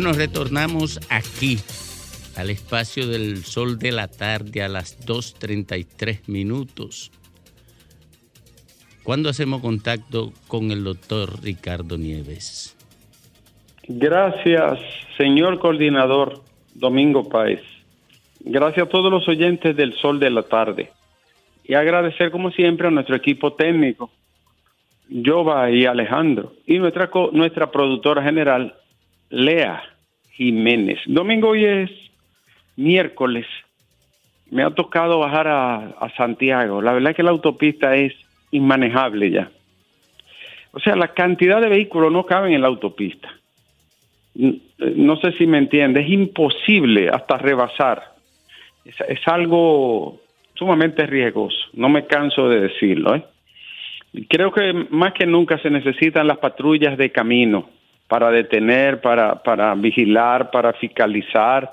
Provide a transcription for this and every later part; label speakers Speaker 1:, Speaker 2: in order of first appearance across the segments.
Speaker 1: Bueno, retornamos aquí al espacio del sol de la tarde a las 2.33 minutos. ¿Cuándo hacemos contacto con el doctor Ricardo Nieves?
Speaker 2: Gracias, señor coordinador Domingo Páez. Gracias a todos los oyentes del Sol de la Tarde. Y agradecer, como siempre, a nuestro equipo técnico, Jova y Alejandro, y nuestra, nuestra productora general, Lea Jiménez. Domingo hoy es miércoles. Me ha tocado bajar a, Santiago. La verdad es que la autopista es inmanejable ya. O sea, la cantidad de vehículos no caben en la autopista. No sé si me entiende, es imposible hasta rebasar. Es, es algo sumamente riesgoso, no me canso de decirlo. ¿eh? Creo que más que nunca se necesitan las patrullas de camino para detener, para, para vigilar, para fiscalizar,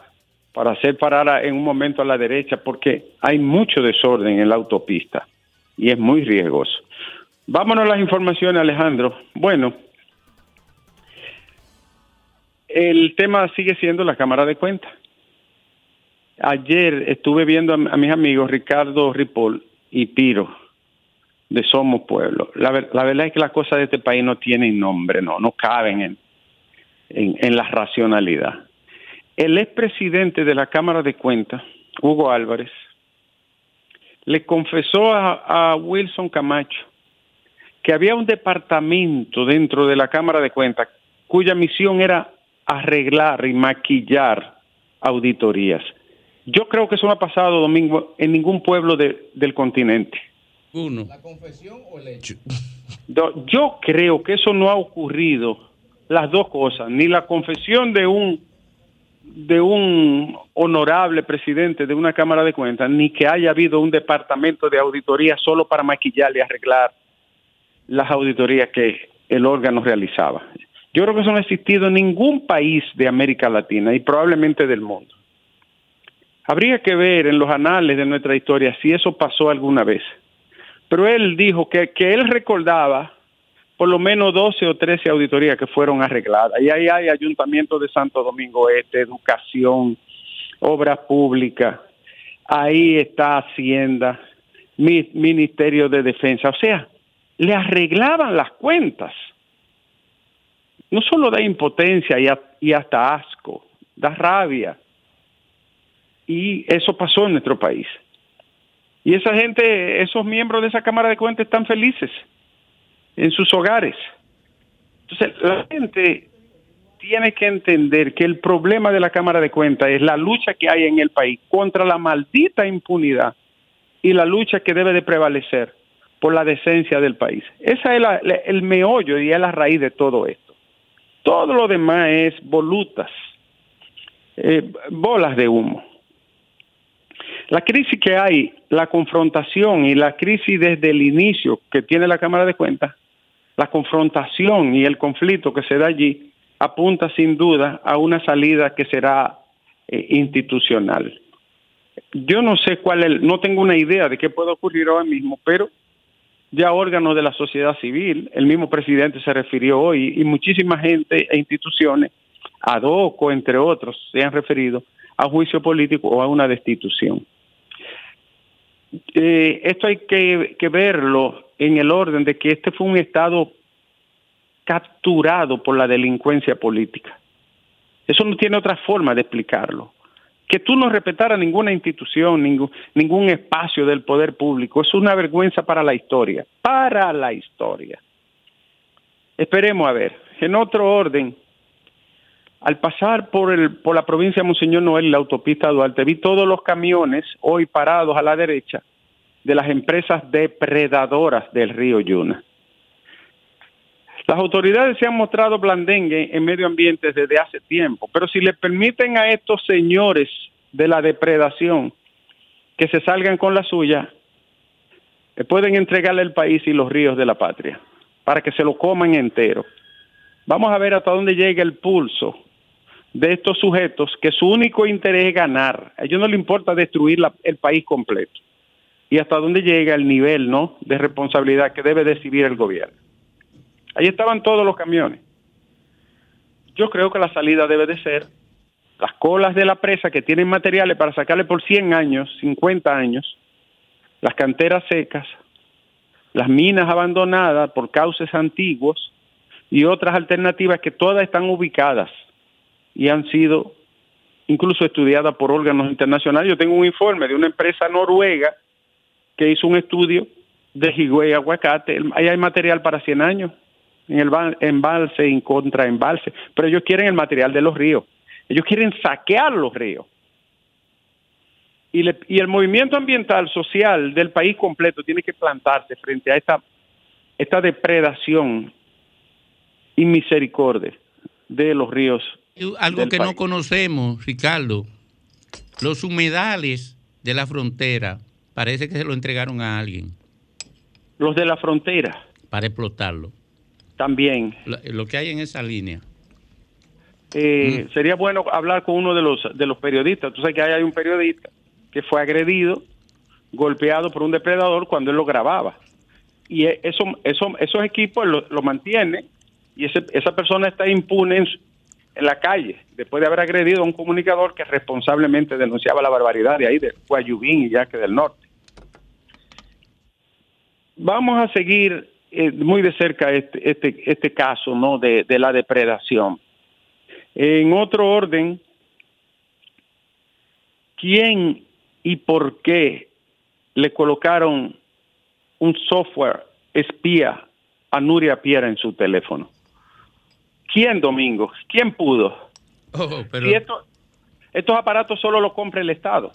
Speaker 2: para hacer parar en un momento a la derecha, porque hay mucho desorden en la autopista y es muy riesgoso. Vámonos a las informaciones, Alejandro. Bueno, el tema sigue siendo la Cámara de Cuentas. Ayer estuve viendo a, mis amigos Ricardo Ripoll y Piro de Somos Pueblo. La, verdad es que las cosas de este país no tienen nombre, no, no caben en, en, la racionalidad. El expresidente de la Cámara de Cuentas, Hugo Álvarez, le confesó a, Wilson Camacho que había un departamento dentro de la Cámara de Cuentas cuya misión era arreglar y maquillar auditorías. Yo creo que eso no ha pasado, Domingo, en ningún pueblo del continente.
Speaker 1: Uno.
Speaker 3: ¿La confesión o el hecho?
Speaker 2: Yo creo que eso no ha ocurrido, las dos cosas, ni la confesión de un de un honorable presidente de una Cámara de Cuentas, ni que haya habido un departamento de auditoría solo para maquillar y arreglar las auditorías que el órgano realizaba. Yo creo que eso no ha existido en ningún país de América Latina y probablemente del mundo. Habría que ver en los anales de nuestra historia si eso pasó alguna vez. Pero él dijo que, que él recordaba por lo menos 12 o 13 auditorías que fueron arregladas. Y ahí hay Ayuntamiento de Santo Domingo Este, Educación, Obras Públicas, ahí está Hacienda, Ministerio de Defensa. O sea, le arreglaban las cuentas no solo da impotencia y, hasta asco, da rabia. Y eso pasó en nuestro país. Y esa gente, esos miembros de esa Cámara de Cuentas están felices en sus hogares. Entonces, la gente tiene que entender que el problema de la Cámara de Cuentas es la lucha que hay en el país contra la maldita impunidad y la lucha que debe de prevalecer por la decencia del país. Esa es el meollo y es la raíz de todo esto. Todo lo demás es volutas, eh, bolas de humo. La crisis que hay, la confrontación y la crisis desde el inicio que tiene la Cámara de Cuentas, la confrontación y el conflicto que se da allí apunta sin duda a una salida que será eh, institucional. Yo no sé cuál es, no tengo una idea de qué puede ocurrir ahora mismo, pero ya órganos de la sociedad civil, el mismo presidente se refirió hoy y muchísima gente e instituciones, ADOCO, entre otros, se han referido a juicio político o a una destitución. Eh, esto hay que verlo en el orden de que este fue un Estado capturado por la delincuencia política. Eso no tiene otra forma de explicarlo que tú no respetaras ninguna institución, ningún, ningún espacio del poder público, es una vergüenza para la historia, para la historia. Esperemos a ver. En otro orden, al pasar por, el, por la provincia de Monseñor Noel la autopista Duarte, vi todos los camiones hoy parados a la derecha de las empresas depredadoras del río Yuna. Las autoridades se han mostrado blandengue en medio ambiente desde hace tiempo, pero si le permiten a estos señores de la depredación que se salgan con la suya, le pueden entregarle el país y los ríos de la patria para que se lo coman entero. Vamos a ver hasta dónde llega el pulso de estos sujetos que su único interés es ganar. A ellos no les importa destruir el país completo. Y hasta dónde llega el nivel ¿no? de responsabilidad que debe decidir el gobierno. Ahí estaban todos los camiones. Yo creo que la salida debe de ser las colas de la presa que tienen materiales para sacarle por 100 años, 50 años, las canteras secas, las minas abandonadas por cauces antiguos y otras alternativas que todas están ubicadas y han sido incluso estudiadas por órganos internacionales. Yo tengo un informe de una empresa noruega que hizo un estudio de Higüey Aguacate. Ahí hay material para 100 años en el embalse y contra embalse, pero ellos quieren el material de los ríos. Ellos quieren saquear los ríos. Y, y el movimiento ambiental social del país completo tiene que plantarse frente a esta, esta depredación y misericordia de los ríos
Speaker 1: algo que no conocemos, Ricardo, los humedales de la frontera, parece que se lo entregaron a alguien.
Speaker 2: Los de la frontera.
Speaker 1: Para explotarlo.
Speaker 2: También.
Speaker 1: Lo, que hay en esa línea.
Speaker 2: Eh, mm. Sería bueno hablar con uno de los, de los periodistas. Tú sabes que hay un periodista que fue agredido, golpeado por un depredador cuando él lo grababa. Y e, eso, eso, esos equipos lo, lo mantienen y ese, esa persona está impune en, en la calle después de haber agredido a un comunicador que responsablemente denunciaba la barbaridad de ahí, de Guayubín y Yaque del Norte. Vamos a seguir eh, muy de cerca este, este, este caso ¿no? de, de la depredación. En otro orden, ¿quién y por qué le colocaron un software espía a Nuria Piera en su teléfono? ¿Quién, Domingo? ¿Quién pudo? Oh, si estos aparatos solo los compra el Estado.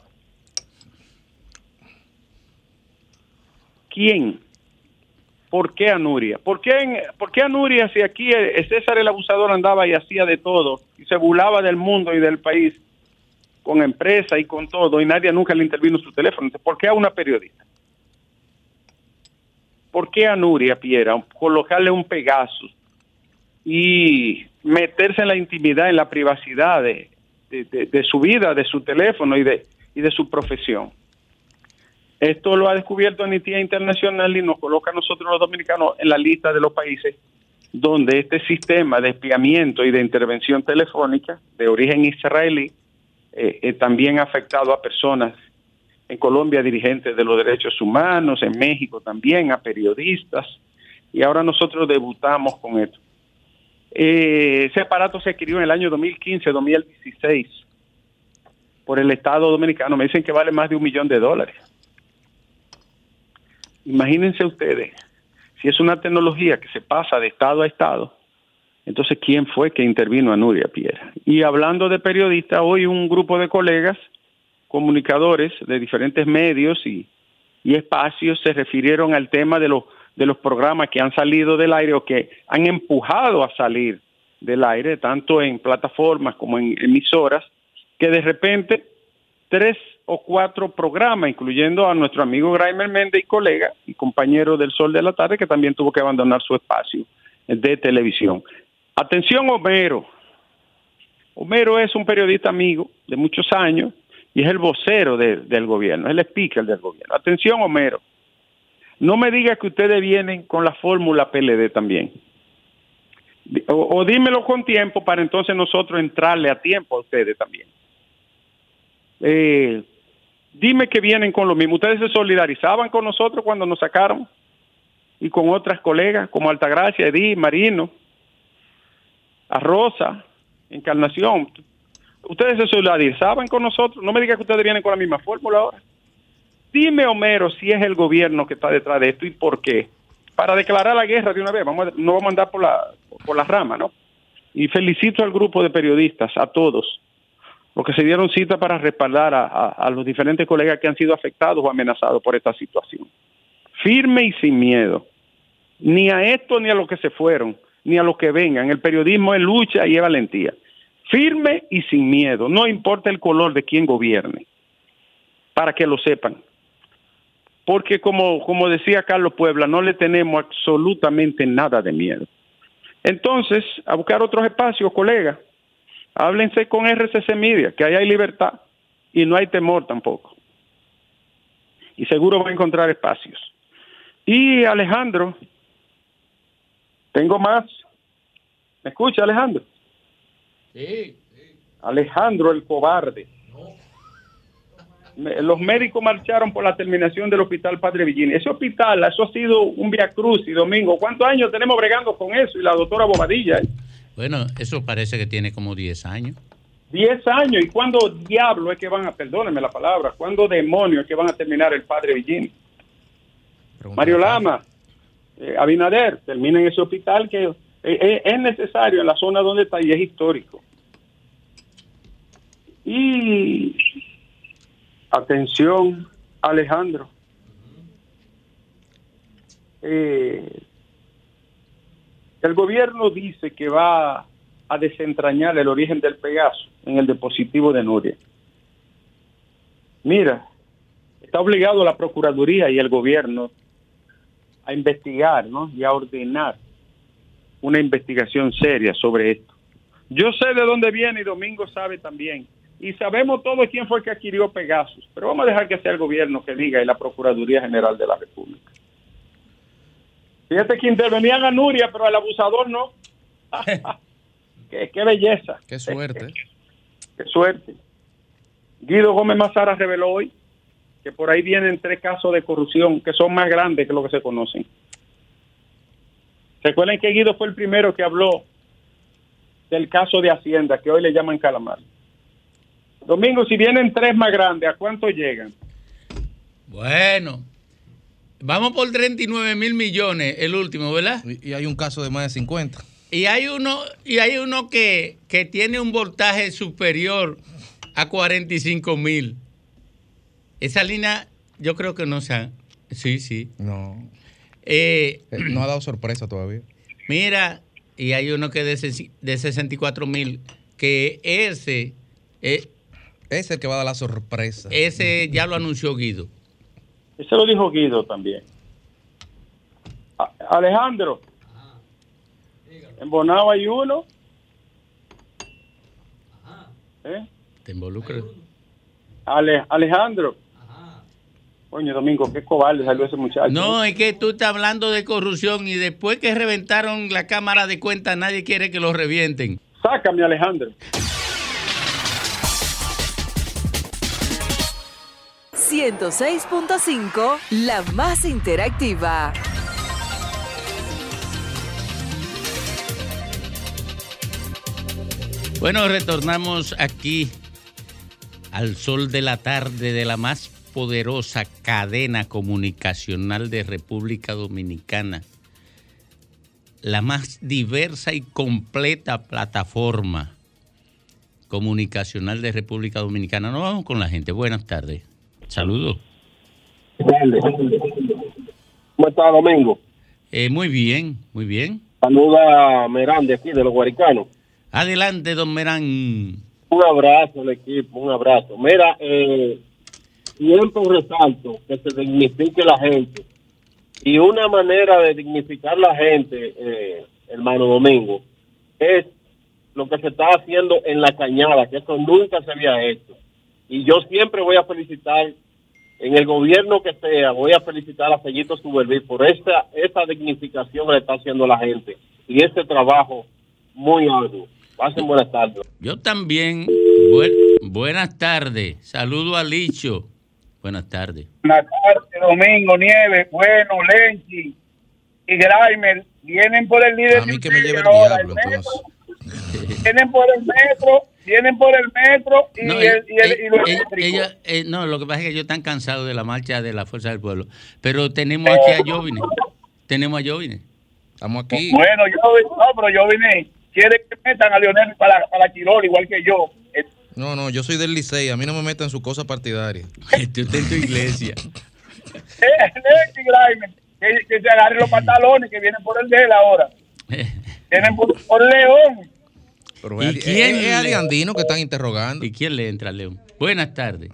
Speaker 2: ¿Quién? ¿Por qué a Nuria? ¿Por qué, ¿Por qué a Nuria si aquí César el abusador andaba y hacía de todo y se burlaba del mundo y del país con empresa y con todo y nadie nunca le intervino en su teléfono? ¿Por qué a una periodista? ¿Por qué a Nuria Piera colocarle un Pegasus y meterse en la intimidad, en la privacidad de, su vida, de su teléfono y de, y de su profesión. Esto lo ha descubierto Amnistía Internacional y nos coloca a nosotros los dominicanos en la lista de los países donde este sistema de espiamiento y de intervención telefónica de origen israelí eh, eh, también ha afectado a personas en Colombia, dirigentes de los derechos humanos, en México también, a periodistas, y ahora nosotros debutamos con esto. Eh, ese aparato se adquirió en el año 2015-2016 por el Estado Dominicano. Me dicen que vale más de un millón de dólares. Imagínense ustedes, si es una tecnología que se pasa de Estado a Estado, entonces ¿quién fue que intervino a Nuria Piera? Y hablando de periodistas, hoy un grupo de colegas, comunicadores de diferentes medios y espacios se refirieron al tema de los de los programas que han salido del aire o que han empujado a salir del aire, tanto en plataformas como en emisoras, que de repente tres o cuatro programas, incluyendo a nuestro amigo Graimer Méndez y colega y compañero del Sol de la Tarde, que también tuvo que abandonar su espacio de televisión. Atención, Homero. Homero es un periodista amigo de muchos años y es el vocero del gobierno, es el speaker del gobierno. Atención, Homero. No me diga que ustedes vienen con la fórmula PLD también. O, dímelo con tiempo para entonces nosotros entrarle a tiempo a ustedes también. Eh, dime que vienen con lo mismo. Ustedes se solidarizaban con nosotros cuando nos sacaron y con otras colegas como Altagracia, Edith, Marino, a Rosa, Encarnación. Ustedes se solidarizaban con nosotros. No me diga que ustedes vienen con la misma fórmula ahora. Dime, Homero, si es el gobierno que está detrás de esto y por qué. Para declarar la guerra de una vez, vamos no vamos a andar por la, por la rama, ¿no? Y felicito al grupo de periodistas, a todos, los que se dieron cita para respaldar a, a los diferentes colegas que han sido afectados o amenazados por esta situación. Firme y sin miedo. Ni a esto ni a los que se fueron, ni a los que vengan. El periodismo es lucha y es valentía. Firme y sin miedo, no importa el color de quien gobierne, para que lo sepan porque como, como decía Carlos Puebla, no le tenemos absolutamente nada de miedo. Entonces, a buscar otros espacios, colegas, Háblense con RCC Media, que ahí hay libertad y no hay temor tampoco. Y seguro va a encontrar espacios. Y Alejandro, tengo más. ¿Me escucha Alejandro?
Speaker 1: Sí.
Speaker 2: Alejandro el cobarde. Los médicos marcharon por la terminación del hospital Padre Villini. Ese hospital, eso ha sido un via cruz y domingo. ¿Cuántos años tenemos bregando con eso? Y la doctora Bobadilla. ¿eh?
Speaker 1: Bueno, eso parece que tiene como 10 años.
Speaker 2: 10 años. ¿Y cuándo diablo es que van a, perdónenme la palabra, cuándo demonios es que van a terminar el Padre Villini? Mario Lama, eh, Abinader, terminen ese hospital que eh, eh, es necesario en la zona donde está y es histórico. Y atención, Alejandro. El gobierno dice que va a desentrañar el origen del Pegaso en el dispositivo de Nuria. Mira, está obligado la Procuraduría y el gobierno a investigar ¿no? y a ordenar una investigación seria sobre esto. Yo sé de dónde viene y Domingo sabe también. Y sabemos todo quién fue el que adquirió Pegasus. Pero vamos a dejar que sea el gobierno que diga y la Procuraduría General de la República. Fíjate que intervenían a Nuria, pero al abusador no. qué, qué, belleza.
Speaker 4: Qué suerte.
Speaker 2: Qué, suerte. Guido Gómez Mazara reveló hoy que por ahí vienen tres casos de corrupción que son más grandes que lo que se conocen. Recuerden que Guido fue el primero que habló del caso de Hacienda, que hoy le llaman Calamar. Domingo, si vienen tres más grandes, ¿a cuánto llegan?
Speaker 1: Bueno, vamos por 39 mil millones, el último, ¿verdad?
Speaker 4: Y, hay un caso de más de 50.
Speaker 1: Y hay uno, y hay uno que, que tiene un voltaje superior a 45 mil. Esa línea, yo creo que no se Sí, sí.
Speaker 4: No. Eh, eh, no ha dado sorpresa todavía.
Speaker 1: Mira, y hay uno que de, de 64 mil, que ese.
Speaker 4: Eh, es el que va a dar la sorpresa.
Speaker 1: Ese ya lo anunció Guido.
Speaker 2: Ese lo dijo Guido también. Alejandro. En Bonao hay uno.
Speaker 1: ¿Eh? Te involucras.
Speaker 2: Alejandro. Coño, Domingo, qué cobarde salió ese muchacho.
Speaker 1: No, es que tú estás hablando de corrupción y después que reventaron la cámara de cuentas, nadie quiere que lo revienten.
Speaker 2: Sácame, Alejandro.
Speaker 3: 106.5, la más interactiva.
Speaker 1: Bueno, retornamos aquí al sol de la tarde de la más poderosa cadena comunicacional de República Dominicana, la más diversa y completa plataforma comunicacional de República Dominicana. Nos vamos con la gente. Buenas tardes. Saludos.
Speaker 5: ¿Cómo está, Domingo?
Speaker 1: Eh, muy bien, muy bien.
Speaker 5: Saluda a Merán de aquí, de los Guaricanos.
Speaker 1: Adelante, don Merán.
Speaker 5: Un abrazo al equipo, un abrazo. Mira, eh, siempre resalto que se dignifique la gente. Y una manera de dignificar la gente, eh, hermano Domingo, es lo que se está haciendo en la cañada, que eso nunca se había hecho. Y yo siempre voy a felicitar, en el gobierno que sea, voy a felicitar a Fellito Suberví por esta, esta dignificación que le está haciendo la gente y este trabajo muy arduo. Pasen buenas tardes.
Speaker 1: Yo también. buenas tardes. Saludo a Licho. Buenas tardes.
Speaker 2: Buenas tardes, Domingo, Nieve, Bueno, Lenchi y Graimer. Vienen por el líder.
Speaker 4: A mí que me lleve el diablo.
Speaker 2: Vienen por el metro vienen por el metro y, no, el, y, el,
Speaker 1: eh, no, lo que pasa es que ellos están cansados de la marcha de la Fuerza del Pueblo. Pero tenemos aquí a Jovine. Tenemos a Jovine.
Speaker 4: Estamos aquí.
Speaker 2: Bueno, yo, no, pero Jovine quiere que metan a Leonel para, para Quirol, igual que yo.
Speaker 4: No, no, yo soy del Licey. A mí no me metan en su cosa partidaria.
Speaker 1: Estás en tu iglesia.
Speaker 2: que, que se agarren los pantalones que vienen por el de él ahora. vienen por, por León.
Speaker 4: ¿Y quién es Ariandino que están interrogando?
Speaker 1: ¿Y quién le entra al león? Buenas tardes.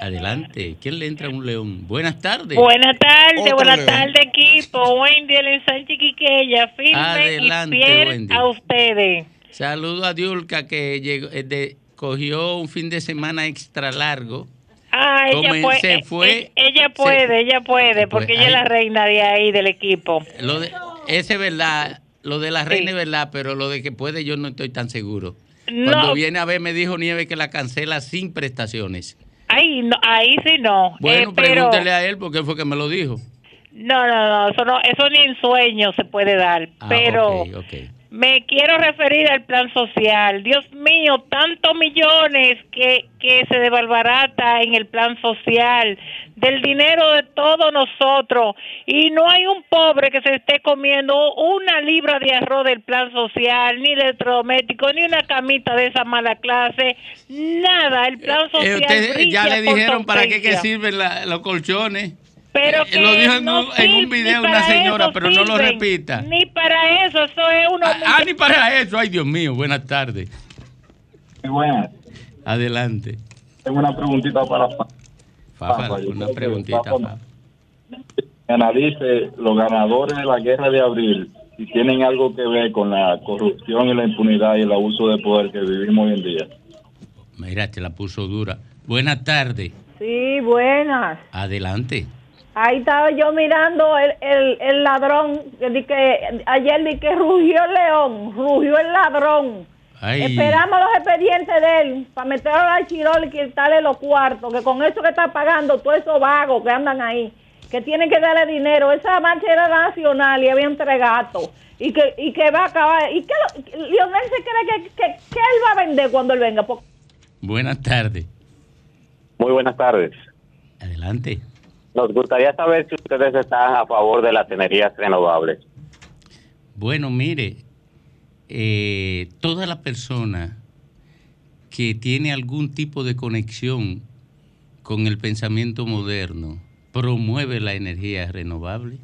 Speaker 1: Adelante, ¿quién le entra a un león? Buenas tardes.
Speaker 6: Buenas tardes, buenas tardes equipo. Wendy, el ensanche Quiqueya, firme Adelante, y fiel a ustedes.
Speaker 1: Saludo a Diulca que llegó, eh, de- cogió un fin de semana extra largo.
Speaker 6: Ah, ella, puede,
Speaker 1: se
Speaker 6: eh,
Speaker 1: fue-
Speaker 6: eh, ella puede, ella puede,
Speaker 1: Pues
Speaker 6: porque ella es la reina de ahí, del equipo.
Speaker 1: Lo de, ese es verdad, lo de la reina es verdad, pero lo de que puede yo no estoy tan seguro. Cuando viene a ver me dijo Nieve que la cancela sin prestaciones.
Speaker 6: Ahí, no, ahí sí no.
Speaker 1: Bueno,
Speaker 6: Eh, pero,
Speaker 1: pregúntele a él porque él fue que me lo dijo.
Speaker 6: no, no, no, eso no, eso ni en sueño se puede dar.
Speaker 1: Ah,
Speaker 6: pero
Speaker 1: ok, ok.
Speaker 6: Me quiero referir al plan social. Dios mío, tantos millones que, que se desbarata en el plan social, del dinero de todos nosotros. Y no hay un pobre que se esté comiendo una libra de arroz del plan social, ni electrodoméstico, ni una camita de esa mala clase. Nada, el plan
Speaker 1: Eh,
Speaker 6: social.
Speaker 1: ustedes ya le dijeron para qué que sirven la- los colchones.
Speaker 6: Pero
Speaker 1: Eh,
Speaker 6: que
Speaker 1: lo dijo en,
Speaker 6: no
Speaker 1: un, en un
Speaker 6: sirve,
Speaker 1: video una señora, pero no lo repita.
Speaker 6: Ni para eso, eso es uno.
Speaker 1: Ah, ah, ni para eso. Ay, Dios mío, buenas tardes.
Speaker 7: Buenas.
Speaker 1: Adelante.
Speaker 7: Tengo una preguntita para
Speaker 1: Fafa,
Speaker 7: Fafa,
Speaker 1: una preguntita.
Speaker 7: Fafa- analice los ganadores de la guerra de abril si tienen algo que ver con la corrupción y la impunidad y el abuso de poder que vivimos hoy en día.
Speaker 1: Mira, te la puso dura. Buenas tardes.
Speaker 8: Sí, buenas.
Speaker 1: Adelante.
Speaker 8: Ahí estaba yo mirando el, el, el ladrón, que, di que ayer di que rugió el león, rugió el ladrón.
Speaker 1: Ay.
Speaker 8: Esperamos los expedientes de él para meterlo al chirol y quitarle los cuartos, que con eso que está pagando todos esos vagos que andan ahí, que tienen que darle dinero. Esa marcha era nacional y había entregato. Y que, y que va a acabar. ¿Y que Lionel se cree que, que, que él va a vender cuando él venga? Porque
Speaker 1: Buenas tardes.
Speaker 5: Muy buenas tardes.
Speaker 1: Adelante.
Speaker 5: Nos gustaría saber si ustedes están a favor de las energías renovables.
Speaker 1: Bueno, mire, eh, toda la persona que tiene algún tipo de conexión con el pensamiento moderno promueve la energía renovable.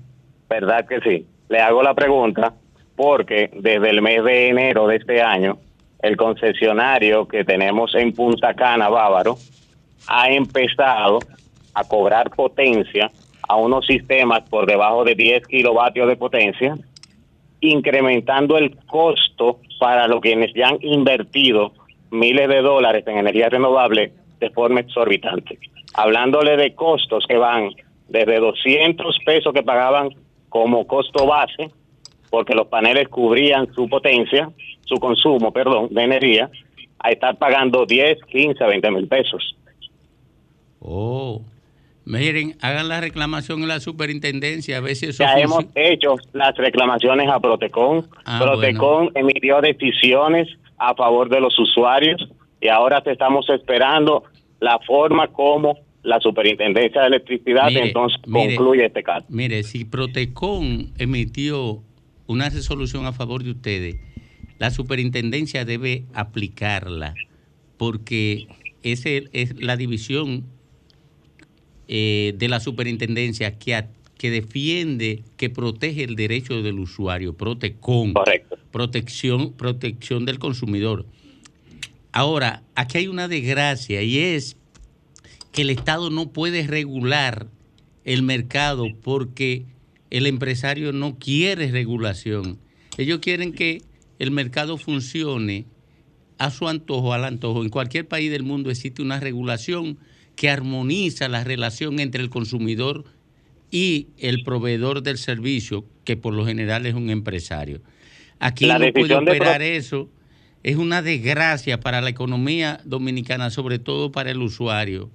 Speaker 5: ¿Verdad que sí? Le hago la pregunta porque desde el mes de enero de este año, el concesionario que tenemos en Punta Cana, Bávaro, ha empezado a cobrar potencia a unos sistemas por debajo de 10 kilovatios de potencia, incrementando el costo para los quienes ya han invertido miles de dólares en energía renovable de forma exorbitante. Hablándole de costos que van desde 200 pesos que pagaban como costo base, porque los paneles cubrían su potencia, su consumo, perdón, de energía, a estar pagando 10, 15, 20 mil pesos.
Speaker 1: Oh, miren, hagan la reclamación en la superintendencia a ver si eso
Speaker 5: Ya
Speaker 1: funciona.
Speaker 5: hemos hecho las reclamaciones a Protecon.
Speaker 1: Ah,
Speaker 5: Protecon emitió decisiones a favor de los usuarios y ahora te estamos esperando la forma como la Superintendencia de Electricidad
Speaker 1: Mire,
Speaker 5: entonces
Speaker 1: mire.
Speaker 5: concluye este caso.
Speaker 1: Mire, si Protecon emitió una resolución a favor de ustedes, la superintendencia debe aplicarla porque ese es la división eh, de la superintendencia que, a- que defiende, que protege el derecho del usuario, Protecon.
Speaker 5: Correcto.
Speaker 1: Protección, protección del consumidor. Ahora, aquí hay una desgracia y es que el Estado no puede regular el mercado porque el empresario no quiere regulación. Ellos quieren que el mercado funcione a su antojo, al antojo. En cualquier país del mundo existe una regulación que armoniza la relación entre el consumidor y el proveedor del servicio, que por lo general es un empresario. Aquí
Speaker 5: La
Speaker 1: no puede
Speaker 5: de
Speaker 1: operar eso. Es una desgracia para la economía dominicana, sobre todo para el usuario.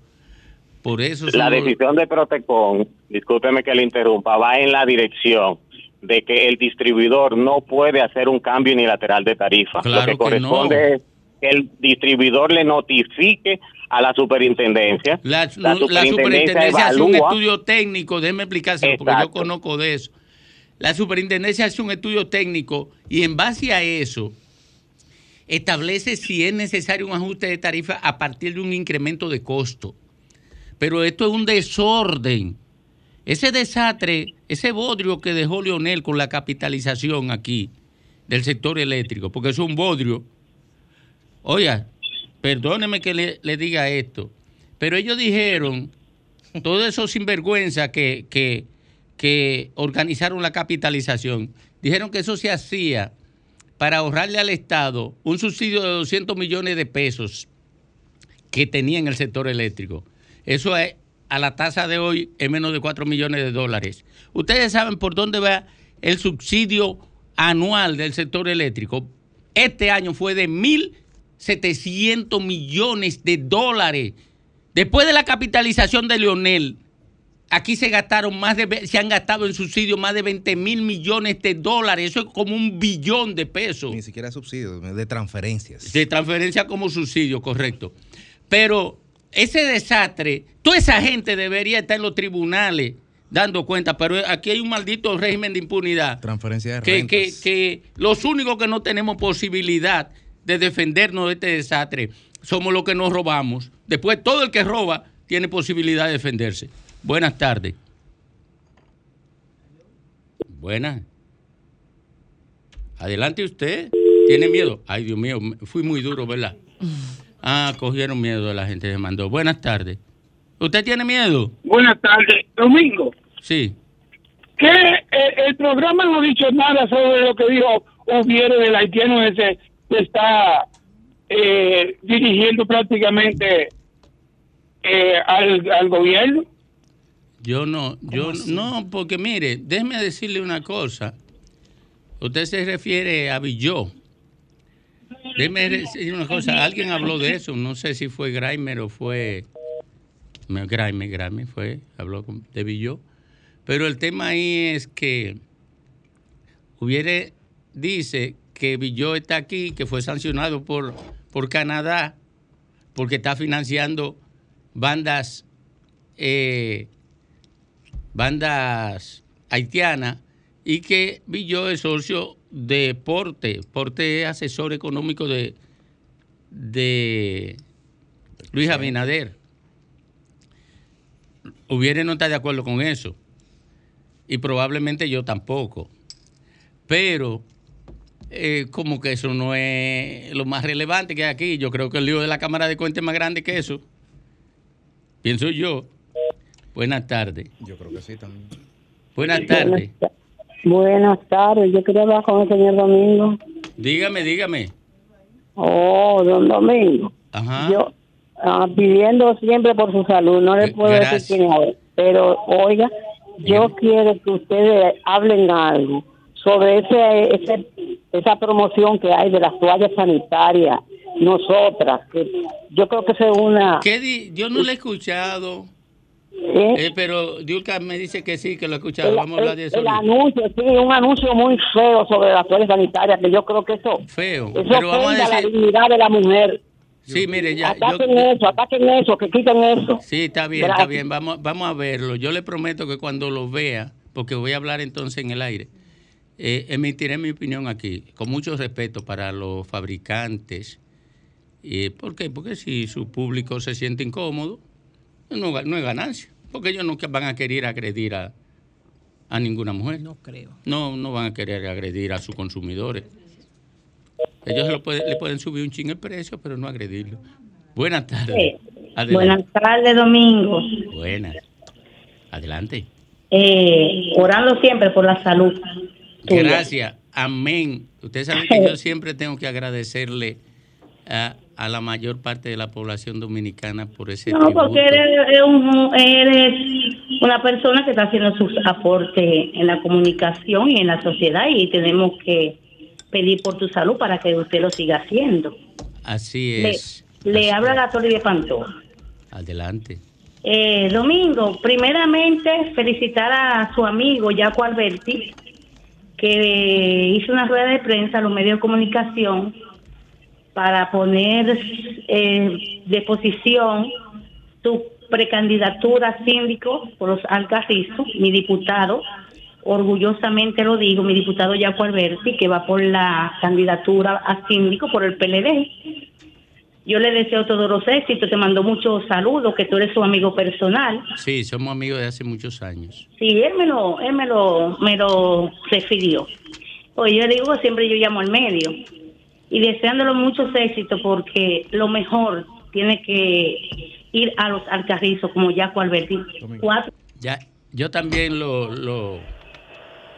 Speaker 1: Por eso
Speaker 5: La decisión de Protecon, discúlpeme que le interrumpa, va en la dirección de que el distribuidor no puede hacer un cambio unilateral de tarifa.
Speaker 1: Claro
Speaker 5: Lo que
Speaker 1: que
Speaker 5: corresponde
Speaker 1: no.
Speaker 5: es que el distribuidor le notifique a la superintendencia.
Speaker 1: La, la superintendencia hace un estudio técnico, déjeme explicárselo porque yo conozco de eso. La superintendencia hace un estudio técnico y en base a eso establece si es necesario un ajuste de tarifa a partir de un incremento de costo. Pero esto es un desorden. Ese desastre, ese bodrio que dejó Leonel con la capitalización aquí del sector eléctrico, porque es un bodrio. Oiga, perdóneme que le, le diga esto, pero ellos dijeron, todos esos sinvergüenzas que, que, que organizaron la capitalización, dijeron que eso se hacía para ahorrarle al Estado un subsidio de 200 millones de pesos que tenía en el sector eléctrico. Eso es, a la tasa de hoy es menos de 4 millones de dólares. Ustedes saben por dónde va el subsidio anual del sector eléctrico. Este año fue de 1.700 millones de dólares. Después de la capitalización de Leonel, aquí se gastaron más de, se han gastado en subsidio más de 20 mil millones de dólares. Eso es como un billón de pesos.
Speaker 4: Ni siquiera subsidio, de transferencias.
Speaker 1: De transferencia como subsidio, correcto. Pero ese desastre, toda esa gente debería estar en los tribunales dando cuenta, pero aquí hay un maldito régimen de impunidad.
Speaker 4: Transferencia de
Speaker 1: Que,
Speaker 4: rentas.
Speaker 1: que, que los únicos que no tenemos posibilidad de defendernos de este desastre somos los que nos robamos. Después, todo el que roba tiene posibilidad de defenderse. Buenas tardes. Buenas. Adelante usted. ¿Tiene miedo? Ay, Dios mío, fui muy duro, ¿verdad? Ah, cogieron miedo de la gente que mandó. Buenas tardes. ¿Usted tiene miedo?
Speaker 9: Buenas tardes. Domingo,
Speaker 1: Sí.
Speaker 9: que eh, el programa no ha dicho nada sobre lo que dijo Ubiere del haitiano ese está eh, dirigiendo prácticamente eh, al, al gobierno.
Speaker 1: Yo no, yo no, porque mire, déjeme decirle una cosa. Usted se refiere a Villó. Déjeme decirle una cosa. Alguien habló de eso. No sé si fue Grimer o fue. Grimer, Grimer fue. Habló con- de Villó. Pero el tema ahí es que. Hubiere. Dice que Villó está aquí, que fue sancionado por, por Canadá, porque está financiando bandas. eh, bandas haitianas y que Villó es socio de Porte. Porte es asesor económico de, de Luis Abinader. Hubiera no está de acuerdo con eso. Y probablemente yo tampoco. Pero eh, como que eso no es lo más relevante que hay aquí. Yo creo que el lío de la Cámara de Cuentas es más grande que eso. Pienso yo. Buenas tardes.
Speaker 4: Yo creo que sí también.
Speaker 1: Buenas tardes.
Speaker 10: Buenas tardes, yo quería hablar con el señor Domingo.
Speaker 1: Dígame, dígame.
Speaker 10: Oh, don Domingo.
Speaker 1: Ajá.
Speaker 10: Yo ah, pidiendo siempre por su salud, no le puedo
Speaker 1: gracias.
Speaker 10: decir quién es, pero oiga, yo quiero que ustedes hablen algo sobre ese, ese esa promoción que hay de las toallas sanitarias, nosotras, que yo creo que es una...
Speaker 1: ¿Qué di- Yo no lo he escuchado.
Speaker 10: ¿Eh?
Speaker 1: Eh, pero Diulca me dice que sí, que lo ha escuchado.
Speaker 10: El,
Speaker 1: Vamos a hablar de eso.
Speaker 10: el anuncio, sí, un anuncio muy feo sobre las toallas sanitarias, que yo creo que eso,
Speaker 1: Feo.
Speaker 10: eso
Speaker 1: Pero vamos a
Speaker 10: la dignidad de la mujer.
Speaker 1: Sí, mire, ya. yo-
Speaker 10: Ataquen eso, ataquen eso, que quiten eso.
Speaker 1: Sí, está bien, está bien. Vamos, vamos a verlo. Yo le prometo que cuando lo vea, porque voy a hablar entonces en el aire, eh, emitiré mi opinión aquí, con mucho respeto para los fabricantes. Eh, ¿Por qué? Porque si su público se siente incómodo, no, no es ganancia. Porque ellos no van a querer agredir a, a ninguna mujer. No
Speaker 11: creo.
Speaker 1: No, no van a querer agredir a sus consumidores. Ellos lo pueden- le pueden subir un ching el precio, pero no agredirlo. Buenas tardes. Adelante.
Speaker 12: Buenas tardes, Domingo.
Speaker 1: Buenas. Adelante.
Speaker 12: Eh, orando siempre por la salud. Tuya.
Speaker 1: Gracias. Amén. Ustedes saben que yo siempre tengo que agradecerle a, a la mayor parte de la población dominicana por ese
Speaker 12: No,
Speaker 1: tributo.
Speaker 12: porque eres, eres un- eres una persona que está haciendo sus aportes en la comunicación y en la sociedad y tenemos que pedir por tu salud para que usted lo siga haciendo.
Speaker 1: Así
Speaker 12: Le,
Speaker 1: es.
Speaker 12: le habla la Torre de Pantoja.
Speaker 1: Adelante.
Speaker 12: Eh, Domingo, primeramente felicitar a su amigo Jaco Alberti, que hizo una rueda de prensa a los medios de comunicación para poner eh, de posición su precandidatura a síndico por los Alcarrizos, mi diputado, orgullosamente lo digo, mi diputado Jaco Alberti, que va por la candidatura a síndico por el PLD. Yo le deseo todos los éxitos, te mando muchos saludos, que tú eres su amigo personal.
Speaker 1: Sí, somos amigos de hace muchos años.
Speaker 12: Sí, él me lo, él me lo, me lo refirió. Pues yo le digo, siempre yo llamo al medio. Y deseándolo muchos éxitos porque lo mejor tiene que ir a los alcarrizos como Jaco Alberti. Cuatro
Speaker 1: Ya, yo también lo, lo,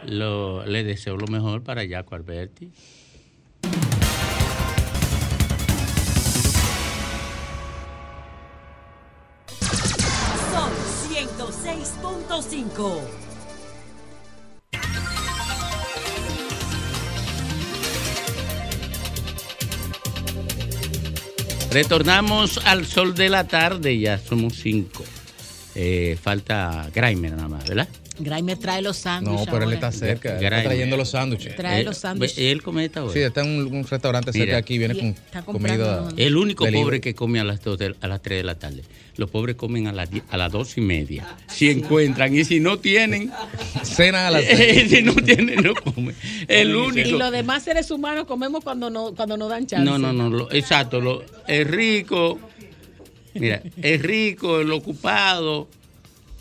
Speaker 1: lo- le deseo lo mejor para Jaco Alberti.
Speaker 11: 96.5.
Speaker 1: Retornamos al sol de la tarde, ya somos cinco. Eh, falta Grimer nada más, ¿verdad?
Speaker 13: Grimer trae los sándwiches.
Speaker 4: No, pero él está cerca. él. Está trayendo los sándwiches.
Speaker 13: Trae
Speaker 1: Eh,
Speaker 13: los sándwiches.
Speaker 1: Él come esta hora.
Speaker 4: Sí, está en un, un restaurante cerca
Speaker 1: Mira.
Speaker 4: de aquí. Viene
Speaker 13: Y
Speaker 4: con
Speaker 13: está
Speaker 4: comida.
Speaker 1: El único
Speaker 4: Delivery.
Speaker 1: pobre que come a las, dos de- a las 3 de la tarde. Los pobres comen a las, die- a las dos y media. Si encuentran. Y si no tienen.
Speaker 4: Cenan a las seis.
Speaker 1: si no tienen, no comen. El
Speaker 13: Y
Speaker 1: único.
Speaker 13: los demás seres humanos comemos cuando no, cuando nos dan chance.
Speaker 1: No, no, no. lo- exacto. Lo, el rico. Mira, el rico, el ocupado,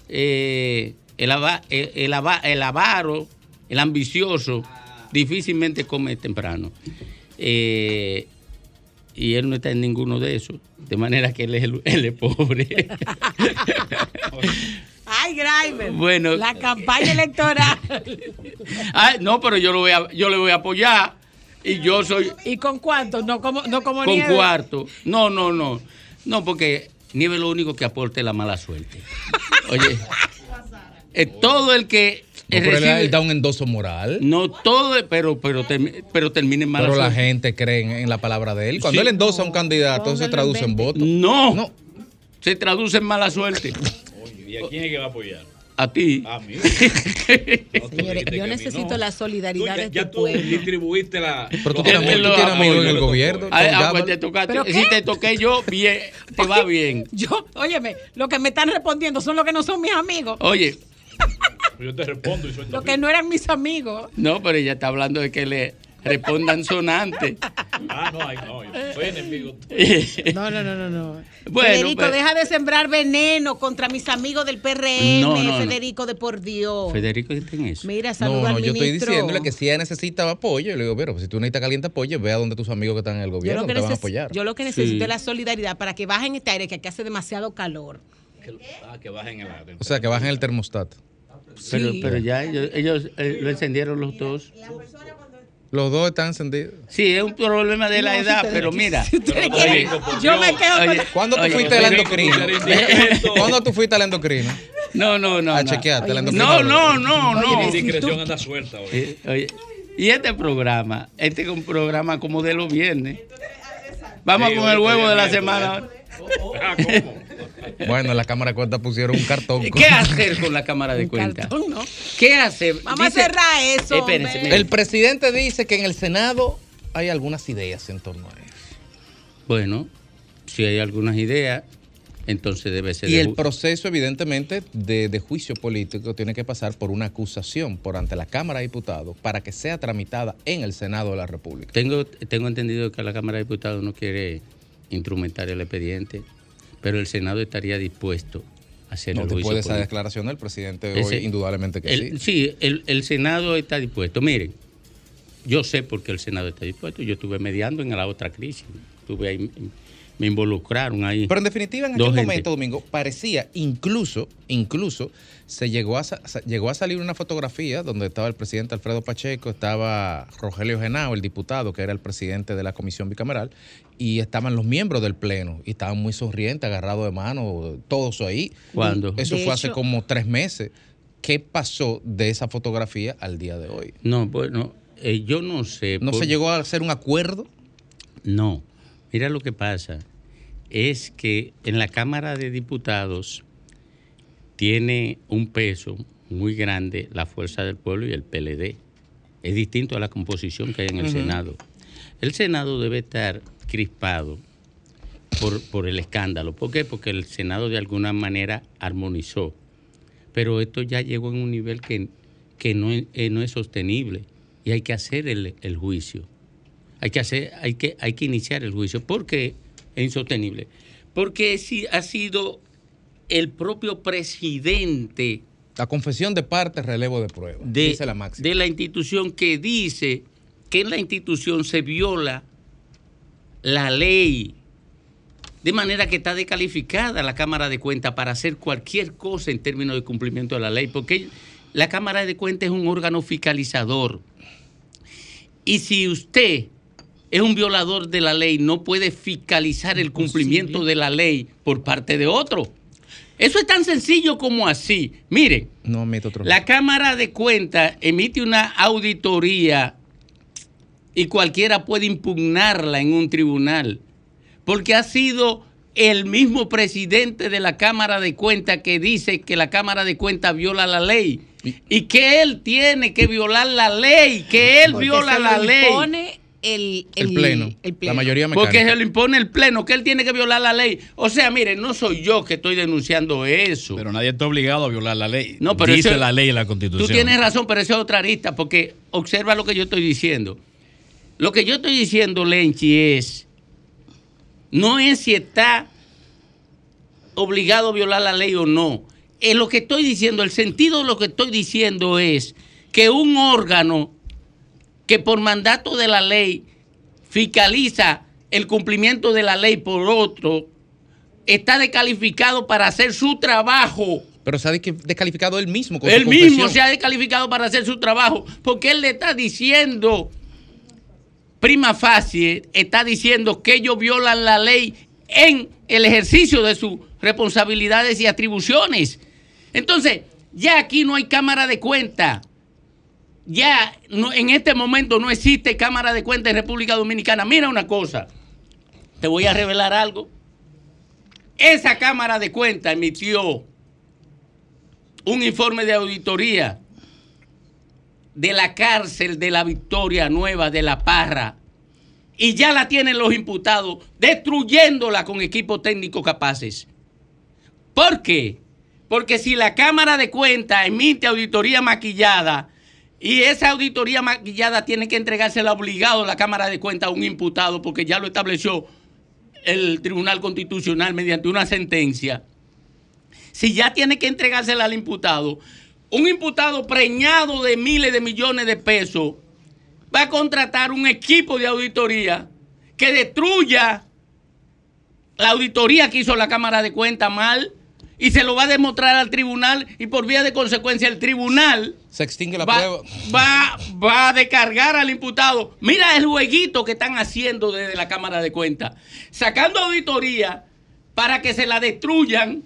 Speaker 1: eh, el, ava- el, el ava- el avaro, el ambicioso, difícilmente come temprano. Eh, y él no está en ninguno de esos. De manera que él es, el- él es pobre.
Speaker 13: Ay, Grimer.
Speaker 1: Bueno.
Speaker 13: La campaña electoral.
Speaker 1: Ah, no, pero yo, lo voy a, yo le voy a apoyar. Y yo soy
Speaker 13: ¿Y con cuánto? No como, no como
Speaker 1: con
Speaker 13: nieve.
Speaker 1: cuarto. No, no, no. No, porque Nieve lo único que aporta es la mala suerte. Oye, eh, todo el que
Speaker 4: No, pero él-
Speaker 1: recibe-
Speaker 4: él da un endoso moral.
Speaker 1: No todo, pero, pero, pero termina en mala
Speaker 4: Pero la
Speaker 1: suerte.
Speaker 4: gente cree en, en la palabra de él. Cuando
Speaker 1: Sí.
Speaker 4: él endosa a un candidato, se traduce en voto.
Speaker 1: No. Se traduce en mala suerte.
Speaker 14: ¿Y a quién es que va a apoyar?
Speaker 1: A ti.
Speaker 14: A mí.
Speaker 13: Señores, yo necesito la solidaridad de este
Speaker 14: Ya tú
Speaker 13: pueblo.
Speaker 14: distribuiste la.
Speaker 4: Pero tú tienes, tú amigos en el gobierno.
Speaker 1: Ay,
Speaker 4: Tom
Speaker 1: ah, pues te tocaste.
Speaker 13: ¿Pero
Speaker 1: Si
Speaker 13: qué?
Speaker 1: te toqué yo, bien, te va bien.
Speaker 13: Yo, óyeme, lo que me están respondiendo son los que no son mis amigos.
Speaker 1: Oye,
Speaker 14: Yo te respondo y suelto.
Speaker 13: Los que no eran mis amigos.
Speaker 1: no, pero ella está hablando de que le respondan sonante.
Speaker 14: Ah, no, ay, no. Soy enemigo.
Speaker 13: No, no, no, no, no.
Speaker 1: Bueno,
Speaker 13: Federico,
Speaker 1: pero-
Speaker 13: deja de sembrar veneno contra mis amigos del PRM,
Speaker 1: No, no, no.
Speaker 13: Federico, de por Dios.
Speaker 1: Federico, ¿qué en eso?
Speaker 13: Mira,
Speaker 4: No,
Speaker 13: saluda
Speaker 4: no,
Speaker 13: al
Speaker 4: yo estoy diciéndole que si ella necesita apoyo, yo le digo, pero si tú necesitas caliente apoyo, ve a donde tus amigos que están en el gobierno
Speaker 13: lo, que
Speaker 4: te van a apoyar.
Speaker 13: yo lo que necesito es la solidaridad para que bajen este aire que aquí hace demasiado calor.
Speaker 14: Ah, que bajen el aire.
Speaker 4: O sea, que bajen el termostato.
Speaker 1: Pero,
Speaker 13: Sí.
Speaker 1: pero ya ellos, ellos, eh, lo encendieron los dos.
Speaker 4: Los dos están encendidos.
Speaker 1: Sí, es un problema de la
Speaker 4: No, si
Speaker 1: edad,
Speaker 4: ustedes-
Speaker 1: pero mira.
Speaker 4: si ustedes
Speaker 1: Oye,
Speaker 4: yo me quedo con-
Speaker 1: oye,
Speaker 4: ¿Cuándo tú
Speaker 1: oye,
Speaker 4: fuiste a la
Speaker 1: Federico,
Speaker 4: endocrina? ¿Cuándo tú fuiste a la endocrina?
Speaker 1: No, no, no.
Speaker 4: A
Speaker 1: no.
Speaker 4: chequearte la
Speaker 1: No,
Speaker 4: endocrina.
Speaker 1: no, no, no.
Speaker 14: La indiscreción anda suelta hoy.
Speaker 1: Eh, oye, y este programa, este es un programa como de los viernes. Vamos
Speaker 14: Sí,
Speaker 1: con el huevo de la semana.
Speaker 14: Ah, ¿cómo?
Speaker 4: Bueno, en la cámara de cuenta pusieron un cartón.
Speaker 1: ¿Qué hacer con la cámara de cuenta? ¿Qué hacer?
Speaker 13: Vamos a cerrar eso,
Speaker 1: Espérense.
Speaker 4: El presidente dice que en el Senado hay algunas ideas en torno a eso.
Speaker 1: Bueno, si hay algunas ideas, entonces debe ser
Speaker 4: Y
Speaker 1: de
Speaker 4: el proceso, evidentemente, de, de juicio político tiene que pasar por una acusación por ante la Cámara de Diputados para que sea tramitada en el Senado de la República.
Speaker 1: Tengo, tengo entendido que la Cámara de Diputados no quiere instrumentar el expediente, pero el Senado estaría dispuesto a hacer
Speaker 4: No,
Speaker 1: el
Speaker 4: después
Speaker 1: juicio
Speaker 4: de esa declaración del presidente
Speaker 1: Ese-
Speaker 4: hoy, indudablemente que
Speaker 1: el-
Speaker 4: sí.
Speaker 1: el, el Senado está dispuesto. Miren, yo sé por qué el Senado está dispuesto. Yo estuve mediando en la otra crisis. Estuve ahí, me involucraron ahí.
Speaker 4: Pero en definitiva, en aquel
Speaker 1: gente.
Speaker 4: momento, Domingo, parecía, incluso, incluso, se llegó a, llegó a salir una fotografía donde estaba el presidente Alfredo Pacheco, estaba Rogelio Genao, el diputado, que era el presidente de la comisión bicameral, y estaban los miembros del Pleno, y estaban muy sonrientes, agarrados de mano, todos ahí.
Speaker 1: ¿Cuándo?
Speaker 4: Eso
Speaker 1: De
Speaker 4: fue hace como tres meses. ¿Qué pasó de esa fotografía al día de hoy?
Speaker 1: No, bueno, eh, yo no sé.
Speaker 4: ¿No
Speaker 1: por-
Speaker 4: se llegó a hacer un acuerdo?
Speaker 1: No. Mira lo que pasa. Es que en la Cámara de Diputados tiene un peso muy grande la Fuerza del Pueblo y el PLD. Es distinto a la composición que hay en el. Senado. El Senado debe estar crispado por, por el escándalo. ¿Por qué? Porque el Senado de alguna manera armonizó. Pero esto ya llegó en un nivel que, que no, es, eh, no es sostenible y hay que hacer el, el juicio. Hay que, hacer, hay, que, hay que iniciar el juicio. ¿Por qué es insostenible? Porque si ha sido el propio presidente
Speaker 4: La confesión de parte, relevo de prueba.
Speaker 1: de,
Speaker 4: dice la máxima.
Speaker 1: de la institución que dice que en la institución se viola la ley. De manera que está descalificada la Cámara de Cuentas para hacer cualquier cosa en términos de cumplimiento de la ley, porque la Cámara de Cuentas es un órgano fiscalizador. Y si usted es un violador de la ley, no puede fiscalizar el cumplimiento de la ley por parte de otro. Eso es tan sencillo como así. Mire,
Speaker 4: No otro.
Speaker 1: la Cámara de Cuentas emite una auditoría y cualquiera puede impugnarla en un tribunal, porque ha sido el mismo presidente de la Cámara de Cuentas que dice que la Cámara de Cuentas viola la ley y que él tiene que violar la ley, que él
Speaker 13: Porque
Speaker 1: viola
Speaker 13: se
Speaker 1: la
Speaker 13: lo
Speaker 1: ley.
Speaker 13: impone el,
Speaker 4: El pleno.
Speaker 13: el pleno.
Speaker 4: La mayoría mecánica.
Speaker 1: Porque se lo impone el pleno, que él tiene que violar la ley. O sea, mire, no soy yo que estoy denunciando eso.
Speaker 14: Pero nadie está obligado a violar la ley.
Speaker 1: No, pero
Speaker 14: Dice
Speaker 1: eso-
Speaker 14: la ley y la
Speaker 1: Tú
Speaker 14: constitución.
Speaker 1: tienes razón, pero eso es otra arista, porque observa lo que yo estoy diciendo. Lo que yo estoy diciendo, Lenchi, es, no es si está obligado a violar la ley o no. Es lo que estoy diciendo, el sentido de lo que estoy diciendo es que un órgano que por mandato de la ley fiscaliza el cumplimiento de la ley por otro, está descalificado para hacer su trabajo.
Speaker 4: Pero se ha de- descalificado él mismo. Con su
Speaker 1: Él mismo se ha descalificado para hacer su trabajo, porque él le está diciendo, prima facie, está diciendo que ellos violan la ley en el ejercicio de sus responsabilidades y atribuciones. Entonces, ya aquí no hay cámara de cuenta. Ya en este momento no existe cámara de cuenta en República Dominicana. Mira una cosa, te voy a revelar algo. Esa cámara de cuenta emitió un informe de auditoría de la cárcel de la Victoria Nueva de La Parra y ya la tienen los imputados destruyéndola con equipos técnicos capaces. ¿Por qué? Porque si la Cámara de Cuentas emite auditoría maquillada y esa auditoría maquillada tiene que entregársela obligado a la Cámara de Cuentas a un imputado porque ya lo estableció el Tribunal Constitucional mediante una sentencia, si ya tiene que entregársela al imputado, un imputado preñado de miles de millones de pesos va a contratar un equipo de auditoría que destruya la auditoría que hizo la Cámara de Cuentas mal y se lo va a demostrar al tribunal y por vía de consecuencia el tribunal
Speaker 4: Se extingue la
Speaker 1: va,
Speaker 4: prueba.
Speaker 1: va, va a descargar al imputado. Mira el jueguito que están haciendo desde la Cámara de Cuentas, sacando auditoría para que se la destruyan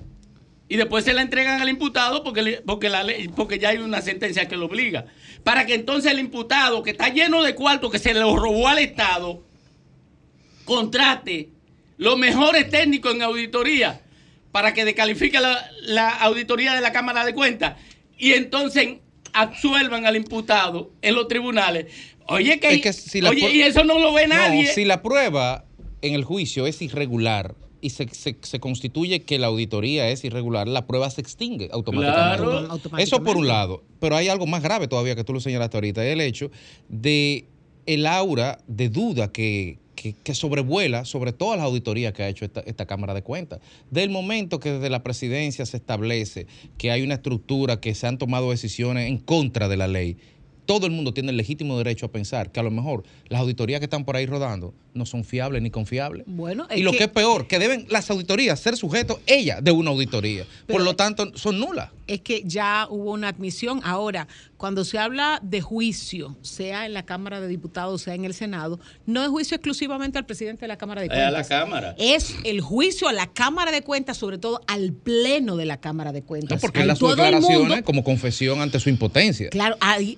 Speaker 1: y después se la entregan al imputado porque, le- porque, la ley- porque ya hay una sentencia que lo obliga. Para que entonces el imputado, que está lleno de cuartos que se le robó al Estado, contrate los mejores técnicos en auditoría para que descalifique la, la auditoría de la Cámara de Cuentas y entonces absuelvan al imputado en los tribunales. Oye, que,
Speaker 4: Es que si la
Speaker 1: oye, y eso no lo ve
Speaker 4: No,
Speaker 1: nadie.
Speaker 4: si la prueba en el juicio es irregular y se, se- se constituye que la auditoría es irregular, la prueba se extingue automáticamente.
Speaker 1: Claro.
Speaker 13: Automáticamente.
Speaker 4: Eso por un lado. Pero hay algo más grave todavía que tú lo señalaste ahorita, el hecho de el aura de duda que, que- que sobrevuela sobre todas las auditorías que ha hecho esta, esta Cámara de Cuentas. Del momento que desde la presidencia se establece que hay una estructura, que se han tomado decisiones en contra de la ley, todo el mundo tiene el legítimo derecho a pensar que a lo mejor las auditorías que están por ahí rodando no son fiables ni confiables.
Speaker 13: Bueno,
Speaker 4: Y lo que es peor, que deben las auditorías ser sujetos ellas de una auditoría. Por lo tanto, son nulas.
Speaker 13: es que ya hubo una admisión. Ahora, cuando se habla de juicio, sea en la Cámara de Diputados, sea en el Senado, no es juicio exclusivamente al presidente de la Cámara de
Speaker 1: Es a
Speaker 13: Cuentas.
Speaker 1: la Cámara.
Speaker 13: Es el juicio a la Cámara de Cuentas, sobre todo al Pleno de la Cámara de Cuentas.
Speaker 4: porque
Speaker 13: Ahí
Speaker 4: él da sus
Speaker 13: todo el
Speaker 4: declaraciones
Speaker 13: mundo-
Speaker 4: como confesión ante su impotencia.
Speaker 13: Claro,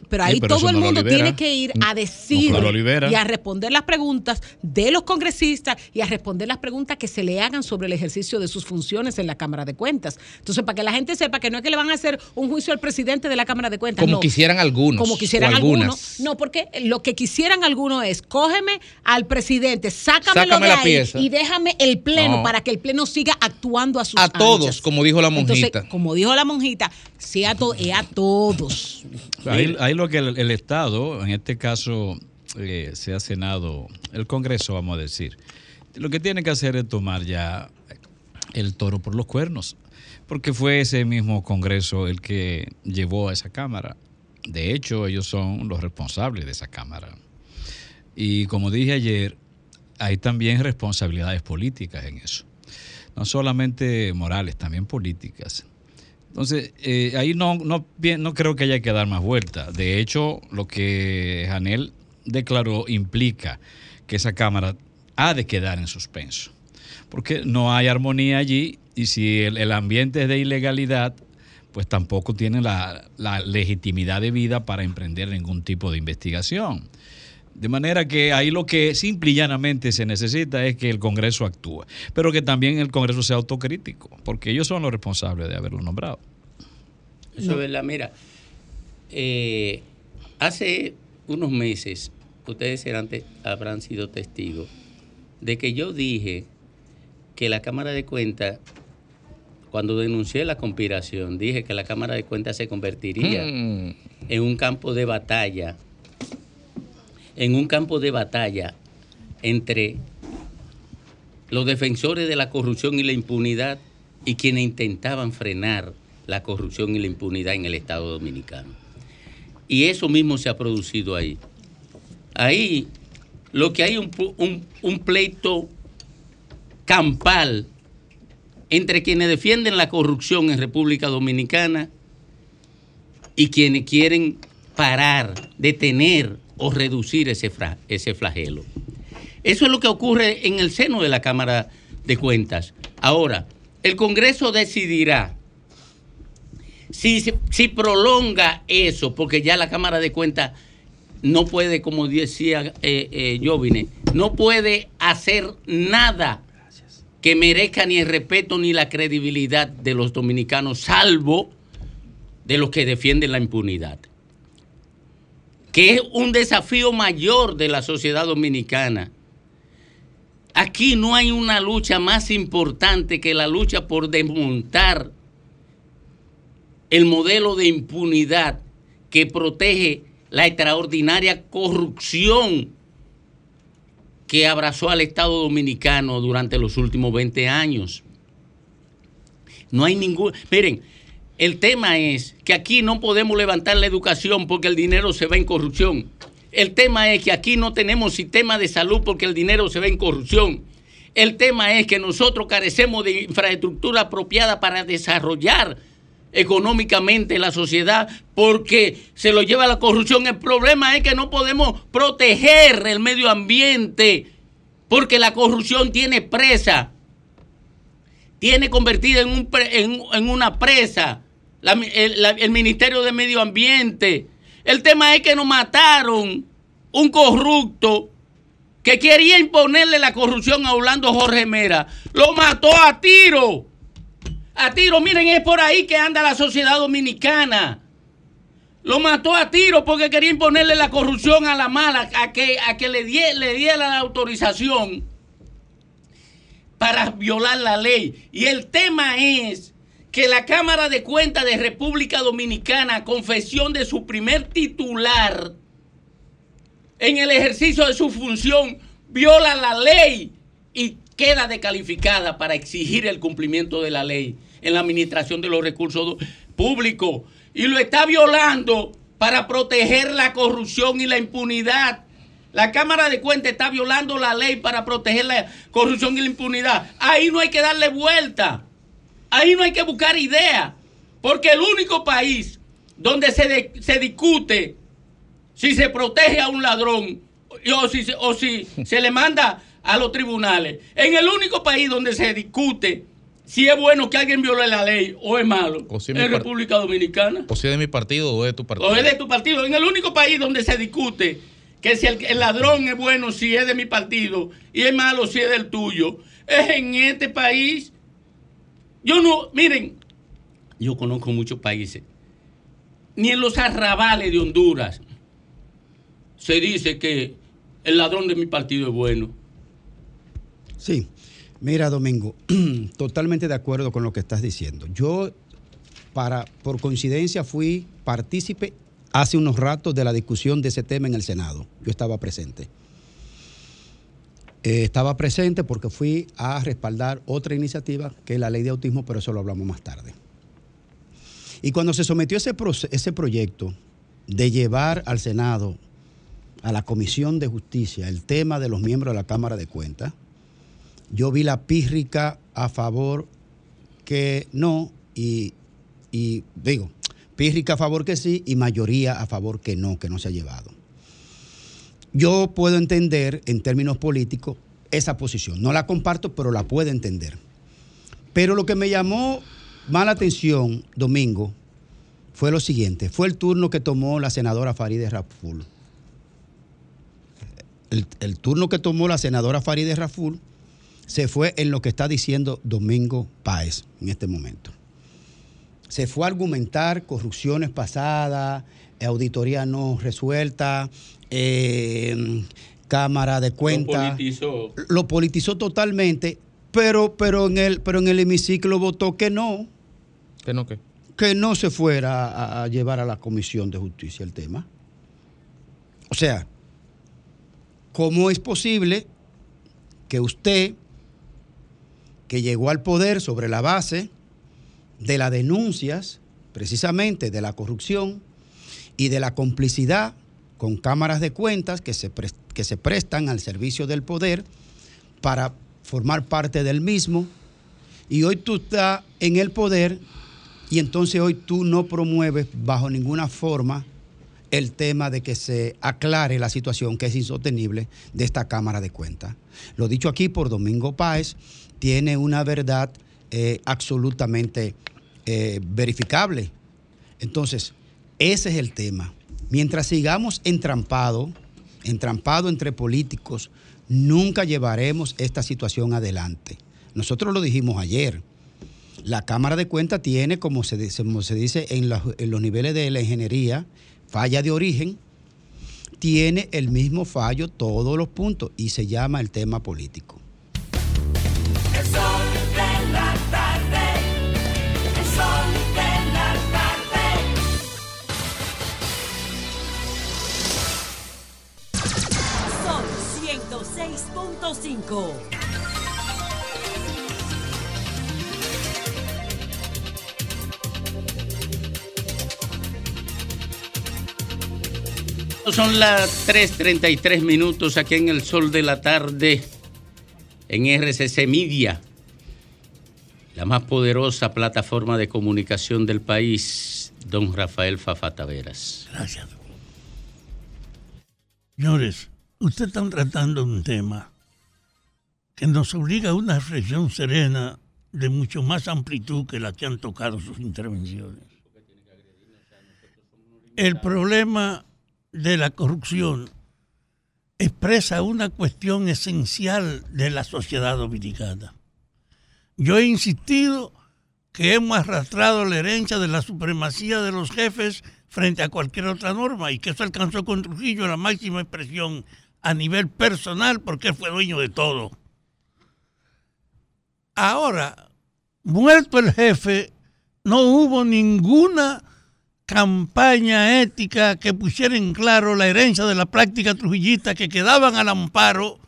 Speaker 13: pero ahí
Speaker 4: Sí, pero
Speaker 13: todo el
Speaker 4: no
Speaker 13: mundo tiene que ir a decir
Speaker 4: No
Speaker 13: y a responder las preguntas de los congresistas y a responder las preguntas que se le hagan sobre el ejercicio de sus funciones en la Cámara de Cuentas. Entonces, para que la gente sepa que no es que le van a hacer un juicio al presidente de la Cámara de Cuentas.
Speaker 4: Como
Speaker 13: no.
Speaker 4: quisieran algunos.
Speaker 13: Como quisieran algunos.
Speaker 4: algunas.
Speaker 13: No, porque lo que quisieran algunos es, cógeme al presidente, sácamelo
Speaker 4: Sácame
Speaker 13: de
Speaker 4: la
Speaker 13: ahí
Speaker 4: pieza.
Speaker 13: y déjame el pleno
Speaker 4: No.
Speaker 13: para que el pleno siga actuando a sus
Speaker 4: A todos, como dijo la
Speaker 13: Entonces,
Speaker 4: monjita.
Speaker 13: como dijo la monjita, sea to- a todos.
Speaker 11: Ahí, ahí lo que el, el Estado, en este caso, eh, sea Senado, el Congreso, vamos a decir, lo que tiene que hacer es tomar ya el toro por los cuernos, porque fue ese mismo Congreso el que llevó a esa Cámara. De hecho, ellos son los responsables de esa Cámara. Y como dije ayer, hay también responsabilidades políticas en eso. No solamente morales, también políticas. Entonces, eh, ahí no, no, no creo que haya que dar más vuelta. De hecho, lo que Janel declaró implica que esa Cámara ha de quedar en suspenso, porque no hay armonía allí Y si el, ambiente es de ilegalidad, pues tampoco tienen la, la legitimidad de vida para emprender ningún tipo de investigación. De manera que ahí lo que simple y llanamente se necesita es que el Congreso actúe, pero que también el Congreso sea autocrítico, porque ellos son los responsables de haberlo nombrado.
Speaker 1: Eso es verdad. Mira, eh, hace unos meses, ustedes serán te- habrán sido testigos de que yo dije que la Cámara de Cuentas, cuando denuncié la conspiración, dije que la Cámara de Cuentas se convertiría
Speaker 4: Mm.
Speaker 1: en un campo de batalla, en un campo de batalla entre los defensores de la corrupción y la impunidad y quienes intentaban frenar la corrupción y la impunidad en el Estado Dominicano. Y eso mismo se ha producido ahí. Ahí lo que hay un, un, pleito campal entre quienes defienden la corrupción en República Dominicana y quienes quieren parar, detener o reducir ese, ese flagelo. Eso es lo que ocurre en el seno de la Cámara de Cuentas. Ahora, el Congreso decidirá si, si prolonga eso, porque ya la Cámara de Cuentas no puede, como decía eh, eh, Jovine, no puede hacer nada que merezca ni el respeto ni la credibilidad de los dominicanos, salvo de los que defienden la impunidad. Que es un desafío mayor de la sociedad dominicana. Aquí no hay una lucha más importante que la lucha por desmontar el modelo de impunidad que protege la extraordinaria corrupción que abrazó al Estado dominicano durante los últimos 20 años. No hay ningún... Miren, el tema es que aquí no podemos levantar la educación porque el dinero se va en corrupción. El tema es que aquí no tenemos sistema de salud porque el dinero se va en corrupción. El tema es que nosotros carecemos de infraestructura apropiada para desarrollar económicamente la sociedad porque se lo lleva la corrupción. El problema es que no podemos proteger el medio ambiente porque la corrupción tiene presa, tiene convertida en, una presa el, el Ministerio de Medio Ambiente. El tema es que nos mataron un corrupto que quería imponerle la corrupción a Orlando Jorge Mera. Lo mató a tiro a tiro. Miren, es por ahí que anda la sociedad dominicana. Lo mató a tiro porque quería imponerle la corrupción a la mala, a que, a que le, die- le diera la autorización para violar la ley. Y el tema es que la Cámara de Cuentas de República Dominicana, confesión de su primer titular, en el ejercicio de su función, viola la ley y queda descalificada para exigir el cumplimiento de la ley en la administración de los recursos públicos. Y lo está violando para proteger la corrupción y la impunidad. La Cámara de Cuentas está violando la ley para proteger la corrupción y la impunidad. Ahí no hay que darle vuelta. Ahí no hay que buscar idea. Porque el único país donde se, se discute si se protege a un ladrón o si se le manda a los tribunales. En el único país donde se discute si es bueno que alguien viole la ley o es malo,
Speaker 4: O si
Speaker 1: es
Speaker 4: mi par-
Speaker 1: República Dominicana.
Speaker 4: O si es de mi partido o de tu partido.
Speaker 1: O es de tu partido. En el único país donde se discute que si el, el ladrón es bueno si es de mi partido y es malo si es del tuyo, es en este país. Yo no, miren, yo conozco muchos países. Ni en los arrabales de Honduras se dice que el ladrón de mi partido es bueno.
Speaker 15: Sí, mira Domingo, totalmente de acuerdo con lo que estás diciendo. Yo, para, por coincidencia, fui partícipe hace unos ratos de la discusión de ese tema en el Senado. Yo estaba presente. Eh, estaba presente porque fui a respaldar otra iniciativa que es la ley de autismo, pero eso lo hablamos más tarde. Y cuando se sometió ese, ese proyecto de llevar al Senado, a la Comisión de Justicia, el tema de los miembros de la Cámara de Cuentas, yo vi la pírrica a favor que no y, y digo, pírrica a favor que sí y mayoría a favor que no, que no se ha llevado. Yo puedo entender en términos políticos esa posición. No la comparto, pero la puedo entender. Pero lo que me llamó más la atención, Domingo, fue lo siguiente. Fue el turno que tomó la senadora Farideh Raful. El, el turno que tomó la senadora Farideh Raful se fue en lo que está diciendo Domingo Páez en este momento. Se fue a argumentar corrupciones pasadas, auditoría no resuelta, eh, cámara de cuentas.
Speaker 1: politizó.
Speaker 15: Lo politizó totalmente, pero, pero, en el, pero en el hemiciclo votó que no,
Speaker 4: ¿Que no qué?
Speaker 15: que no se fuera a, a llevar a la Comisión de Justicia el tema. O sea, ¿cómo es posible que usted, que llegó al poder sobre la base de las denuncias, precisamente de la corrupción y de la complicidad con cámaras de cuentas que se, que se prestan al servicio del poder para formar parte del mismo, y hoy tú estás en el poder y entonces hoy tú no promueves bajo ninguna forma el tema de que se aclare la situación que es insostenible de esta Cámara de Cuentas. Lo dicho aquí por Domingo Páez tiene una verdad eh, absolutamente eh, verificable. Entonces, ese es el tema. Mientras sigamos entrampados, entrampados entre políticos, nunca llevaremos esta situación adelante. Nosotros lo dijimos ayer. La Cámara de Cuentas tiene, como se dice, en los niveles de la ingeniería, falla de origen, tiene el mismo fallo todos los puntos y se llama el tema político.
Speaker 16: 106.5.
Speaker 1: Son las 3.33 minutos aquí en el sol de la tarde en RCC Media, la más poderosa plataforma de comunicación del país, don Rafael Fafa Taveras.
Speaker 17: Gracias. Señores, ustedes están tratando un tema que nos obliga a una reflexión serena de mucho más amplitud que la que han tocado sus intervenciones. El problema de la corrupción expresa una cuestión esencial de la sociedad dominicana. Yo he insistido que hemos arrastrado la herencia de la supremacía de los jefes frente a cualquier otra norma y que eso alcanzó con Trujillo la máxima expresión a nivel personal porque él fue dueño de todo. Ahora, muerto el jefe, no hubo ninguna campaña ética que pusiera en claro la herencia de la práctica trujillista que quedaban al amparo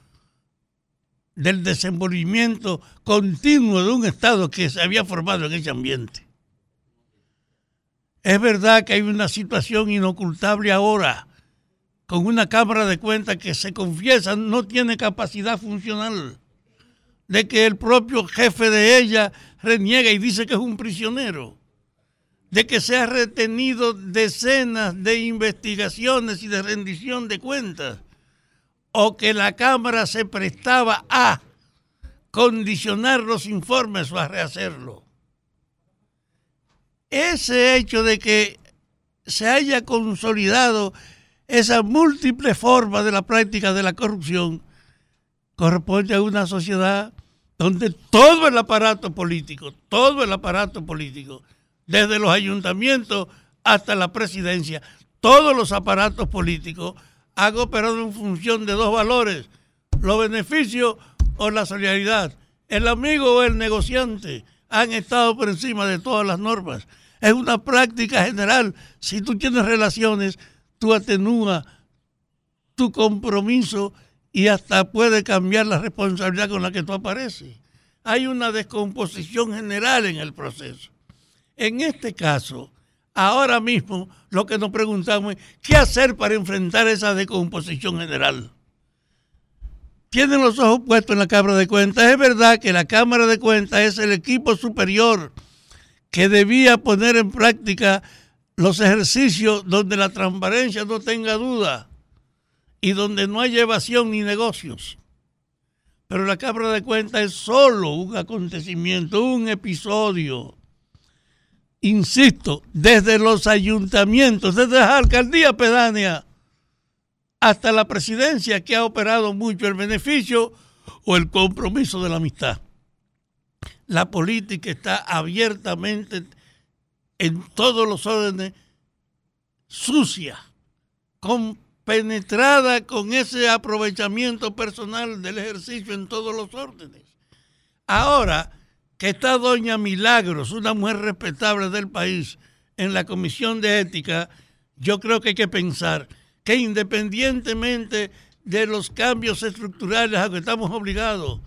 Speaker 17: del desenvolvimiento continuo de un Estado que se había formado en ese ambiente. Es verdad que hay una situación inocultable ahora, con una Cámara de Cuentas que se confiesa no tiene capacidad funcional, de que el propio jefe de ella reniega y dice que es un prisionero de que se ha retenido decenas de investigaciones y de rendición de cuentas, o que la Cámara se prestaba a condicionar los informes o a rehacerlo. Ese hecho de que se haya consolidado esa múltiple forma de la práctica de la corrupción corresponde a una sociedad donde todo el aparato político, todo el aparato político, desde los ayuntamientos hasta la presidencia, todos los aparatos políticos han operado en función de dos valores, los beneficios o la solidaridad. El amigo o el negociante han estado por encima de todas las normas. Es una práctica general. Si tú tienes relaciones, tú atenúas tu compromiso y hasta puede cambiar la responsabilidad con la que tú apareces. Hay una descomposición general en el proceso. En este caso, ahora mismo lo que nos preguntamos es qué hacer para enfrentar esa decomposición general. Tienen los ojos puestos en la Cámara de Cuentas. Es verdad que la Cámara de Cuentas es el equipo superior que debía poner en práctica los ejercicios donde la transparencia no tenga duda y donde no haya evasión ni negocios. Pero la Cámara de Cuentas es solo un acontecimiento, un episodio. Insisto, desde los ayuntamientos, desde las alcaldías pedáneas hasta la presidencia que ha operado mucho el beneficio o el compromiso de la amistad. La política está abiertamente en todos los órdenes sucia, compenetrada con ese aprovechamiento personal del ejercicio en todos los órdenes. Ahora que está doña Milagros, una mujer respetable del país, en la Comisión de Ética, yo creo que hay que pensar que independientemente de los cambios estructurales a que estamos obligados,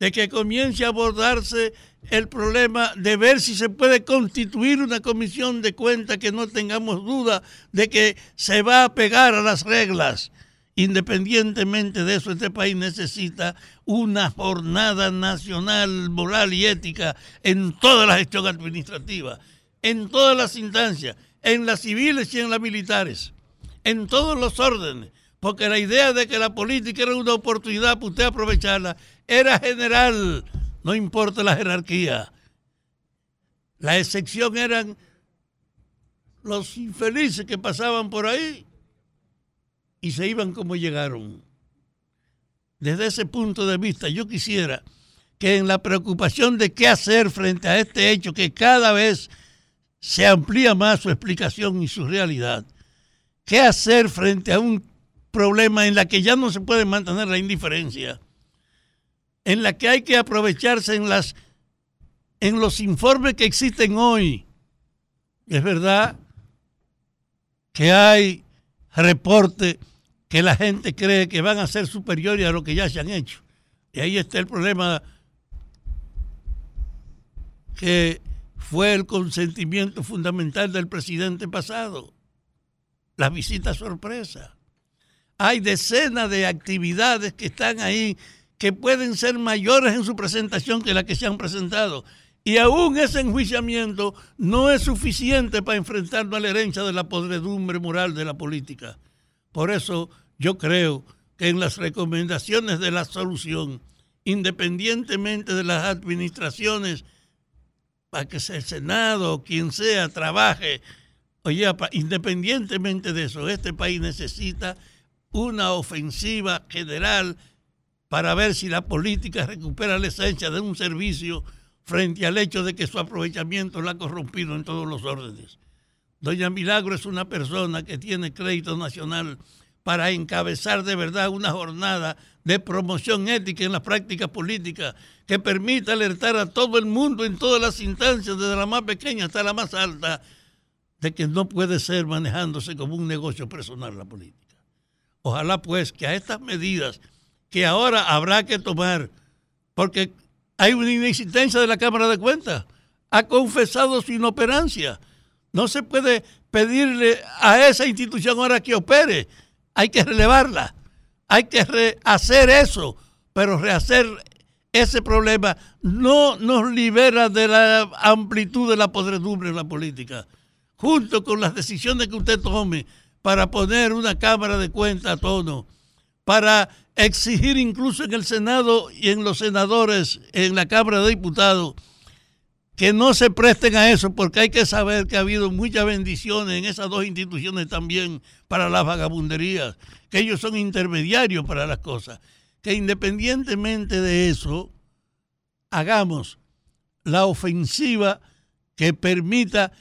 Speaker 17: de que comience a abordarse el problema de ver si se puede constituir una comisión de cuenta que no tengamos duda de que se va a pegar a las reglas. Independientemente de eso, este país necesita una jornada nacional moral y ética en toda la gestión administrativa, en todas las instancias, en las civiles y en las militares, en todos los órdenes, porque la idea de que la política era una oportunidad para usted aprovecharla era general, no importa la jerarquía. La excepción eran los infelices que pasaban por ahí y se iban como llegaron. Desde ese punto de vista, yo quisiera que en la preocupación de qué hacer frente a este hecho que cada vez se amplía más su explicación y su realidad, qué hacer frente a un problema en la que ya no se puede mantener la indiferencia, en la que hay que aprovecharse en las en los informes que existen hoy. Es verdad que hay reportes que la gente cree que van a ser superiores a lo que ya se han hecho. Y ahí está el problema que fue el consentimiento fundamental del presidente pasado, la visita sorpresa. Hay decenas de actividades que están ahí que pueden ser mayores en su presentación que las que se han presentado. Y aún ese enjuiciamiento no es suficiente para enfrentarnos a la herencia de la podredumbre moral de la política. Por eso yo creo que en las recomendaciones de la solución, independientemente de las administraciones, para que sea el Senado o quien sea trabaje, oye, independientemente de eso, este país necesita una ofensiva general para ver si la política recupera la esencia de un servicio frente al hecho de que su aprovechamiento la ha corrompido en todos los órdenes. Doña Milagro es una persona que tiene crédito nacional para encabezar de verdad una jornada de promoción ética en las prácticas políticas que permita alertar a todo el mundo en todas las instancias, desde la más pequeña hasta la más alta, de que no puede ser manejándose como un negocio personal la política. Ojalá pues que a estas medidas que ahora habrá que tomar, porque hay una inexistencia de la Cámara de Cuentas, ha confesado su inoperancia. No se puede pedirle a esa institución ahora que opere, hay que relevarla, hay que rehacer eso, pero rehacer ese problema no nos libera de la amplitud de la podredumbre en la política. Junto con las decisiones que usted tome para poner una Cámara de Cuentas a tono, para exigir incluso en el Senado y en los senadores, en la Cámara de Diputados, que no se presten a eso, porque hay que saber que ha habido muchas bendiciones en esas dos instituciones también para las vagabunderías, que ellos son intermediarios para las cosas, que independientemente de eso, hagamos la ofensiva que permita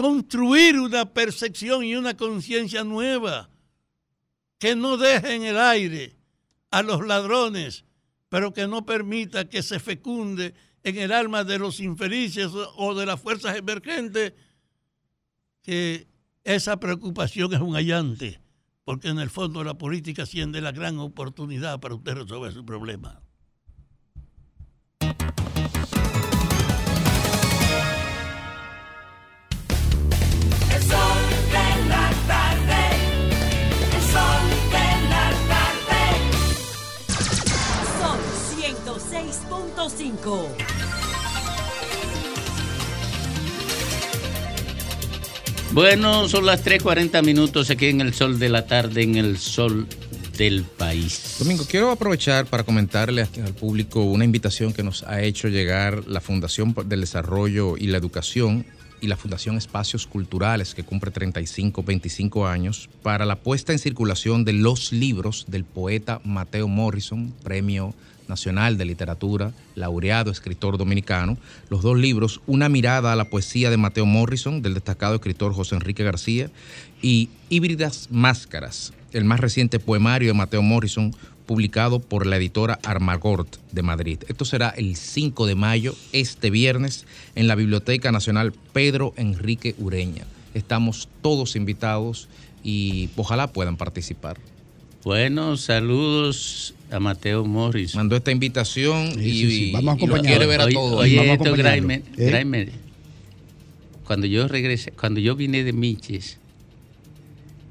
Speaker 17: construir una percepción y una conciencia nueva, que no deje en el aire a los ladrones, pero que no permita que se fecunde en el alma de los infelices o de las fuerzas emergentes, que esa preocupación es un allante, porque en el fondo la política siente la gran oportunidad para usted resolver su problema.
Speaker 1: Bueno, son las 3.40 minutos aquí en el sol de la tarde, en el sol del país.
Speaker 4: Domingo, quiero aprovechar para comentarle al público una invitación que nos ha hecho llegar la Fundación del Desarrollo y la Educación y la Fundación Espacios Culturales, que cumple 35, 25 años, para la puesta en circulación de los libros del poeta Mateo Morrison, premio Nacional de Literatura, laureado escritor dominicano. Los dos libros, Una mirada a la poesía de Mateo Morrison, del destacado escritor José Enrique García, y Híbridas Máscaras, el más reciente poemario de Mateo Morrison, publicado por la editora Armagort de Madrid. Esto será el 5 de mayo, este viernes, en la Biblioteca Nacional Pedro Enrique Ureña. Estamos todos invitados y ojalá puedan participar.
Speaker 1: Bueno, saludos a Mateo Morris.
Speaker 4: Mandó esta invitación y,
Speaker 15: sí, sí. Vamos
Speaker 4: y lo quiere ver a
Speaker 1: Oye,
Speaker 4: todos.
Speaker 1: oye,
Speaker 15: Vamos
Speaker 1: esto. Graimer,
Speaker 15: ¿Eh?
Speaker 1: Graimer, cuando yo regresé, cuando yo vine de Miches,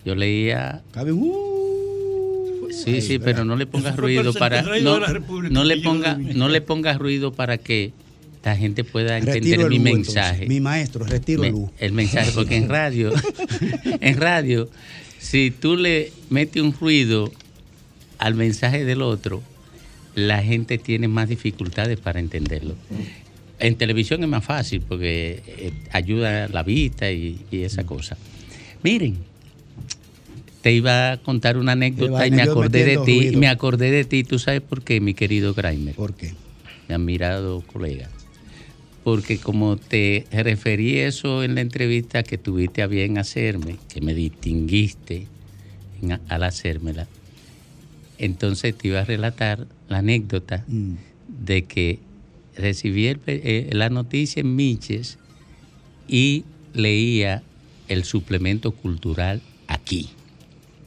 Speaker 1: yo leía.
Speaker 15: Cabe un-
Speaker 1: Sí, sí, pero no le pongas ruido para no, no le ponga no le pongas ruido para que la gente pueda entender mi
Speaker 15: entonces.
Speaker 1: mensaje.
Speaker 15: Mi maestro, retiro el
Speaker 1: Me-
Speaker 15: Lu.
Speaker 1: el mensaje, porque en radio, en radio, si tú le metes un ruido al mensaje del otro, la gente tiene más dificultades para entenderlo. En televisión es más fácil porque eh, ayuda la vista y, y esa cosa. Miren, te iba a contar una anécdota y me acordé de ti.
Speaker 15: ruido.
Speaker 1: Me acordé de ti. ¿Tú sabes por qué, mi querido Graimer?
Speaker 15: ¿Por qué?
Speaker 1: Mi admirado colega. Porque como te referí eso en la entrevista que tuviste a bien hacerme, que me distinguiste en al hacérmela, entonces te iba a relatar la anécdota
Speaker 15: Mm.
Speaker 1: de que recibí el eh, la noticia en Miches y leía el suplemento cultural aquí.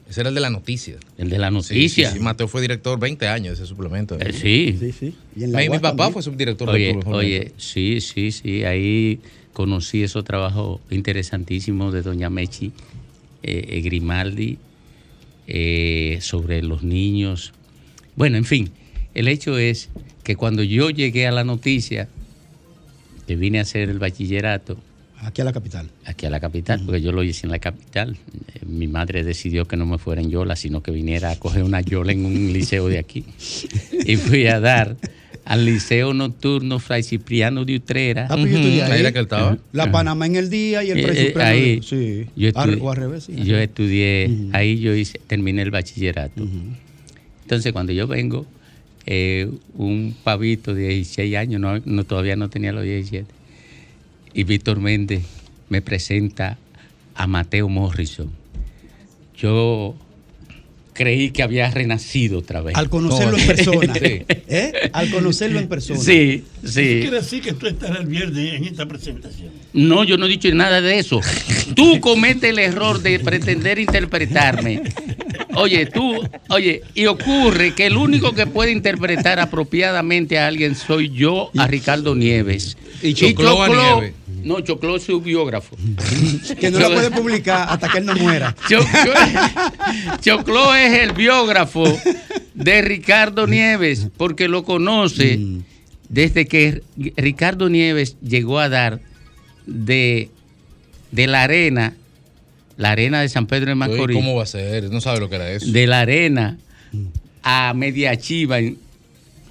Speaker 4: Ese era el de la noticia.
Speaker 1: El de la noticia.
Speaker 4: sí, sí. Mateo fue director 20 años de ese suplemento.
Speaker 1: Eh, sí.
Speaker 15: Sí, sí. Y en la
Speaker 4: Mi, mi papá
Speaker 15: también.
Speaker 4: fue subdirector
Speaker 1: Oye,
Speaker 4: del Club
Speaker 1: oye, sí, sí, sí, ahí conocí esos trabajos interesantísimos de doña Mechi eh, eh, Grimaldi eh, sobre los niños. Bueno, en fin, el hecho es que cuando yo llegué a la noticia, que vine a hacer el bachillerato,
Speaker 15: Aquí a la capital.
Speaker 1: aquí a la capital, porque yo lo hice en la capital. Eh, Mi madre decidió que no me fuera en Yola, sino que viniera a coger una Yola en un liceo de aquí. Y fui a dar al Liceo Nocturno Fray Cipriano de Utrera.
Speaker 15: Ah, pues yo estudié ahí.
Speaker 4: Ahí era que estaba.
Speaker 15: La Panamá en el día y el
Speaker 1: Eh,
Speaker 15: Fray
Speaker 1: eh,
Speaker 15: Supremo.
Speaker 1: ahí,
Speaker 15: Sí.
Speaker 1: yo estudié,
Speaker 15: o al revés, sí.
Speaker 1: yo estudié ahí yo hice, terminé el bachillerato. Entonces cuando yo vengo, eh, un pavito de 16 años, no, no, todavía no tenía los 17, y Víctor Méndez me presenta a Mateo Morrison. Yo creí que había renacido otra vez.
Speaker 15: Al conocerlo en persona. ¿Eh? Al conocerlo en persona.
Speaker 1: Sí, sí.
Speaker 17: quiere decir que tú estarás el viernes en esta presentación.
Speaker 1: No, yo no he dicho nada de eso. Tú cometes el error de pretender interpretarme. Oye, tú, oye, y ocurre que el único que puede interpretar apropiadamente a alguien soy yo, a Ricardo Nieves.
Speaker 4: Y Chocló a Nieves.
Speaker 1: No, Chocló es su biógrafo.
Speaker 15: Que no la puede publicar hasta que él no muera.
Speaker 1: Chocló es el biógrafo de Ricardo Nieves, porque lo conoce
Speaker 15: Mm.
Speaker 1: desde que Ricardo Nieves llegó a dar de, de la arena, la arena de San Pedro de Macorís,
Speaker 4: ¿Cómo va a ser? No sabe lo que era eso.
Speaker 1: de la arena a Media Chiva en,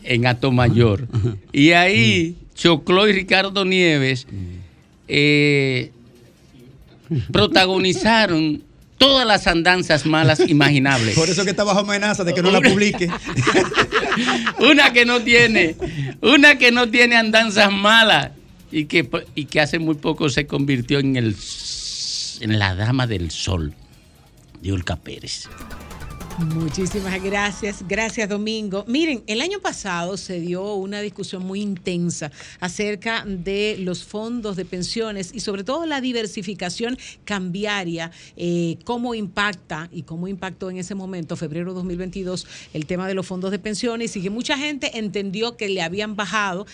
Speaker 1: en Atomayor. Y ahí Chocló y Ricardo Nieves eh, protagonizaron todas las andanzas malas imaginables.
Speaker 15: Por eso que está bajo amenaza de que no la publique.
Speaker 1: una que no tiene, una que no tiene andanzas malas y que, y que hace muy poco se convirtió en, el, en la dama del sol de Olca Pérez.
Speaker 13: Muchísimas gracias, gracias Domingo. Miren, el año pasado se dio una discusión muy intensa acerca de los fondos de pensiones y sobre todo la diversificación cambiaria, eh, cómo impacta y cómo impactó en ese momento, febrero 2022, el tema de los fondos de pensiones y que mucha gente entendió que le habían bajado.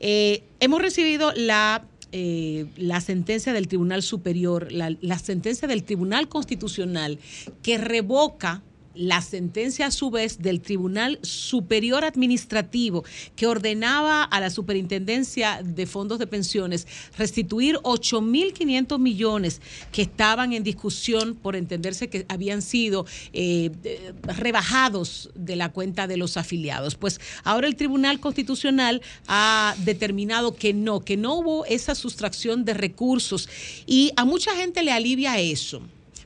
Speaker 13: Eh, hemos recibido la eh, la sentencia del Tribunal Superior, la, la sentencia del Tribunal Constitucional que revoca la sentencia a su vez del Tribunal Superior Administrativo que ordenaba a la Superintendencia de Fondos de Pensiones restituir 8.500 millones que estaban en discusión por entenderse que habían sido eh, rebajados de la cuenta de los afiliados. Pues ahora el Tribunal Constitucional ha determinado que no, que no hubo esa sustracción de recursos y a mucha gente le alivia eso.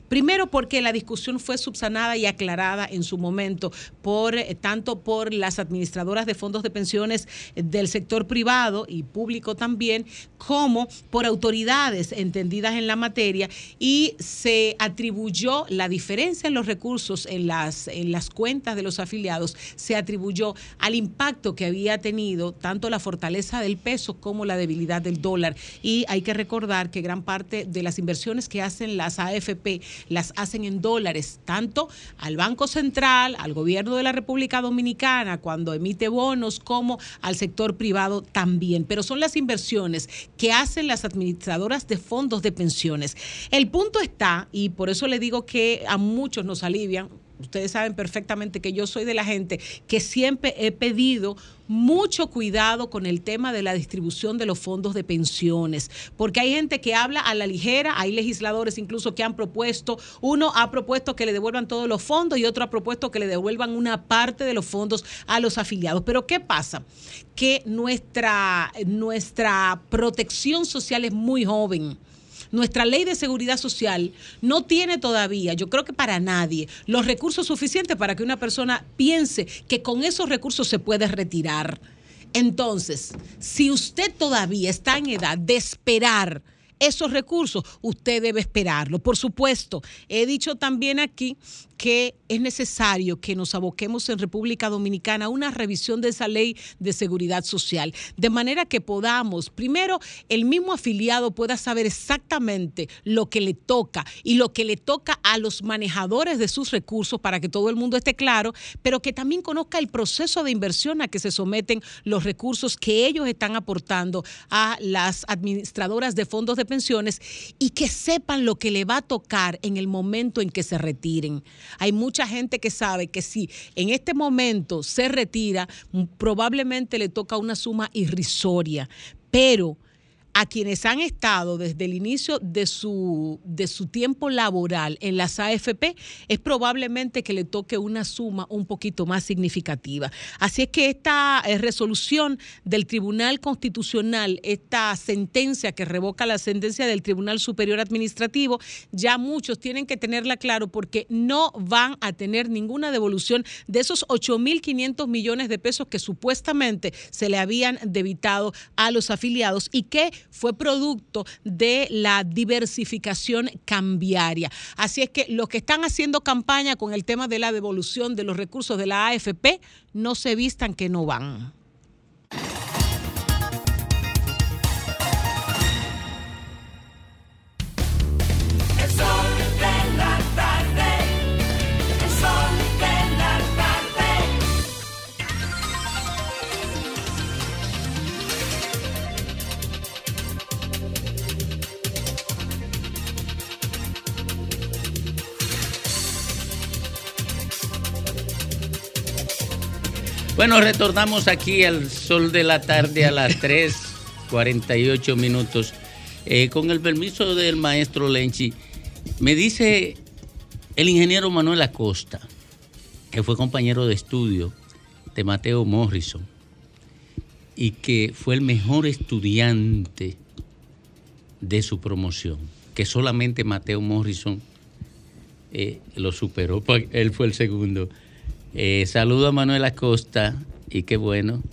Speaker 13: Primero porque la discusión fue subsanada y aclarada en su momento por eh, tanto por las administradoras de fondos de pensiones eh, del sector privado y público también, como por autoridades entendidas en la materia y se atribuyó la diferencia en los recursos en las en las cuentas de los afiliados se atribuyó al impacto que había tenido tanto la fortaleza del peso como la debilidad del dólar. Y hay que recordar que gran parte de las inversiones que hacen las AFP las hacen en dólares, tanto al Banco Central, al gobierno de la República Dominicana, cuando emite bonos, como al sector privado también. Pero son las inversiones que hacen las administradoras de fondos de pensiones. El punto está, y por eso le digo que a muchos nos alivian, ustedes saben perfectamente que yo soy de la gente que siempre he pedido mucho cuidado con el tema de la distribución de los fondos de pensiones, porque hay gente que habla a la ligera, hay legisladores incluso que han propuesto, uno ha propuesto que le devuelvan todos los fondos y otro ha propuesto que le devuelvan una parte de los fondos a los afiliados. Pero ¿qué pasa? Que nuestra, nuestra protección social es muy joven nuestra ley de seguridad social no tiene todavía, yo creo que para nadie, los recursos suficientes para que una persona piense que con esos recursos se puede retirar. Entonces, si usted todavía está en edad de esperar esos recursos, usted debe esperarlo. Por supuesto, he dicho también aquí que es necesario que nos aboquemos en República Dominicana a una revisión de esa ley de seguridad social, de manera que podamos, primero, el mismo afiliado pueda saber exactamente lo que le toca y lo que le toca a los manejadores de sus recursos para que todo el mundo esté claro, pero que también conozca el proceso de inversión a que se someten los recursos que ellos están aportando a las administradoras de fondos de pensiones y que sepan lo que le va a tocar en el momento en que se retiren. Hay mucha gente que sabe que si en este momento se retira, probablemente le toca una suma irrisoria, pero a quienes han estado desde el inicio de su, de su tiempo laboral en las AFP, es probablemente que le toque una suma un poquito más significativa. Así es que esta eh, resolución del Tribunal Constitucional, esta sentencia que revoca la sentencia del Tribunal Superior Administrativo, ya muchos tienen que tenerla claro porque no van a tener ninguna devolución de esos 8.500 millones de pesos que supuestamente se le habían debitado a los afiliados y que fue producto de la diversificación cambiaria. Así es que los que están haciendo campaña con el tema de la devolución de los recursos de la AFP, no se vistan que no van.
Speaker 1: Bueno, retornamos aquí al sol de la tarde a las 3:48 minutos. Eh, con el permiso del maestro Lenchi, me dice el ingeniero Manuel Acosta, que fue compañero de estudio de Mateo Morrison y que fue el mejor estudiante de su promoción, que solamente Mateo Morrison eh, lo superó, él fue el segundo. Eh, saludo a Manuel Acosta y qué bueno,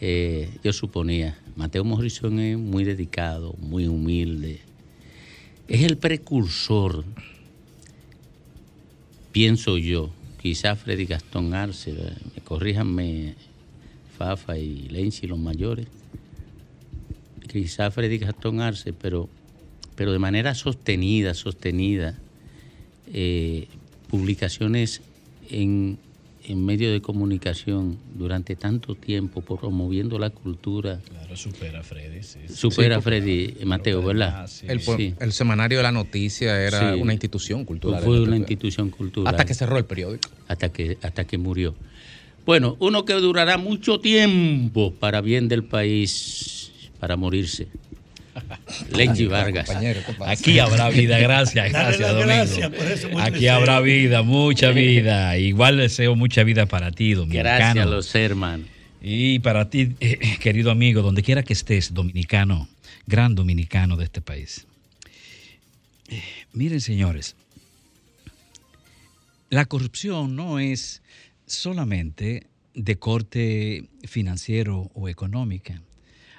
Speaker 1: eh, yo suponía, Mateo Morrison es muy dedicado, muy humilde, es el precursor, pienso yo, quizá Freddy Gastón Arce, me corríjanme Fafa y Lenzi, los mayores, quizá Freddy Gastón Arce, pero, pero de manera sostenida, sostenida, eh, publicaciones en en medios de comunicación durante tanto tiempo promoviendo la cultura.
Speaker 14: Claro, supera a Freddy. sí, sí.
Speaker 1: Supera a
Speaker 4: Sí,
Speaker 1: Freddy Mateo, ¿verdad?
Speaker 4: El, po-
Speaker 1: Sí.
Speaker 4: el semanario de la noticia era
Speaker 1: Sí.
Speaker 4: una institución cultural.
Speaker 1: Fue una institución cultural.
Speaker 4: Hasta que cerró el periódico.
Speaker 1: Hasta que, hasta que murió. Bueno, uno que durará mucho tiempo para bien del país, para morirse. Lenchi Vargas.
Speaker 14: Aquí habrá vida, gracias, gracias Domingo.
Speaker 1: gracias por
Speaker 14: Aquí
Speaker 1: deseo.
Speaker 14: habrá vida, mucha vida. Igual deseo mucha vida para ti, dominicano.
Speaker 1: Gracias, los hermanos.
Speaker 14: Y para ti, eh, querido amigo, donde quiera que estés, dominicano, gran dominicano de este país. Eh, Miren, señores, la corrupción no es solamente de corte financiero o económica.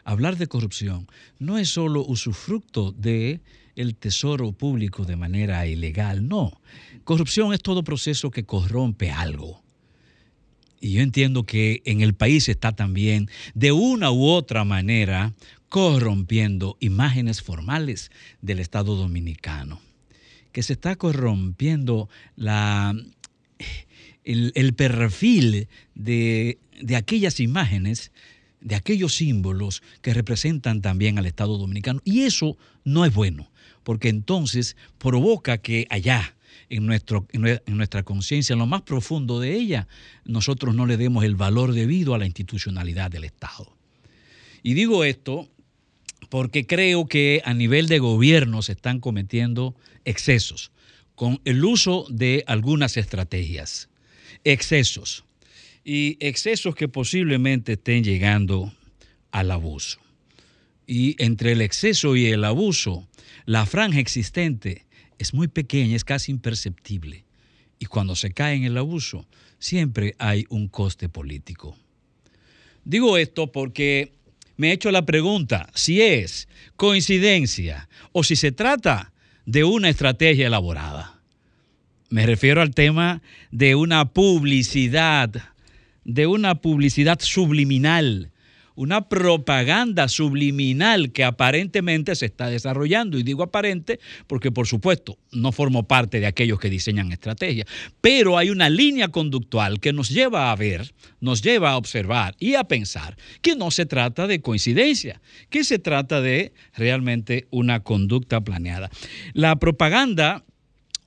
Speaker 14: Hablar de corrupción no es solo usufructo de el tesoro público de manera ilegal, no. Corrupción es todo proceso que corrompe algo. Y yo entiendo que en el país está también, de una u otra manera, corrompiendo imágenes formales del Estado dominicano. Que se está corrompiendo el, perfil de aquellas imágenes, de aquellos símbolos que representan también al Estado dominicano. Y eso no es bueno, porque entonces provoca que allá, en, nuestro, en nue- en nuestra conciencia, en lo más profundo de ella, nosotros no le demos el valor debido a la institucionalidad del Estado. Y digo esto porque creo que a nivel de gobierno se están cometiendo excesos con el uso de algunas estrategias. Excesos. Y excesos que posiblemente estén llegando al abuso. Y entre el exceso y el abuso, la franja existente es muy pequeña, es casi imperceptible. Y cuando se cae en el abuso, siempre hay un coste político. Digo esto porque me he hecho la pregunta si es coincidencia o si se trata de una estrategia elaborada. Me refiero al tema de una publicidad, de una publicidad subliminal, una propaganda subliminal que aparentemente se está desarrollando. Y digo aparente porque, por supuesto, no formo parte de aquellos que diseñan estrategias, pero hay una línea conductual que nos lleva a ver, nos lleva a observar y a pensar que no se trata de coincidencia, que se trata de realmente una conducta planeada. La propaganda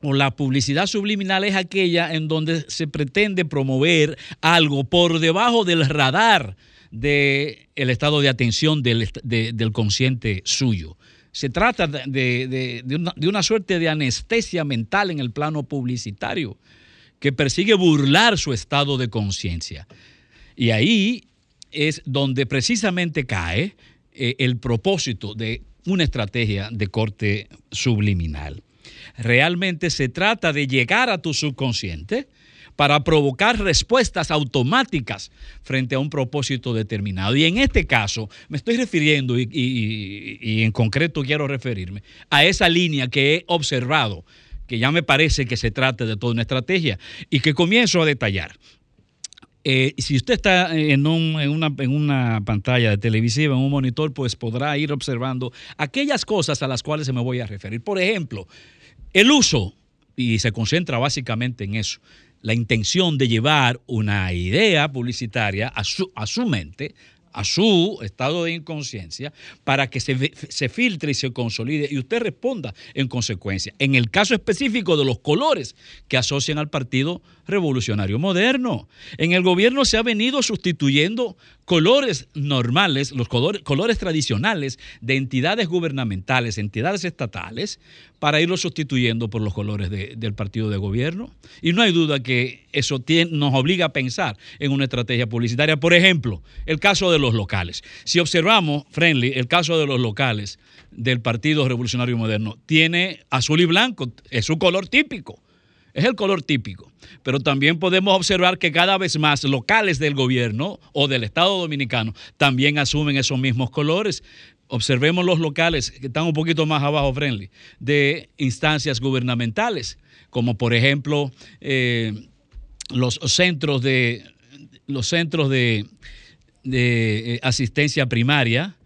Speaker 14: o la publicidad subliminal es aquella en donde se pretende promover algo por debajo del radar del estado de atención del, del consciente suyo. Se trata de una, de una suerte de anestesia mental en el plano publicitario que persigue burlar su estado de conciencia. Y ahí es donde precisamente cae eh, el propósito de una estrategia de corte subliminal. Realmente se trata de llegar a tu subconsciente para provocar respuestas automáticas frente a un propósito determinado. Y en este caso me estoy refiriendo, y, en concreto quiero referirme, a esa línea que he observado, que ya me parece que se trata de toda una estrategia y que comienzo a detallar. Eh, si usted está en una, en una pantalla de televisiva, en un monitor, pues podrá ir observando aquellas cosas a las cuales se me voy a referir. Por ejemplo, el uso, y se concentra básicamente en eso, la intención de llevar una idea publicitaria a su, a su mente, a su estado de inconsciencia, para que se, se filtre y se consolide y usted responda en consecuencia. En el caso específico de los colores que asocian al Partido Revolucionario Moderno, en el gobierno se ha venido sustituyendo colores normales, los colores, colores tradicionales de entidades gubernamentales, entidades estatales, para irlos sustituyendo por los colores de- del partido de gobierno. Y no hay duda que eso nos obliga a pensar en una estrategia publicitaria. Por ejemplo, el caso de los locales. Si observamos, Friendly, el caso de los locales del Partido Revolucionario Moderno, tiene azul y blanco, es su color típico. Es el color típico. Pero también podemos observar que cada vez más locales del gobierno o del Estado dominicano también asumen esos mismos colores. Observemos los locales que están un poquito más abajo, friendly, de instancias gubernamentales, como por ejemplo eh, los centros de los centros de, eh, asistencia primaria,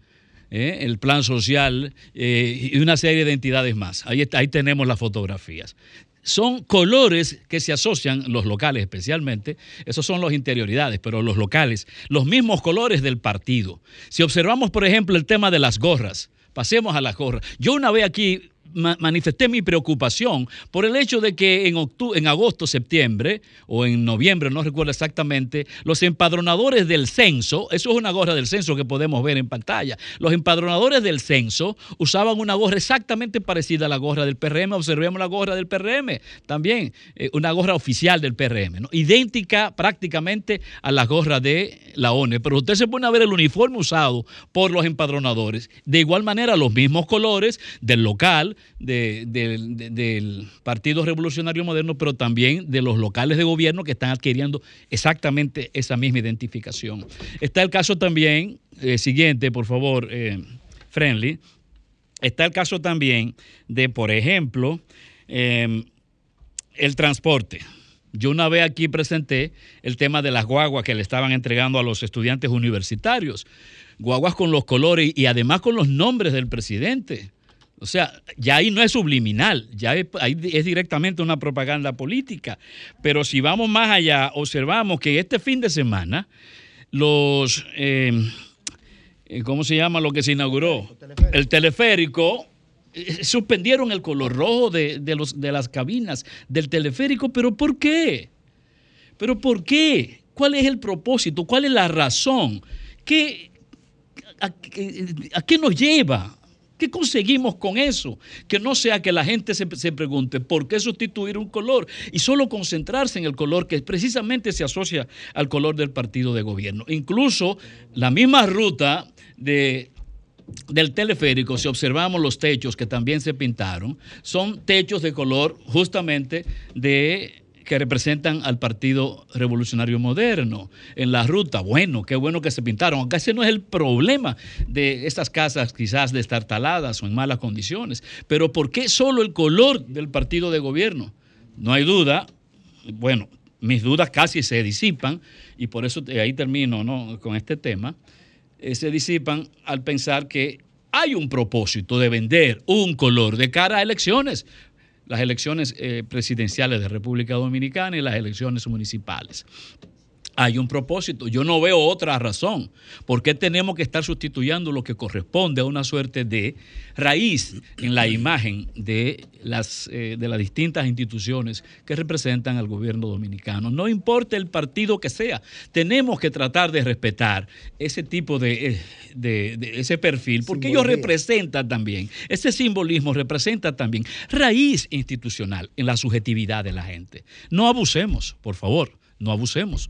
Speaker 14: ¿eh? el plan social y una serie de entidades más. Ahí, ahí tenemos las fotografías. Son colores que se asocian, los locales especialmente, esos son las interioridades, pero los locales, los mismos colores del partido. Si observamos, por ejemplo, el tema de las gorras, pasemos a las gorras. Yo una vez aquí ma- manifesté mi preocupación por el hecho de que en, en agosto, septiembre o en noviembre, no recuerdo exactamente, los empadronadores del censo, eso es una gorra del censo que podemos ver en pantalla, los empadronadores del censo usaban una gorra exactamente parecida a la gorra del PRM, observemos la gorra del PRM también, eh, una gorra oficial del PRM, ¿no? idéntica prácticamente a la gorra de la ONE, pero usted se pone a ver el uniforme usado por los empadronadores, de igual manera los mismos colores del local, de- del- de- del Partido Revolucionario Moderno, pero también de los locales de gobierno que están adquiriendo exactamente esa misma identificación. Está el caso también, eh, siguiente, por favor, eh, Friendly, está el caso también de, por ejemplo, eh, el transporte. Yo una vez aquí presenté el tema de las guaguas que le estaban entregando a los estudiantes universitarios. Guaguas con los colores y además con los nombres del presidente. O sea, ya ahí no es subliminal, ya es, ahí es directamente una propaganda política. Pero si vamos más allá, observamos que este fin de semana los, eh, eh, ¿cómo se llama lo que se inauguró? El teleférico. eh, Suspendieron el color rojo de, de los, de las cabinas del teleférico, pero ¿por qué? ¿Pero por qué? ¿Cuál es el propósito? ¿Cuál es la razón? ¿Qué, a, qué- a qué nos lleva? ¿Qué conseguimos con eso? Que no sea que la gente se, se pregunte por qué sustituir un color y solo concentrarse en el color que precisamente se asocia al color del partido de gobierno. Incluso la misma ruta de, del teleférico, si observamos los techos que también se pintaron, son techos de color justamente de que representan al Partido Revolucionario Moderno en la ruta. Bueno, qué bueno que se pintaron. Acá ese no es el problema de estas casas quizás destartaladas o en malas condiciones. Pero ¿por qué solo el color del partido de gobierno? No hay duda, bueno, mis dudas casi se disipan y por eso ahí termino ¿no? con este tema eh, se disipan al pensar que hay un propósito de vender un color de cara a elecciones, las elecciones eh, presidenciales de República Dominicana y las elecciones municipales. Hay un propósito. Yo no veo otra razón. ¿Por qué tenemos que estar sustituyendo lo que corresponde a una suerte de raíz en la imagen de las, eh, de las distintas instituciones que representan al gobierno dominicano? No importa el partido que sea, tenemos que tratar de respetar ese tipo de, eh, de- de ese perfil, porque ellos representan también, ese simbolismo representa también raíz institucional en la subjetividad de la gente. No abusemos, por favor, no abusemos.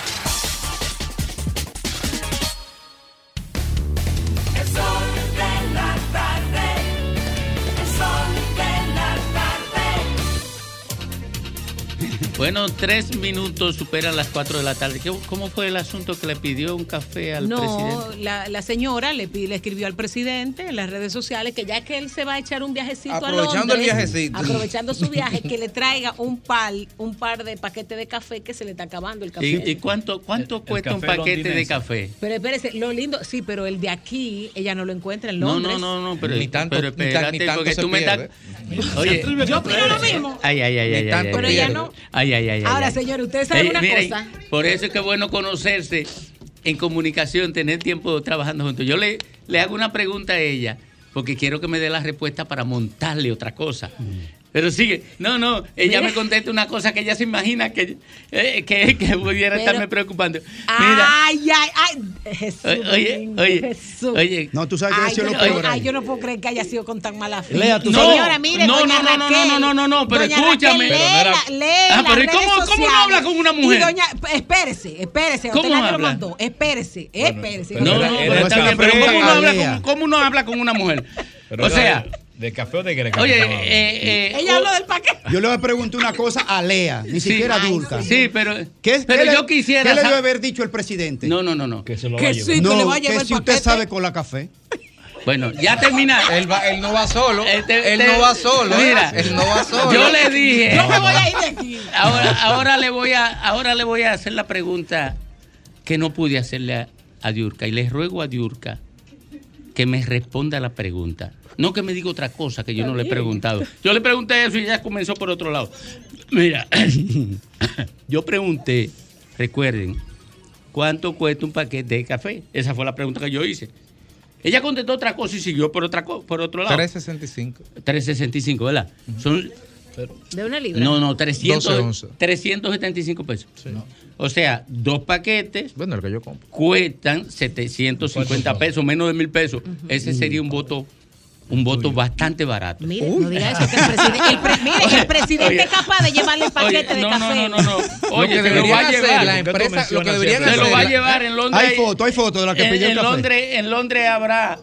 Speaker 1: Bueno, tres minutos superan las cuatro de la tarde. ¿Qué- ¿Cómo fue el asunto que le pidió un café al
Speaker 13: no,
Speaker 1: presidente?
Speaker 13: la, la señora le, le escribió al presidente en las redes sociales que ya que él se va a echar un viajecito
Speaker 4: Aprovechando
Speaker 13: a
Speaker 4: el
Speaker 13: Londres,
Speaker 4: viajecito.
Speaker 13: aprovechando su viaje, que le traiga un par, un par de paquetes de café que se le está acabando el café.
Speaker 1: ¿Y, y cuánto, cuánto cuesta un paquete de café?
Speaker 13: Pero espérese, lo lindo, sí, pero el de aquí ella no lo encuentra en
Speaker 1: No,
Speaker 13: Londres.
Speaker 1: no, no, no, pero,
Speaker 4: Ni tanto-
Speaker 1: pero
Speaker 4: ni tan-
Speaker 1: espérate,
Speaker 4: ni tanto
Speaker 1: porque tú me estás... Oye,
Speaker 13: Yo opino lo mismo.
Speaker 1: ay, ay, ay, ay, ay,
Speaker 13: Pero ella no.
Speaker 1: Ay, ay, ay, ay,
Speaker 13: Ahora,
Speaker 1: ay.
Speaker 13: señor, usted sabe una
Speaker 1: miren,
Speaker 13: cosa.
Speaker 1: Por eso es que es bueno conocerse en comunicación, tener tiempo trabajando juntos. Yo le, le hago una pregunta a ella, porque quiero que me dé la respuesta para montarle otra cosa. Pero sigue, no, no, ella
Speaker 13: Mira.
Speaker 1: me contesta una cosa que ella se imagina que, eh, que, que pudiera
Speaker 13: Pero-
Speaker 1: estarme preocupando. Mira,
Speaker 13: Ay, ay, ay. Jesús.
Speaker 1: oye, oye,
Speaker 13: Jesús.
Speaker 1: oye,
Speaker 15: No, tú sabes que
Speaker 13: Ay, yo, no
Speaker 15: lo
Speaker 13: puedo,
Speaker 15: peor.
Speaker 13: ay, yo no puedo creer que haya sido con tan mala fe.
Speaker 15: Lea, tú
Speaker 1: No,
Speaker 15: sabes-
Speaker 13: Señora, mire,
Speaker 1: no,
Speaker 13: doña
Speaker 1: no, no, no,
Speaker 13: Raquel,
Speaker 1: no, no, no, no, pero
Speaker 13: doña
Speaker 1: escúchame.
Speaker 13: Raquel,
Speaker 1: Pero
Speaker 13: lee
Speaker 1: no era-
Speaker 13: la- lee
Speaker 1: Ah,
Speaker 13: las
Speaker 1: pero ¿y
Speaker 13: redes
Speaker 1: cómo- cómo uno
Speaker 13: sociales.
Speaker 1: habla con una mujer?
Speaker 13: Y doña, espérese, espérese, usted
Speaker 1: ¿Cómo
Speaker 13: lo
Speaker 1: habla?
Speaker 13: mandó. Espérese, espérese.
Speaker 1: no, no,
Speaker 15: era-
Speaker 1: pero está bien, pero ¿cómo uno, habla con, cómo uno habla con una mujer?
Speaker 11: Pero
Speaker 1: o sea,
Speaker 11: de, café o de greca.
Speaker 1: oye, eh, eh,
Speaker 13: Ella
Speaker 1: o-
Speaker 13: habló del paquete.
Speaker 15: Yo le pregunté una cosa a Lea, ni
Speaker 1: Sí.
Speaker 15: siquiera adulta.
Speaker 1: Sí, pero,
Speaker 15: ¿Qué,
Speaker 1: pero
Speaker 15: qué le-
Speaker 1: yo quisiera.
Speaker 15: ¿Qué le debe haber dicho el presidente?
Speaker 1: No, no, no, no.
Speaker 11: que se lo
Speaker 13: Que
Speaker 11: va a llevar.
Speaker 13: sí. que
Speaker 15: no,
Speaker 13: le va a llevar
Speaker 15: que
Speaker 13: el
Speaker 15: si usted sabe con la café.
Speaker 1: Bueno, ya terminaste.
Speaker 4: Él, va, él no va solo.
Speaker 1: Eh, te-
Speaker 4: él
Speaker 1: te-
Speaker 4: no va solo. ¿eh?
Speaker 1: Mira,
Speaker 4: él no va solo.
Speaker 1: Yo le dije.
Speaker 13: Yo me voy a ir de aquí.
Speaker 1: Ahora, ahora le voy a, ahora le voy a hacer la pregunta que no pude hacerle a, a Diurca y le ruego a Diurca que me responda la pregunta. No que me diga otra cosa que yo no le he preguntado. Yo le pregunté eso y ya comenzó por otro lado. Mira, yo pregunté, recuerden, ¿cuánto cuesta un paquete de café? Esa fue la pregunta que yo hice. Ella contestó otra cosa y siguió por, otra, por otro lado.
Speaker 4: 365.
Speaker 1: 365, ¿verdad? Son,
Speaker 13: De una libra.
Speaker 1: no, no, 300,
Speaker 4: 12 onzas.
Speaker 1: 375 pesos. O sea, dos paquetes
Speaker 4: Bueno, el que yo compro.
Speaker 1: cuestan 750 pesos, menos de mil pesos. Ese sería un voto un voto bastante barato.
Speaker 13: Mire, no diga eso, que el presidente, el pre- mire, el presidente
Speaker 1: Oye.
Speaker 13: es capaz de llevarle el paquete
Speaker 1: Oye,
Speaker 13: de
Speaker 1: no,
Speaker 13: café.
Speaker 1: no, no, no. Oye,
Speaker 4: que
Speaker 1: se lo
Speaker 4: deberían
Speaker 1: va a
Speaker 4: hacer
Speaker 1: llevar.
Speaker 4: la empresa- lo que deberían
Speaker 1: se lo
Speaker 4: hacer-
Speaker 1: va a llevar en Londres.
Speaker 15: Hay foto, hay foto de la que
Speaker 1: en,
Speaker 15: pidió el
Speaker 1: en
Speaker 15: café.
Speaker 1: Londres, en Londres habrá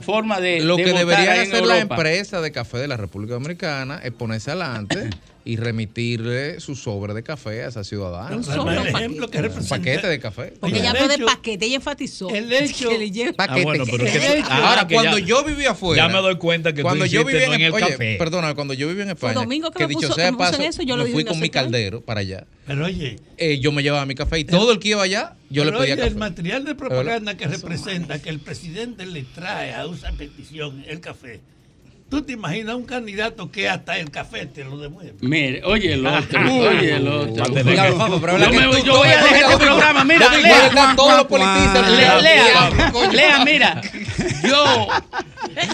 Speaker 1: forma de
Speaker 4: Lo
Speaker 1: de
Speaker 4: que debería hacer la empresa de café de la República Dominicana es ponerse adelante y remitirle su sobre de café a esa ciudadana.
Speaker 13: Un solo
Speaker 17: el ejemplo que
Speaker 4: Un
Speaker 17: representa-
Speaker 4: paquete de café.
Speaker 13: Porque
Speaker 17: El
Speaker 13: ella habló de paquete, ella enfatizó.
Speaker 17: el hecho-
Speaker 13: que le lleva-
Speaker 4: Paquete.
Speaker 11: Ah, bueno, pero es que- ah,
Speaker 4: Ahora,
Speaker 11: que
Speaker 4: cuando
Speaker 11: ya-
Speaker 4: yo vivía afuera.
Speaker 11: ya me doy cuenta que tú
Speaker 4: cuando yo
Speaker 11: hiciste
Speaker 4: vivía
Speaker 11: no en el
Speaker 4: oye,
Speaker 11: café.
Speaker 4: Perdona, cuando yo vivía en España.
Speaker 13: Domingo que me
Speaker 4: dicho
Speaker 13: puso-
Speaker 4: sea
Speaker 13: que me
Speaker 4: paso,
Speaker 13: en eso, yo lo
Speaker 4: me
Speaker 13: dije
Speaker 4: fui
Speaker 13: en
Speaker 4: con mi caldero para allá.
Speaker 17: Pero oye,
Speaker 4: Eh, yo me llevaba mi café y todo el que iba allá, yo le
Speaker 17: pero
Speaker 4: pedía
Speaker 17: oye,
Speaker 4: café.
Speaker 17: el material de propaganda que representa que el presidente le trae a esa petición el café. ¿Tú te imaginas un candidato que hasta el café te lo demuestre?
Speaker 1: Mire, oye el otro,
Speaker 17: Uh,
Speaker 1: oye el otro.
Speaker 11: a
Speaker 1: Yo, me voy- yo
Speaker 4: todo
Speaker 1: voy a dejar este programa, mira, lea.
Speaker 4: todos los politistas.
Speaker 1: Lea, lea, mira, yo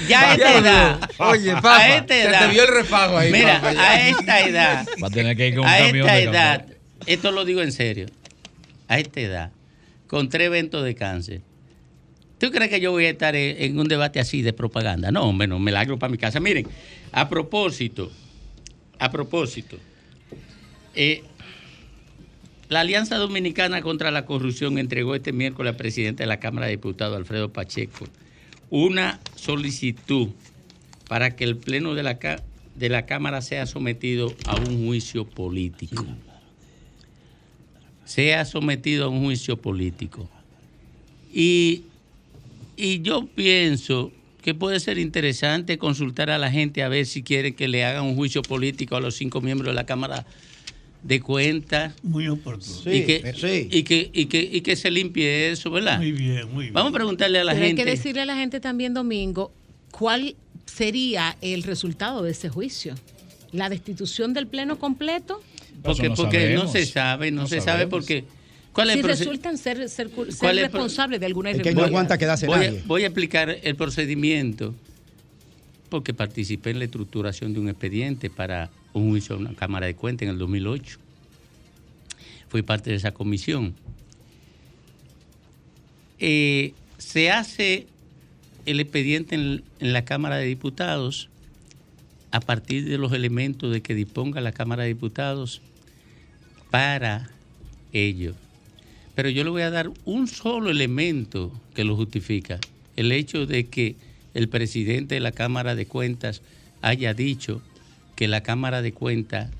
Speaker 1: ya a esta edad,
Speaker 4: Oye,
Speaker 1: a esta
Speaker 4: se
Speaker 1: edad,
Speaker 4: te vio el refajo ahí.
Speaker 1: mira, a esta edad,
Speaker 11: Va a tener que ir con un
Speaker 1: a
Speaker 11: camión
Speaker 1: esta
Speaker 11: de café.
Speaker 1: edad, esto lo digo en serio, a esta edad, con tres eventos de cáncer, ¿tú crees que yo voy a estar en, un debate así de propaganda? No, hombre, no, me largo para mi casa. Miren, a propósito, a propósito, eh, la Alianza Dominicana contra la Corrupción entregó este miércoles al presidente de la Cámara de Diputados, Alfredo Pacheco, una solicitud para que el Pleno de la, de la Cámara sea sometido a un juicio político. Sea sometido a un juicio político. Y, y yo pienso que puede ser interesante consultar a la gente a ver si quiere que le hagan un juicio político a los cinco miembros de la Cámara de Cuentas.
Speaker 17: Muy oportuno.
Speaker 1: y, que, y, que, y, que, y que se limpie eso, ¿verdad?
Speaker 17: Muy bien, muy bien.
Speaker 1: Vamos a preguntarle a la
Speaker 13: Pero hay
Speaker 1: gente.
Speaker 13: que decirle a la gente también, Domingo, cuál sería el resultado de ese juicio. ¿La destitución del pleno completo?
Speaker 1: Porque,
Speaker 11: no
Speaker 1: porque no se sabe, no,
Speaker 11: No
Speaker 1: se sabe porque. ¿Cuál es
Speaker 13: Si resultan ser, ser, ser
Speaker 1: ¿Cuál es el pro-
Speaker 13: responsables de alguna
Speaker 15: Es que no
Speaker 13: irregularidad.
Speaker 15: aguanta quedarse
Speaker 1: voy, a,
Speaker 15: nadie.
Speaker 1: voy a explicar el procedimiento porque participé en la estructuración de un expediente para un juicio a una Cámara de Cuentas en el 2008. Fui parte de esa comisión. Eh, se hace el expediente en, en la Cámara de Diputados a partir de los elementos de que disponga la Cámara de Diputados para ello. Pero yo le voy a dar un solo elemento que lo justifica. El hecho de que el presidente de la Cámara de Cuentas haya dicho que la Cámara de Cuentas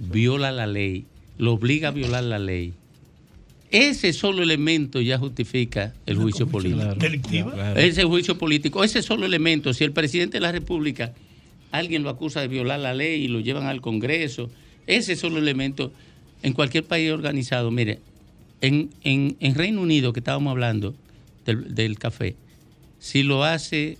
Speaker 1: viola la ley, lo obliga a violar la ley. Ese solo elemento ya justifica el juicio político. Ese juicio político, ese solo elemento, si el presidente de la República, alguien lo acusa de violar la ley y lo llevan al Congreso, ese solo elemento, en cualquier país organizado, mire, en, en, en Reino Unido, que estábamos hablando del, del café, si lo hace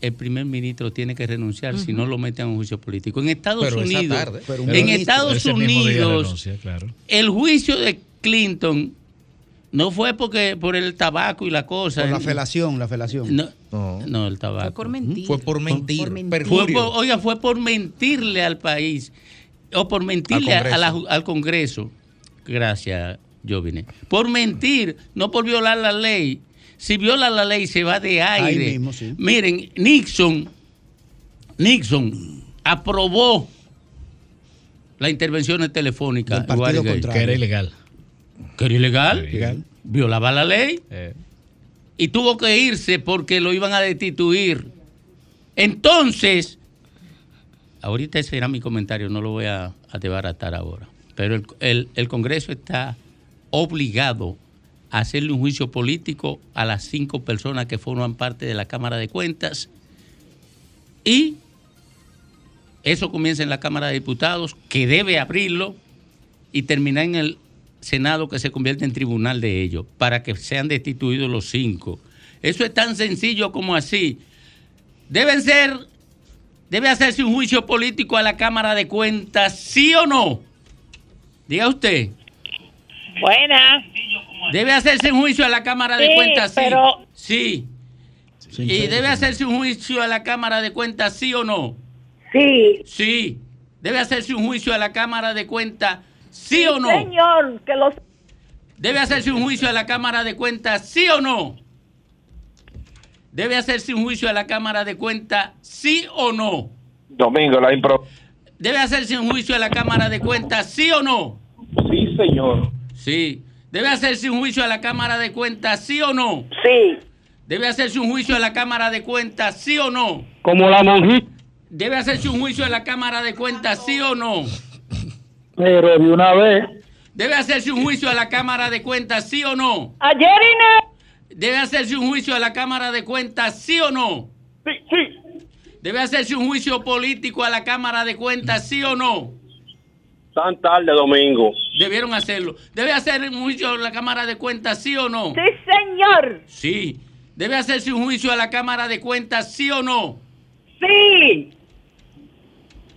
Speaker 1: el primer ministro tiene que renunciar, si no lo meten a un juicio político. En Estados
Speaker 4: Pero
Speaker 1: Unidos,
Speaker 4: tarde. Pero
Speaker 15: un
Speaker 1: en
Speaker 15: ministro.
Speaker 1: Estados Unidos,
Speaker 11: renuncia, claro.
Speaker 1: el juicio de Clinton no fue porque por el tabaco y la cosa.
Speaker 15: Por la felación, la felación.
Speaker 1: No, no, el tabaco.
Speaker 13: Fue por mentir.
Speaker 4: Fue por mentir.
Speaker 13: Por mentir.
Speaker 1: Fue
Speaker 4: perjurio.
Speaker 1: por- oiga, fue por mentirle al país o por mentirle
Speaker 4: Al
Speaker 1: a la al Congreso. Gracias, Jovine. Por mentir, no por violar la ley. Si viola la ley, se va de
Speaker 15: Ahí
Speaker 1: aire.
Speaker 15: mismo, sí.
Speaker 1: Miren, Nixon, Nixon aprobó las intervenciones telefónicas.
Speaker 15: Del partido
Speaker 1: Watergate.
Speaker 15: contrario.
Speaker 11: Que era ilegal.
Speaker 1: que era ilegal,
Speaker 15: Ilegal.
Speaker 1: violaba la ley
Speaker 11: Eh,
Speaker 1: y tuvo que irse porque lo iban a destituir. Entonces, ahorita ese era mi comentario, no lo voy a, a desbaratar ahora, pero el, el- el Congreso está obligado a hacerle un juicio político a las cinco personas que forman parte de la Cámara de Cuentas y eso comienza en la Cámara de Diputados, que debe abrirlo y terminar en el Senado que se convierta en tribunal de ellos para que sean destituidos los cinco. Eso es tan sencillo como así. Deben ser, debe hacerse un juicio político a la Cámara de Cuentas, ¿sí o no? Diga usted.
Speaker 6: Buena.
Speaker 1: Debe hacerse un juicio a la Cámara de Cuentas, sí.
Speaker 6: pero-
Speaker 1: Sí. Y debe hacerse un juicio a la Cámara de Cuentas, sí o no.
Speaker 8: Sí.
Speaker 1: Sí. Debe hacerse un juicio a la Cámara de Cuentas, sí o no.
Speaker 8: Señor, que los
Speaker 1: Debe hacerse un juicio a la Cámara de Cuentas, sí o no. Debe hacerse un juicio a la Cámara de Cuentas, sí o no.
Speaker 5: Domingo, la impro...
Speaker 1: Debe hacerse un juicio a la Cámara de Cuentas, sí o no.
Speaker 5: Sí, señor.
Speaker 1: Sí. Debe hacerse un juicio a la Cámara de Cuentas, sí o no.
Speaker 8: Sí.
Speaker 1: Debe hacerse un juicio a la Cámara de Cuentas, sí o no.
Speaker 9: Como la monjita.
Speaker 1: Debe hacerse un juicio a la Cámara de Cuentas, sí o no.
Speaker 9: Pero de una vez.
Speaker 1: Debe hacerse un juicio a la Cámara de Cuentas, sí o no.
Speaker 8: Ayer Inés.
Speaker 1: Debe hacerse un juicio a la Cámara de Cuentas, sí o no.
Speaker 5: Sí, sí.
Speaker 1: Debe hacerse un juicio político a la Cámara de Cuentas, sí o no.
Speaker 5: Tan tarde, Domingo.
Speaker 1: Debieron hacerlo. Debe hacer un juicio a la Cámara de Cuentas, sí o no.
Speaker 8: Sí, señor.
Speaker 1: Sí. Debe hacerse un juicio a la Cámara de Cuentas, sí o no.
Speaker 8: Sí.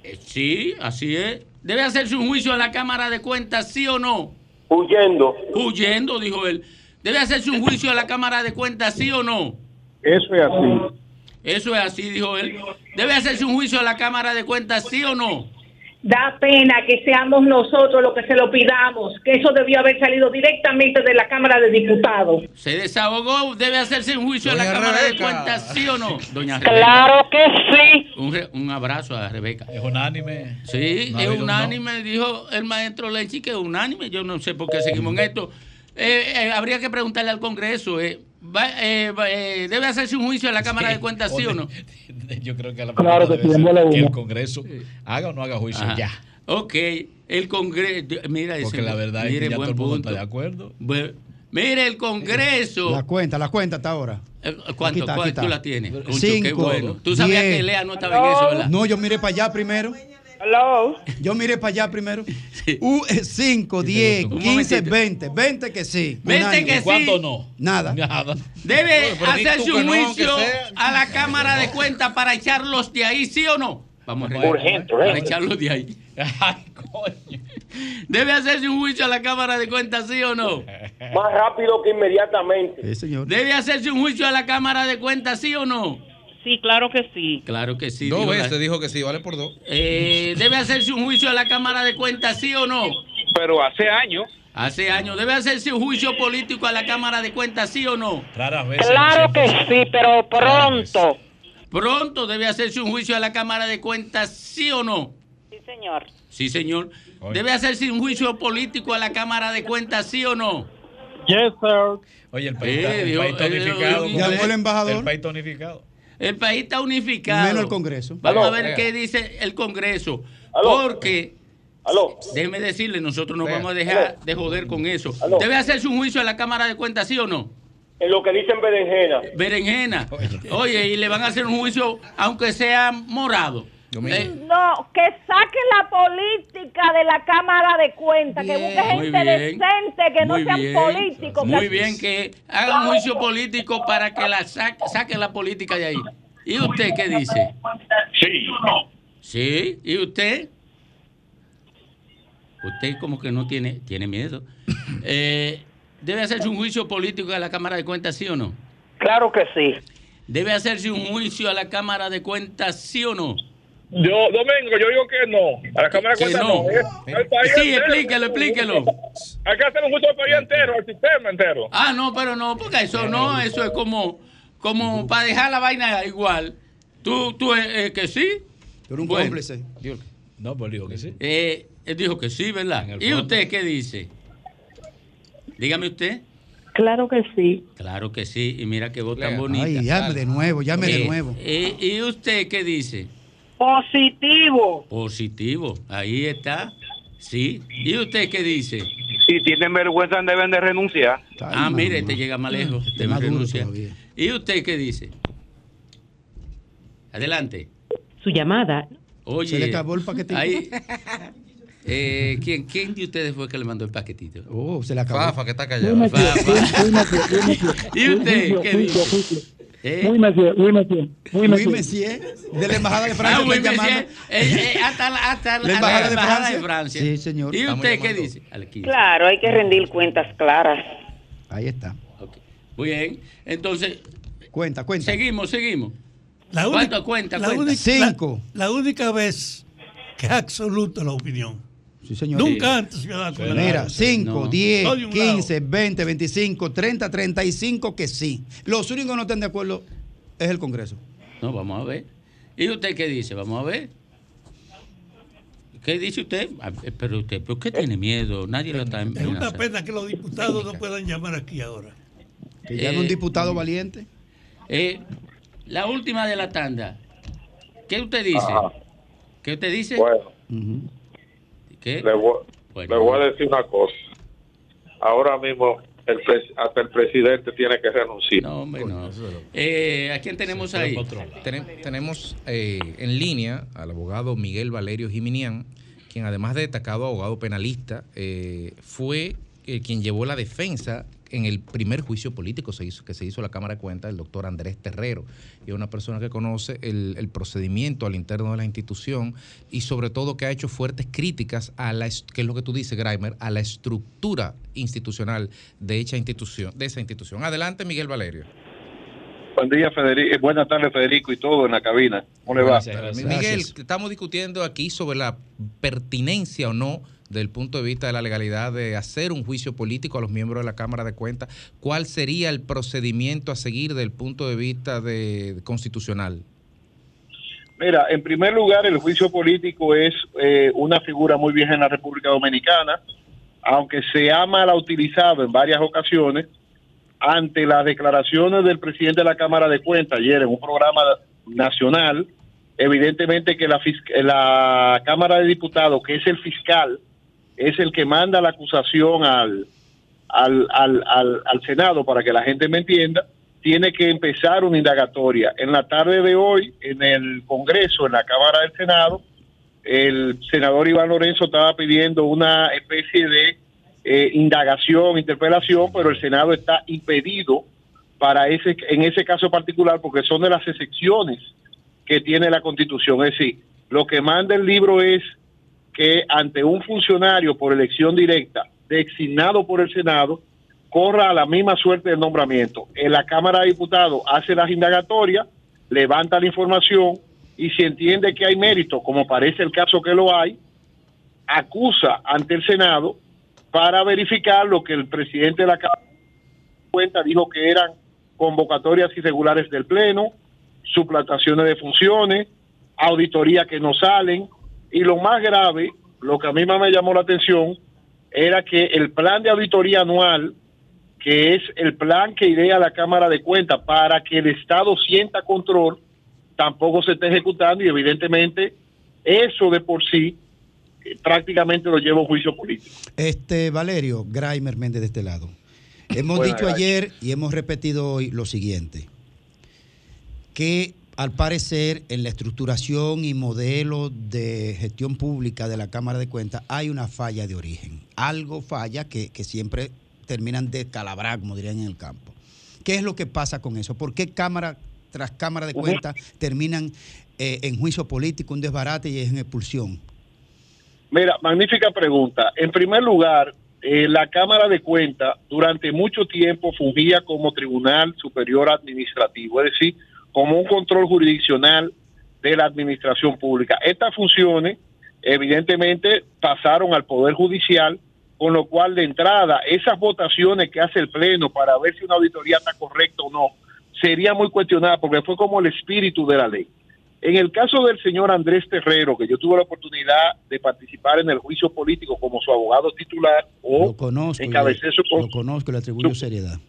Speaker 1: Eh, sí, así es. Debe hacerse un juicio a la Cámara de Cuentas, sí o no.
Speaker 5: Huyendo.
Speaker 1: Huyendo, dijo él. Debe hacerse un juicio a la Cámara de Cuentas, sí o no.
Speaker 5: Eso es así.
Speaker 1: Eso es así, dijo él. Debe hacerse un juicio a la Cámara de Cuentas, sí o no.
Speaker 12: Da pena que seamos nosotros los que se lo pidamos, que eso debió haber salido directamente de la Cámara de Diputados.
Speaker 1: Se desahogó, debe hacerse un juicio a la
Speaker 4: Doña
Speaker 1: Cámara de. Cuentas, sí o no. Doña Rebeca.
Speaker 8: Claro que sí.
Speaker 1: Un, re- un abrazo a Rebeca.
Speaker 11: Es unánime.
Speaker 1: Sí,
Speaker 11: No
Speaker 1: es
Speaker 11: habido un no.
Speaker 1: unánime, dijo el maestro Lechi que es unánime. Yo no sé por qué seguimos en esto. Eh, eh, habría que preguntarle al Congreso. eh, va- eh, va- eh, ¿Debe hacerse un juicio a la Cámara de Cuentas, sí o no?
Speaker 11: Yo creo que la
Speaker 9: Claro que
Speaker 11: debe el. Congreso haga o no haga juicio
Speaker 1: Ajá.
Speaker 11: ya.
Speaker 1: Ok, el Congreso. Mira, ese-
Speaker 11: Porque la verdad es
Speaker 1: mire,
Speaker 11: que ya todo
Speaker 1: buen
Speaker 11: el mundo
Speaker 1: punto.
Speaker 11: está de acuerdo.
Speaker 1: Buen- mire, el Congreso.
Speaker 15: La cuenta, la cuenta hasta ahora.
Speaker 1: Eh, ¿Cuánto,
Speaker 15: Aquí está, aquí
Speaker 1: cuánto
Speaker 15: está.
Speaker 1: tú la tienes? Concho,
Speaker 15: Cinco,
Speaker 1: qué bueno. Tú sabías
Speaker 15: diez.
Speaker 1: que Lea no estaba en eso, ¿verdad?
Speaker 15: No, yo miré para allá primero.
Speaker 8: Hello.
Speaker 15: Yo miré para allá primero. 5, 10,
Speaker 1: Un
Speaker 15: 15,
Speaker 1: momentito.
Speaker 15: 20. 20 que sí.
Speaker 1: 20
Speaker 15: Unánime.
Speaker 1: que sí. ¿Cuánto
Speaker 11: no?
Speaker 15: Nada.
Speaker 11: Nada.
Speaker 1: Debe
Speaker 4: tú
Speaker 1: hacerse un juicio a la Cámara de Cuentas para echarlos de ahí, ¿sí o no? Vamos a.
Speaker 5: Urgente,
Speaker 1: Para echarlos de ahí. Debe hacerse un juicio a la Cámara de Cuentas, ¿sí o no?
Speaker 5: Más rápido que inmediatamente.
Speaker 15: Sí, señor.
Speaker 1: Debe hacerse un juicio a la Cámara de Cuentas, ¿sí o no?
Speaker 6: Sí, claro que sí.
Speaker 1: Claro que sí.
Speaker 4: Dos
Speaker 1: dijo la-
Speaker 4: veces dijo que sí, vale por dos.
Speaker 1: Eh, debe hacerse un juicio a la Cámara de Cuentas, ¿sí o no?
Speaker 5: Pero hace años.
Speaker 1: Hace años. Debe hacerse un juicio político a la Cámara de Cuentas, ¿sí o no?
Speaker 11: Raras veces.
Speaker 8: Claro que sí, pero pronto.
Speaker 1: Pronto debe hacerse un juicio a la Cámara de Cuentas, ¿sí o no?
Speaker 8: Sí, señor.
Speaker 1: Sí, señor.
Speaker 11: Oye.
Speaker 1: Debe hacerse un juicio político a la Cámara de Cuentas, ¿sí o no?
Speaker 5: Yes, sir.
Speaker 11: Oye, el país,
Speaker 1: Eh,
Speaker 11: está, el
Speaker 1: dijo-
Speaker 11: país está
Speaker 1: eh, eh,
Speaker 15: Llamó el embajador.
Speaker 11: El país está unificado.
Speaker 1: El país está unificado.
Speaker 15: Menos el Congreso.
Speaker 1: Vamos
Speaker 5: Aló.
Speaker 1: a ver qué dice el Congreso.
Speaker 5: Aló.
Speaker 1: Porque,
Speaker 5: Aló.
Speaker 1: déjeme decirle, nosotros no
Speaker 4: Vea.
Speaker 1: vamos a dejar de joder con eso.
Speaker 5: Aló.
Speaker 1: Debe hacerse un juicio a la Cámara de Cuentas, ¿sí o no?
Speaker 5: En lo que dicen berenjena.
Speaker 1: Berenjena. Oye, y le van a hacer un juicio, aunque sea morado. Eh,
Speaker 8: No, que saquen la política de la Cámara de Cuentas, que busque gente
Speaker 1: bien.
Speaker 8: decente, que no sean
Speaker 1: bien.
Speaker 8: políticos.
Speaker 1: Muy
Speaker 8: que-
Speaker 1: bien, que haga un juicio político para que la sa- saquen la política de ahí. ¿Y usted qué dice?
Speaker 5: Sí.
Speaker 1: ¿Sí? ¿Y usted? Usted como que no tiene, tiene miedo. Eh, ¿Debe hacerse un juicio político a la Cámara de Cuentas, sí o no?
Speaker 8: Claro que sí.
Speaker 1: ¿Debe hacerse un juicio a la Cámara de Cuentas, sí o no?
Speaker 5: Yo, Domingo, yo digo que no. A la Cámara de Cuentas
Speaker 1: no.
Speaker 5: no. Es el país
Speaker 1: Sí,
Speaker 5: entero.
Speaker 1: explíquelo, explíquelo.
Speaker 5: Hay que hacer un juicio al país entero, al sistema entero.
Speaker 1: Ah, no, pero no, porque eso no, eso es como, como para dejar la vaina igual. ¿Tú, tú eh, eh, que sí?
Speaker 15: Tú eres un
Speaker 1: Bueno.
Speaker 15: cómplice.
Speaker 11: No, pues digo que sí.
Speaker 1: Eh, él dijo que sí, ¿verdad? ¿Y usted qué dice? Dígame usted.
Speaker 12: Claro que sí.
Speaker 1: Claro que sí, y mira qué voz tan bonita.
Speaker 15: Ay, llame de nuevo, llame de
Speaker 1: Eh,
Speaker 15: nuevo.
Speaker 1: eh, ¿Y usted qué dice?
Speaker 8: Positivo.
Speaker 1: Positivo, ahí está. Sí. ¿Y usted qué dice?
Speaker 5: Si tienen vergüenza, deben de renunciar.
Speaker 1: ah, mire, te llega más lejos. Renunciar.
Speaker 15: todavía.
Speaker 1: ¿Y usted qué dice? Adelante.
Speaker 18: Su llamada.
Speaker 1: Oye.
Speaker 15: Se le acabó el paquetito.
Speaker 1: ahí- Eh, ¿quién, ¿Quién de ustedes fue que le mandó el paquetito?
Speaker 15: Oh, se la acabó.
Speaker 4: Fafa, que está callado.
Speaker 1: Fafa. ¿Y usted qué dice?
Speaker 9: Muy.
Speaker 1: ¿Eh?
Speaker 9: Muy metido, muy metido, muy
Speaker 15: Luis
Speaker 9: metido.
Speaker 15: Messier, de la Embajada de Francia.
Speaker 1: Ah, muy bien,
Speaker 15: llamando.
Speaker 1: eh, eh, hasta la, hasta
Speaker 15: La Embajada de
Speaker 1: Embajada
Speaker 15: Francia. Sí, señor.
Speaker 1: ¿Y
Speaker 15: Estamos
Speaker 1: usted qué dice? Al 15.
Speaker 18: Claro, hay que rendir cuentas claras.
Speaker 15: Ahí está.
Speaker 1: Muy bien. Entonces,
Speaker 15: Cuenta, cuenta.
Speaker 1: seguimos, seguimos.
Speaker 17: La
Speaker 1: ¿Cuánto cuenta?
Speaker 17: la
Speaker 1: cuenta?
Speaker 17: única-
Speaker 15: Cinco.
Speaker 17: La, la única vez que es absoluta la opinión.
Speaker 15: Sí, señor.
Speaker 17: Nunca antes se había dado cuenta.
Speaker 15: Mira, 5,
Speaker 17: No.
Speaker 15: 10,
Speaker 17: Todo de un lado.
Speaker 15: 15, 20, 25, 30, 35 que sí. Los únicos que no están de acuerdo es el Congreso.
Speaker 1: No, vamos a ver. ¿Y usted qué dice? Vamos a ver. ¿Qué dice usted? Ah, Pero usted, ¿por qué tiene miedo? Nadie lo está
Speaker 17: Es una
Speaker 1: amenazando.
Speaker 17: pena que los diputados no puedan llamar aquí ahora.
Speaker 15: Que llame un
Speaker 1: Eh,
Speaker 15: diputado valiente.
Speaker 1: Eh, la última de la tanda. ¿Qué usted dice?
Speaker 19: Ajá.
Speaker 1: ¿Qué usted dice?
Speaker 19: Bueno,
Speaker 1: ¿Qué?
Speaker 19: le voy,
Speaker 1: Bueno.
Speaker 19: le voy a decir una cosa. Ahora mismo, el hasta el presidente tiene que renunciar.
Speaker 1: No, hombre, no. Eh, ¿A quién tenemos ahí?
Speaker 4: Tenem- tenemos eh, en línea al abogado Miguel Valerio Jiminián, quien además de destacado abogado penalista, eh, fue eh, quien llevó la defensa en el primer juicio político se hizo- que se hizo la Cámara de Cuentas del doctor Andrés Terrero. Y es una persona que conoce el, el procedimiento al interno de la institución y sobre todo que ha hecho fuertes críticas a la, que es lo que tú dices, Grimer, a la estructura institucional de dicha institución, de esa institución. Adelante, Miguel Valerio.
Speaker 19: Buen día, Federico. Buenas tardes, Federico, y todo en la cabina. ¿Cómo le va?
Speaker 4: Miguel, estamos discutiendo aquí sobre la pertinencia o no del punto de vista de la legalidad de hacer un juicio político a los miembros de la Cámara de Cuentas. ¿Cuál sería el procedimiento a seguir del punto de vista de, constitucional?
Speaker 19: Mira, en primer lugar, el juicio político es eh, una figura muy vieja en la República Dominicana, aunque se ha mal utilizado en varias ocasiones, ante las declaraciones del presidente de la Cámara de Cuentas ayer en un programa nacional, evidentemente que la, la Cámara de Diputados, que es el fiscal, es el que manda la acusación al, al, al, al, Senado, para que la gente me entienda, tiene que empezar una indagatoria. En la tarde de hoy, en el Congreso, en la Cámara del Senado, el senador Iván Lorenzo estaba pidiendo una especie de eh, indagación, interpelación, pero el Senado está impedido para ese, en ese caso particular porque son de las excepciones que tiene la Constitución. Es decir, lo que manda el libro es que ante un funcionario por elección directa designado por el Senado, corra a la misma suerte del nombramiento. En la Cámara de Diputados hace las indagatorias, levanta la información y si entiende que hay mérito, como parece el caso que lo hay, acusa ante el Senado para verificar lo que el presidente de la Cámara de Cuentas dijo que eran convocatorias irregulares del Pleno, suplantaciones de funciones, auditoría que no salen y lo más grave, lo que a mí más me llamó la atención, era que el plan de auditoría anual, que es el plan que idea la Cámara de Cuentas para que el Estado sienta control, tampoco se está ejecutando y evidentemente eso de por sí eh, prácticamente lo lleva a un juicio político.
Speaker 15: Este Valerio Graimer Méndez de este lado. Hemos
Speaker 19: Buenas,
Speaker 15: dicho
Speaker 19: gracias.
Speaker 15: ayer y hemos repetido hoy lo siguiente, que al parecer en la estructuración y modelo de gestión pública de la Cámara de Cuentas hay una falla de origen. Algo falla que, que siempre terminan de calabrar, como dirían en el campo. ¿Qué es lo que pasa con eso? ¿Por qué Cámara tras Cámara de. Cuentas terminan eh, en juicio político, un desbarate y en expulsión?
Speaker 19: Mira, magnífica pregunta. En primer lugar, eh, la Cámara de Cuentas durante mucho tiempo fungía como Tribunal Superior Administrativo, es decir, como un control jurisdiccional de la administración pública. Estas funciones, evidentemente, pasaron al Poder Judicial, con lo cual, de entrada, esas votaciones que hace el Pleno para ver si una auditoría está correcta o no, sería muy cuestionada porque fue como el espíritu de la ley. En el caso del señor Andrés Terrero, que yo tuve la oportunidad de participar en el juicio político como su abogado titular o
Speaker 15: Lo conozco,
Speaker 19: encabecé su,
Speaker 15: lo conozco le atribuyo seriedad.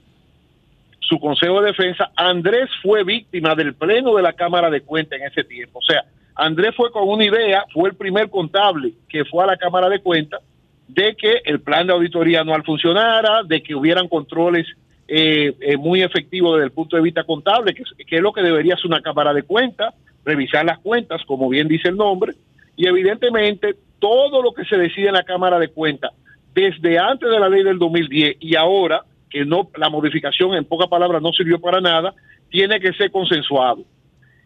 Speaker 19: Su consejo de defensa, Andrés fue víctima del pleno de la Cámara de Cuentas en ese tiempo. O sea, Andrés fue con una idea, fue el primer contable que fue a la Cámara de Cuentas de que el plan de auditoría anual funcionara, de que hubieran controles eh, eh, muy efectivos desde el punto de vista contable, que, que es lo que debería hacer una Cámara de Cuentas, revisar las cuentas, como bien dice el nombre, y evidentemente todo lo que se decide en la Cámara de Cuentas, desde antes de la ley del 2010 y ahora, que no la modificación en pocas palabras no sirvió para nada, tiene que ser consensuado.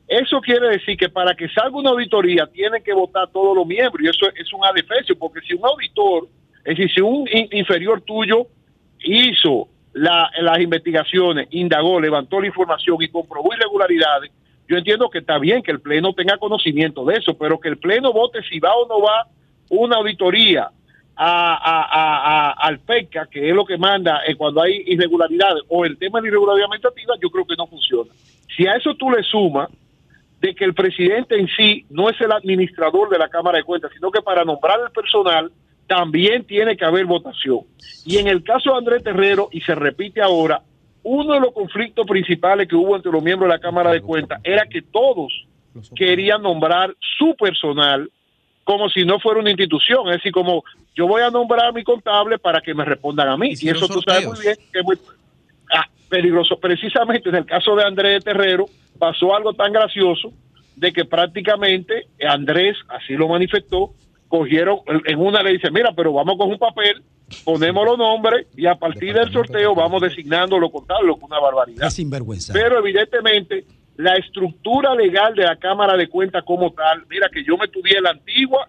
Speaker 19: Eso quiere decir que para que salga una auditoría tienen que votar todos los miembros y eso es un adefesio, porque si un auditor, es decir, si un in- inferior tuyo hizo la- las investigaciones, indagó, levantó la información y comprobó irregularidades, yo entiendo que está bien que el Pleno tenga conocimiento de eso, pero que el Pleno vote si va o no va una auditoría a, a- al PECA, que es lo que manda eh, cuando hay irregularidades, o el tema de irregularidad administrativa, yo creo que no funciona. Si a eso tú le sumas de que el presidente en sí no es el administrador de la Cámara de Cuentas, sino que para nombrar el personal también tiene que haber votación. Y en el caso de Andrés Terrero, y se repite ahora, uno de los conflictos principales que hubo entre los miembros de la Cámara de Cuentas era que todos querían nombrar su personal como si no fuera una institución, es decir, como yo voy a nombrar a mi contable para que me respondan a mí. Y eso tú sabes muy bien que es muy ah, peligroso. Precisamente en el caso de Andrés Terrero pasó algo tan gracioso de que prácticamente Andrés, así lo manifestó, cogieron en una le dice, mira, pero vamos con un papel, ponemos los nombres y a partir del sorteo vamos designando lo contable, lo que es una barbaridad.
Speaker 15: Es sinvergüenza.
Speaker 19: Pero evidentemente la estructura legal de la Cámara de Cuentas como tal, mira que yo me estudié la antigua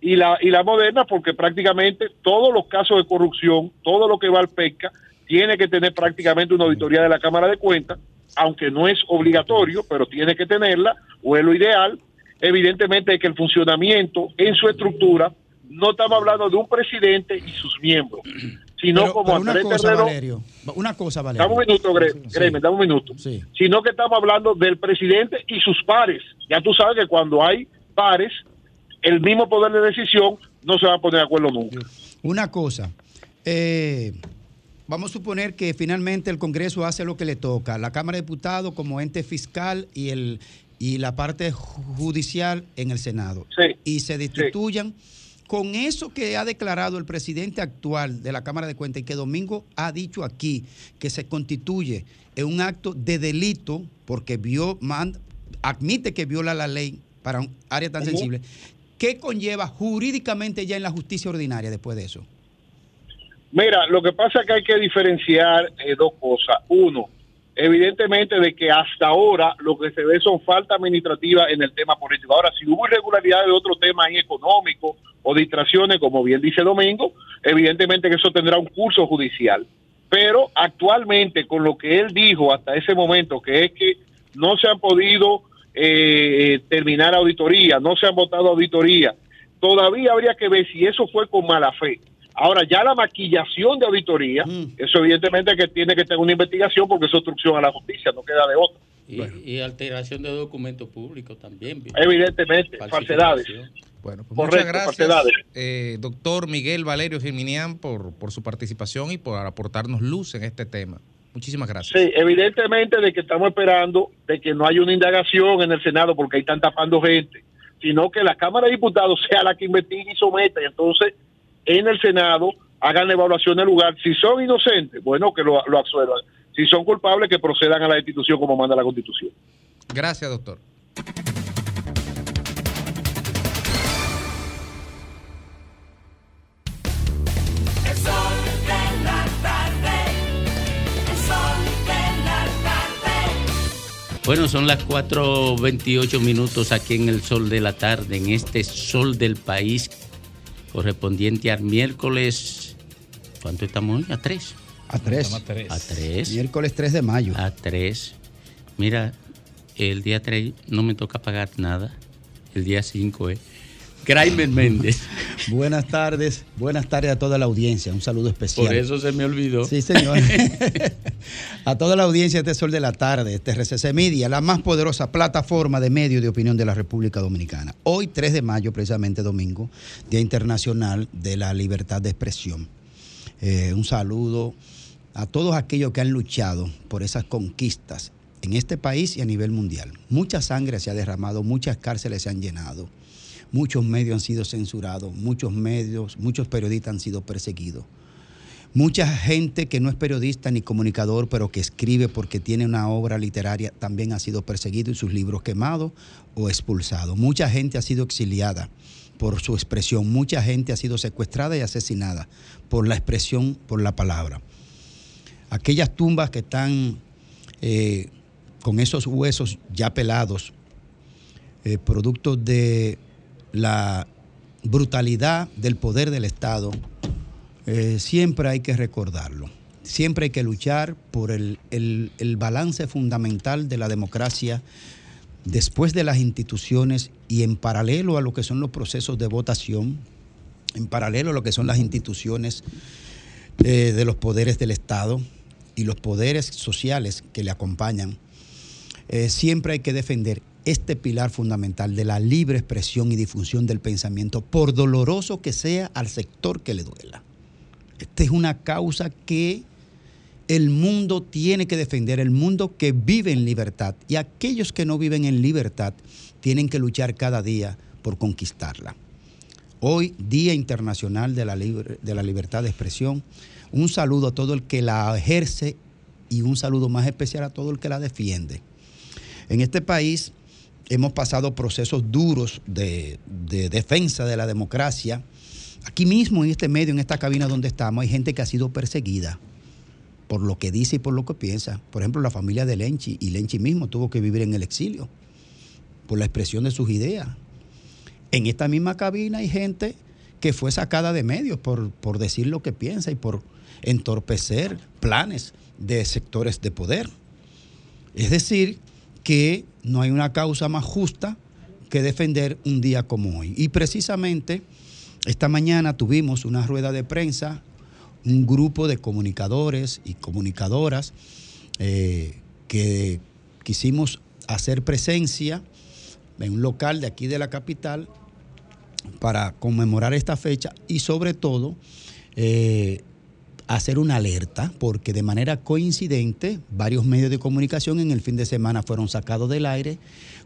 Speaker 19: y la, y la moderna porque prácticamente todos los casos de corrupción, todo lo que va al pesca, tiene que tener prácticamente una auditoría de la Cámara de Cuentas, aunque no es obligatorio, pero tiene que tenerla, o es lo ideal. Evidentemente es que el funcionamiento en su estructura, no estamos hablando de un presidente y sus miembros, sino
Speaker 15: Pero-
Speaker 19: como
Speaker 15: pero una
Speaker 19: Andrés
Speaker 15: cosa,
Speaker 19: Terrero,
Speaker 15: Valerio, una cosa, Valerio.
Speaker 19: Dame un minuto, dame un minuto. Sino que estamos hablando del presidente y sus pares. Ya tú sabes que cuando hay pares, el mismo poder de decisión no se va a poner de acuerdo nunca.
Speaker 15: Una cosa, eh, vamos a suponer que finalmente el Congreso hace lo que le toca, la Cámara de Diputados como ente fiscal y el y la parte judicial en el Senado. y se destituyan con eso que ha declarado el presidente actual de la Cámara de Cuentas y que Domingo ha dicho aquí que se constituye en un acto de delito porque vio, man- admite que viola la ley para un área tan sensible. ¿Qué conlleva jurídicamente ya en la justicia ordinaria después de eso?
Speaker 19: Mira, lo que pasa es que hay que diferenciar eh, dos cosas. Uno, evidentemente de que hasta ahora lo que se ve son faltas administrativas en el tema político. Ahora, si hubo irregularidades de otro tema ahí económico o distracciones, como bien dice Domingo, evidentemente que eso tendrá un curso judicial. Pero actualmente, con lo que él dijo hasta ese momento, que es que no se han podido eh, terminar auditoría, no se han votado auditoría, todavía habría que ver si eso fue con mala fe. Ahora, ya la maquillación de auditoría, eso evidentemente que tiene que tener una investigación porque es obstrucción a la justicia, no queda de otra.
Speaker 1: Y, y alteración de documentos públicos también. bien.
Speaker 19: Evidentemente, falsedades.
Speaker 4: Bueno, pues
Speaker 19: Correcto,
Speaker 4: muchas gracias, eh, doctor Miguel Valerio Girminián, por, por su participación y por aportarnos luz en este tema. Muchísimas gracias.
Speaker 19: Sí, evidentemente de que estamos esperando de que no haya una indagación en el Senado porque ahí están tapando gente, sino que la Cámara de Diputados sea la que investigue y someta y entonces en el Senado hagan la evaluación del lugar. Si son inocentes, bueno, que lo, lo absuelvan. Si son culpables, que procedan a la destitución como manda la Constitución.
Speaker 4: Gracias, doctor.
Speaker 20: El sol de la tarde. El sol de la tarde.
Speaker 1: Bueno, son las 4.28 minutos aquí en el sol de la tarde, en este sol del país, correspondiente al miércoles. ¿Cuánto estamos hoy? A 3.
Speaker 15: A tres.
Speaker 1: A 3.
Speaker 15: Miércoles 3 de mayo.
Speaker 1: A 3. Mira, el día 3 no me toca pagar nada. El día 5 es. Graimer Méndez.
Speaker 15: Buenas tardes, buenas tardes a toda la audiencia. Un saludo especial.
Speaker 1: Por eso se me olvidó.
Speaker 15: Sí, señor. a toda la audiencia de este Sol de la Tarde, este RCC Media, la más poderosa plataforma de medios de opinión de la República Dominicana. Hoy, 3 de mayo, precisamente domingo, Día Internacional de la Libertad de Expresión. Eh, un saludo a todos aquellos que han luchado por esas conquistas en este país y a nivel mundial. Mucha sangre se ha derramado, muchas cárceles se han llenado, muchos medios han sido censurados, muchos medios, muchos periodistas han sido perseguidos. Mucha gente que no es periodista ni comunicador, pero que escribe porque tiene una obra literaria, también ha sido perseguido y sus libros quemados o expulsados. Mucha gente ha sido exiliada por su expresión. Mucha gente ha sido secuestrada y asesinada por la expresión, por la palabra. Aquellas tumbas que están eh, con esos huesos ya pelados, eh, producto de la brutalidad del poder del Estado, eh, siempre hay que recordarlo. Siempre hay que luchar por el, el- balance fundamental de la democracia después de las instituciones y en paralelo a lo que son los procesos de votación, en paralelo a lo que son las instituciones eh, de los poderes del Estado y los poderes sociales que le acompañan, eh, siempre hay que defender este pilar fundamental de la libre expresión y difusión del pensamiento, por doloroso que sea al sector que le duela. Esta es una causa que el mundo tiene que defender, el mundo que vive en libertad. Y aquellos que no viven en libertad tienen que luchar cada día por conquistarla. Hoy, Día Internacional de la, Libre- de la Libertad de Expresión, un saludo a todo el que la ejerce y un saludo más especial a todo el que la defiende. En este país hemos pasado procesos duros de, de defensa de la democracia. Aquí mismo, en este medio, en esta cabina donde estamos, hay gente que ha sido perseguida por lo que dice y por lo que piensa. Por ejemplo, la familia de Lenchi, y Lenchi mismo tuvo que vivir en el exilio por la expresión de sus ideas. En esta misma cabina hay gente que fue sacada de medios por, por decir lo que piensa y por entorpecer planes de sectores de poder. Es decir, que no hay una causa más justa que defender un día como hoy. Y precisamente esta mañana tuvimos una rueda de prensa, un grupo de comunicadores y comunicadoras eh, que quisimos hacer presencia en un local de aquí de la capital para conmemorar esta fecha y sobre todo eh, hacer una alerta, porque de manera coincidente varios medios de comunicación en el fin de semana fueron sacados del aire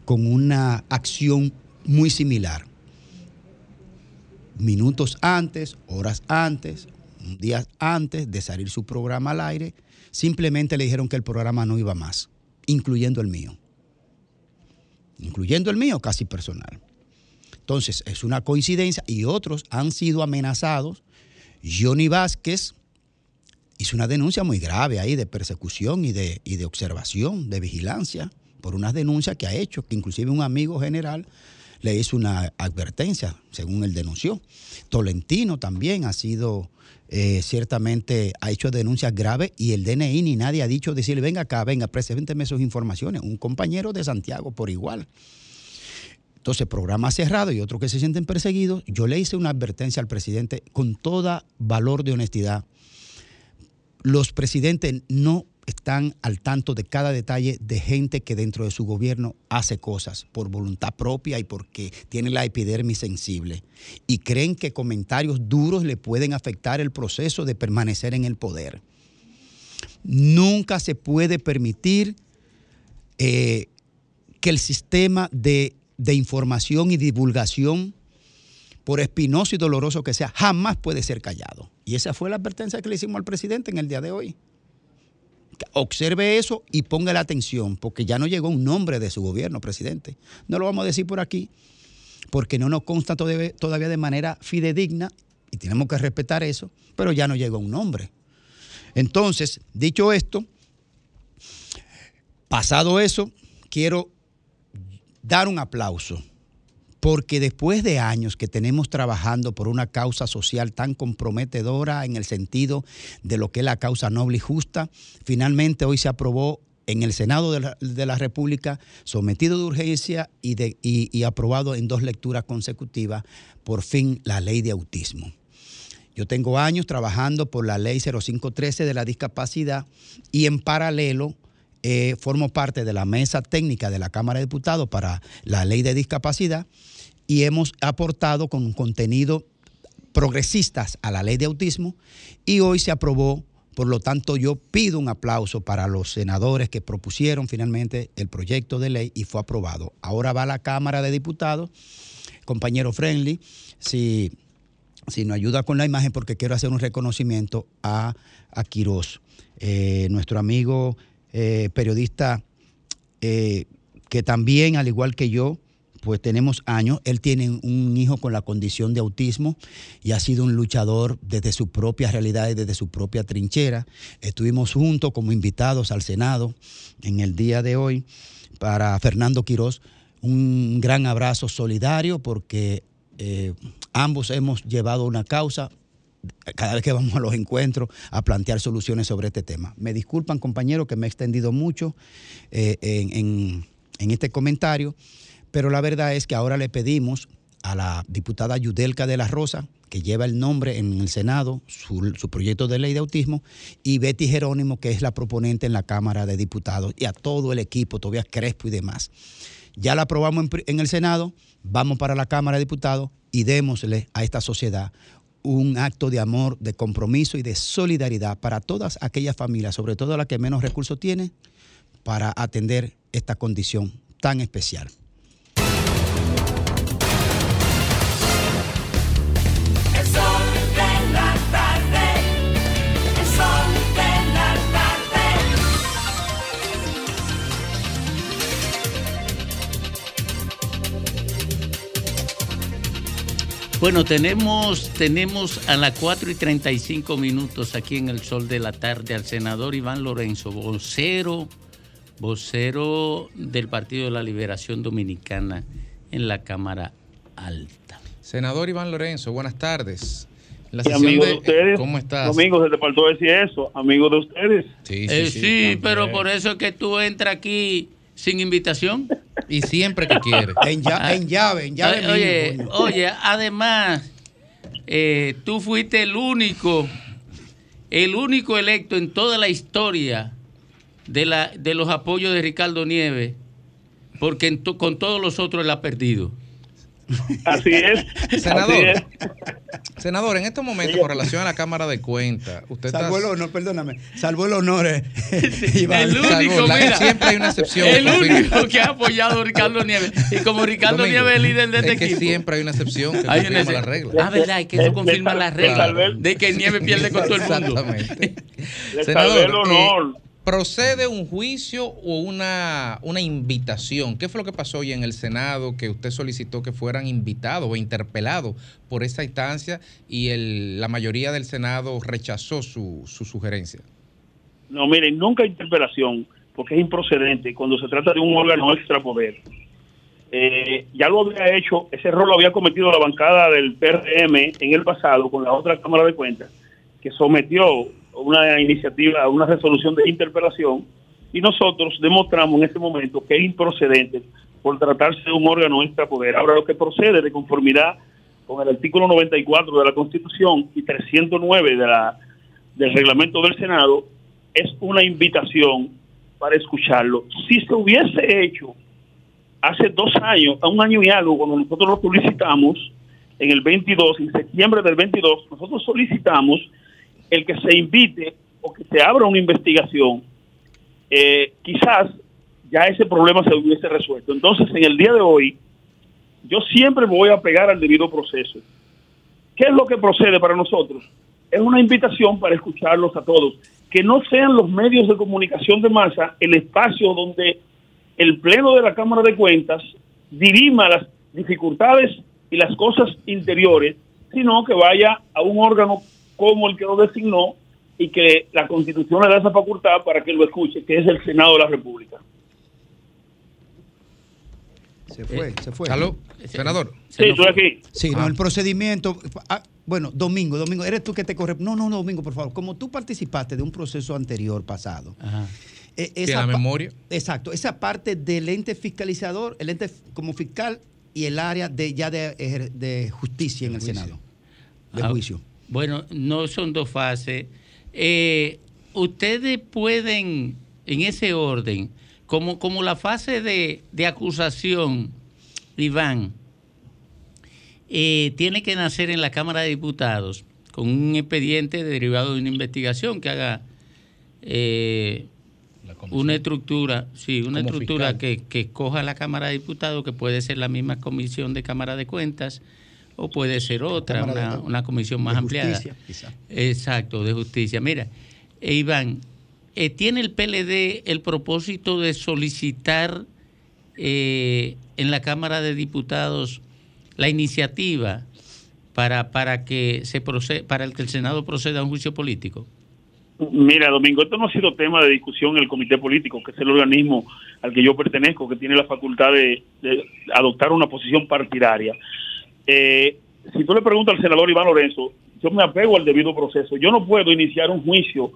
Speaker 15: con una acción muy similar. Minutos antes, horas antes, un día antes de salir su programa al aire, simplemente le dijeron que el programa no iba más, incluyendo el mío. Incluyendo el mío, casi personal. Entonces, es una coincidencia y otros han sido amenazados. Johnny Vázquez hizo una denuncia muy grave ahí de persecución y de, y de observación, de vigilancia, por unas denuncias que ha hecho, que inclusive un amigo general le hizo una advertencia, según él denunció. Tolentino también ha sido, eh, ciertamente, ha hecho denuncias graves y el DNI ni nadie ha dicho decirle, venga acá, venga, presénteme sus informaciones. Un compañero de Santiago por igual. Entonces, programa cerrado y otros que se sienten perseguidos, yo le hice una advertencia al presidente con toda valor de honestidad. Los presidentes no están al tanto de cada detalle de gente que dentro de su gobierno hace cosas por voluntad propia y porque tiene la epidermis sensible. Y creen que comentarios duros le pueden afectar el proceso de permanecer en el poder. Nunca se puede permitir eh, que el sistema de, de información y divulgación, por espinoso y doloroso que sea, jamás puede ser callado. Y esa fue la advertencia que le hicimos al presidente en el día de hoy. Observe eso y ponga la atención, porque ya no llegó un nombre de su gobierno, presidente. No lo vamos a decir por aquí, porque no nos consta todavía de manera fidedigna y tenemos que respetar eso, pero ya no llegó un nombre. Entonces, dicho esto, pasado eso, quiero dar un aplauso, porque después de años que tenemos trabajando por una causa social tan comprometedora en el sentido de lo que es la causa noble y justa, finalmente hoy se aprobó en el Senado de la, República, sometido de urgencia y, de- y aprobado en dos lecturas consecutivas, por fin la ley de autismo. Yo tengo años trabajando por la ley 0513 de la discapacidad y en paralelo eh, formo parte de la mesa técnica de la Cámara de Diputados para la ley de discapacidad y hemos aportado con contenido progresistas a la ley de autismo y hoy se aprobó. Por lo tanto, yo pido un aplauso para los senadores que propusieron finalmente el proyecto de ley y fue aprobado. Ahora va a la Cámara de Diputados, compañero Friendly, si si nos ayuda con la imagen, porque quiero hacer un reconocimiento a, a Quirós, eh, nuestro amigo eh, periodista, eh, que también, al igual que yo, pues tenemos años. Él tiene un hijo con la condición de autismo y ha sido un luchador desde su propia realidad y desde su propia trinchera. Estuvimos juntos como invitados al Senado en el día de hoy para Fernando Quirós. Un gran abrazo solidario porque eh, ambos hemos llevado una causa cada vez que vamos a los encuentros a plantear soluciones sobre este tema. Me disculpan, compañeros, que me he extendido mucho eh, en este comentario, pero la verdad es que ahora le pedimos a la diputada Yudelka de la Rosa, que lleva el nombre en el Senado, su, proyecto de ley de autismo, y Betty Jerónimo, que es la proponente en la Cámara de Diputados, y a todo el equipo, Tobias Crespo y demás. Ya la aprobamos en, en el Senado, vamos para la Cámara de Diputados y démosle a esta sociedad un acto de amor, de compromiso y de solidaridad para todas aquellas familias, sobre todo las que menos recursos tienen, para atender esta condición tan especial.
Speaker 1: Bueno, tenemos, tenemos a las 4 y 35 minutos aquí en el sol de la tarde al senador Iván Lorenzo, vocero, vocero del Partido de la Liberación Dominicana en la Cámara Alta.
Speaker 4: Senador Iván Lorenzo, buenas tardes. La
Speaker 21: Y amigo de
Speaker 4: de-
Speaker 21: ustedes.
Speaker 4: ¿Cómo estás?
Speaker 21: Domingo, se te faltó decir eso. Amigo de ustedes.
Speaker 4: Sí,
Speaker 1: Eh, sí, pero por eso es que tú entras aquí sin invitación.
Speaker 4: Y siempre que quieres.
Speaker 15: En, lla- en llave, en llave.
Speaker 1: Oye, oye,
Speaker 15: mismo,
Speaker 1: oye, además, eh, tú fuiste el único, el único electo en toda la historia de, la, de los apoyos de Ricardo Nieves, porque en to- con todos los otros él ha perdido.
Speaker 21: Así es.
Speaker 4: Senador,
Speaker 21: Así es.
Speaker 4: senador, en estos momentos, con relación a la Cámara de Cuentas, usted está...
Speaker 15: Salvó el honor, perdóname. Salvó el honor. eh, Iván.
Speaker 1: El único,
Speaker 4: la-
Speaker 1: mira,
Speaker 4: siempre hay una excepción.
Speaker 1: El único que ha apoyado a Ricardo Nieves. Y como Ricardo
Speaker 4: Domingo,
Speaker 1: Nieves es líder de este
Speaker 4: es que
Speaker 1: equipo.
Speaker 4: siempre hay una excepción que
Speaker 1: Hay una
Speaker 4: confirma
Speaker 1: excepción.
Speaker 4: la regla.
Speaker 1: Ah, verdad, y que eso confirma la regla
Speaker 4: Claro.
Speaker 1: de que Nieves pierde con todo el mundo.
Speaker 4: Exactamente.
Speaker 21: Le salvé el honor.
Speaker 4: eh, ¿procede un juicio o una, una invitación? ¿Qué fue lo que pasó hoy en el Senado que usted solicitó que fueran invitados o interpelados por esa instancia y el- la mayoría del Senado rechazó su, su sugerencia?
Speaker 21: No, miren, nunca interpelación, porque es improcedente cuando se trata de un órgano extrapoder. Eh, ya lo había hecho, ese error lo había cometido la bancada del PRM en el pasado con la otra Cámara de Cuentas, que sometió una iniciativa, una resolución de interpelación, y nosotros demostramos en ese momento que es improcedente por tratarse de un órgano extrapoder. Ahora, lo que procede de conformidad con el artículo 94 de la Constitución y 309 de la, del reglamento del Senado es una invitación para escucharlo. Si se hubiese hecho hace dos años, a un año y algo, cuando nosotros lo solicitamos, en el 22, en septiembre del 22, nosotros solicitamos el que se invite o que se abra una investigación, eh, quizás ya ese problema se hubiese resuelto. Entonces, en el día de hoy, yo siempre voy a pegar al debido proceso. ¿Qué es lo que procede para nosotros? Es una invitación para escucharlos a todos. Que no sean los medios de comunicación de masa el espacio donde el Pleno de la Cámara de Cuentas dirima las dificultades y las cosas interiores, sino que vaya a un órgano como el que lo designó y que la Constitución le da esa facultad para que lo escuche, que es el Senado de la República.
Speaker 15: Se fue, se fue.
Speaker 4: ¿Aló? Senador.
Speaker 21: Sí, estoy aquí.
Speaker 15: Sí, no,
Speaker 4: Ah.
Speaker 15: el procedimiento. ah, bueno, Domingo, Domingo, eres tú que te corre. No, no, no, Domingo, por favor. Como tú participaste de un proceso anterior pasado. eh,
Speaker 4: Sí,
Speaker 15: esa
Speaker 4: la memoria.
Speaker 15: Exacto, esa parte del ente fiscalizador, el ente como fiscal y el área de ya de, ejer- de justicia en el Senado. De
Speaker 1: Ah,
Speaker 15: juicio.
Speaker 1: Bueno, no son dos fases. Eh, ustedes pueden, en ese orden, como, como la fase de, de acusación, Iván, eh, tiene que nacer en la Cámara de Diputados con un expediente derivado de una investigación que haga eh, una estructura, sí, una estructura
Speaker 4: fiscal.
Speaker 1: que, que coja la Cámara de Diputados, que puede ser la misma comisión de Cámara de Cuentas o puede ser otra, una, una comisión más
Speaker 15: de
Speaker 1: ampliada.
Speaker 15: justicia, quizá.
Speaker 1: Exacto, de justicia. Mira, eh, Iván, eh, ¿tiene el PLD el propósito de solicitar eh, en la Cámara de Diputados la iniciativa para, para que se proceda, para el que el Senado proceda a un juicio político?
Speaker 21: Mira, Domingo, esto no ha sido tema de discusión en el Comité Político, que es el organismo al que yo pertenezco, que tiene la facultad de, de adoptar una posición partidaria. Eh, si tú le preguntas al senador Iván Lorenzo, yo me apego al debido proceso. Yo no puedo iniciar un juicio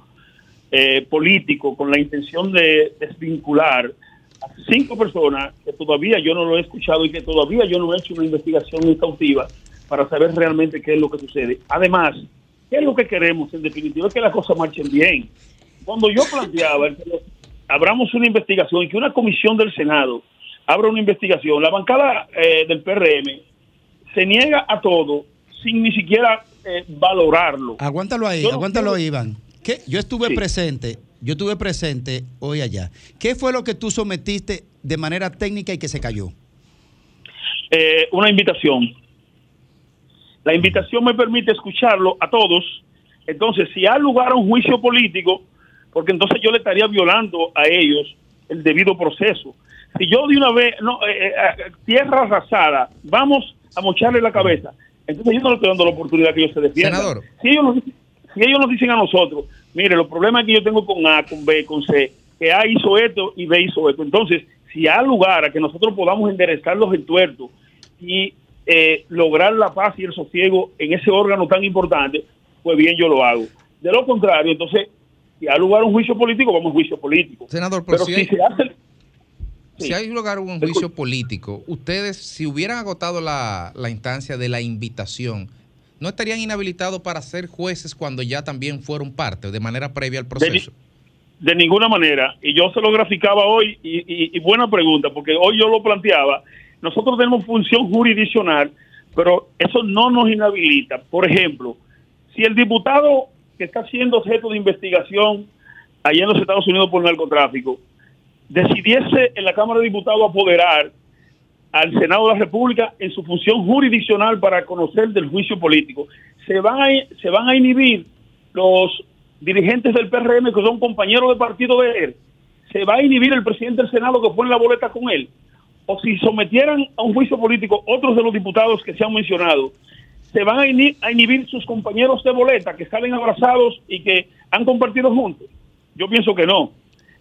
Speaker 21: eh, político con la intención de desvincular a cinco personas que todavía yo no lo he escuchado y que todavía yo no he hecho una investigación exhaustiva para saber realmente qué es lo que sucede. Además, ¿qué es lo que queremos? En definitiva, es que las cosas marchen bien. Cuando yo planteaba que abramos una investigación que una comisión del Senado abra una investigación, la bancada eh, del PRM se niega a todo sin ni siquiera eh, valorarlo.
Speaker 15: Aguántalo ahí,
Speaker 21: no
Speaker 15: aguántalo
Speaker 21: quiero-
Speaker 15: ahí, Iván. ¿Qué? Yo estuve
Speaker 21: Sí.
Speaker 15: presente, yo estuve presente hoy allá. ¿Qué fue lo que tú sometiste de manera técnica y que se cayó?
Speaker 21: eh, una invitación. La invitación me permite escucharlo a todos. Entonces, si hay lugar a un juicio político, porque entonces yo le estaría violando a ellos el debido proceso. Si yo de una vez, no, eh, eh, tierra arrasada, vamos a mocharle la cabeza, entonces yo no le estoy dando la oportunidad que ellos se defiendan.
Speaker 4: Senador.
Speaker 21: Si ellos nos, si ellos nos dicen a nosotros, mire, los problemas que yo tengo con A, con B, con C, que A hizo esto y B hizo esto. Entonces, si hay lugar a que nosotros podamos enderezar los entuertos y eh, lograr la paz y el sosiego en ese órgano tan importante, pues bien yo lo hago. De lo contrario, entonces, si hay lugar a un juicio político, vamos a un juicio político.
Speaker 4: Senador, pero
Speaker 21: Pero
Speaker 4: si
Speaker 21: si se hace...
Speaker 4: Si hay lugar a un juicio político, ustedes, si hubieran agotado la, la instancia de la invitación, ¿no estarían inhabilitados para ser jueces cuando ya también fueron parte, de manera previa al proceso?
Speaker 21: De ninguna manera. Y yo se lo graficaba hoy, y, y- y buena pregunta, porque hoy yo lo planteaba. Nosotros tenemos función jurisdiccional, pero eso no nos inhabilita. Por ejemplo, si el diputado que está siendo objeto de investigación allá en los Estados Unidos por narcotráfico decidiese en la Cámara de Diputados apoderar al Senado de la República en su función jurisdiccional para conocer del juicio político. Se van a, se van a inhibir los dirigentes del PRM que son compañeros de partido de él. Se va a inhibir el presidente del Senado que pone la boleta con él. O si sometieran a un juicio político otros de los diputados que se han mencionado, se van a a inhibir sus compañeros de boleta que salen abrazados y que han compartido juntos. Yo pienso que no.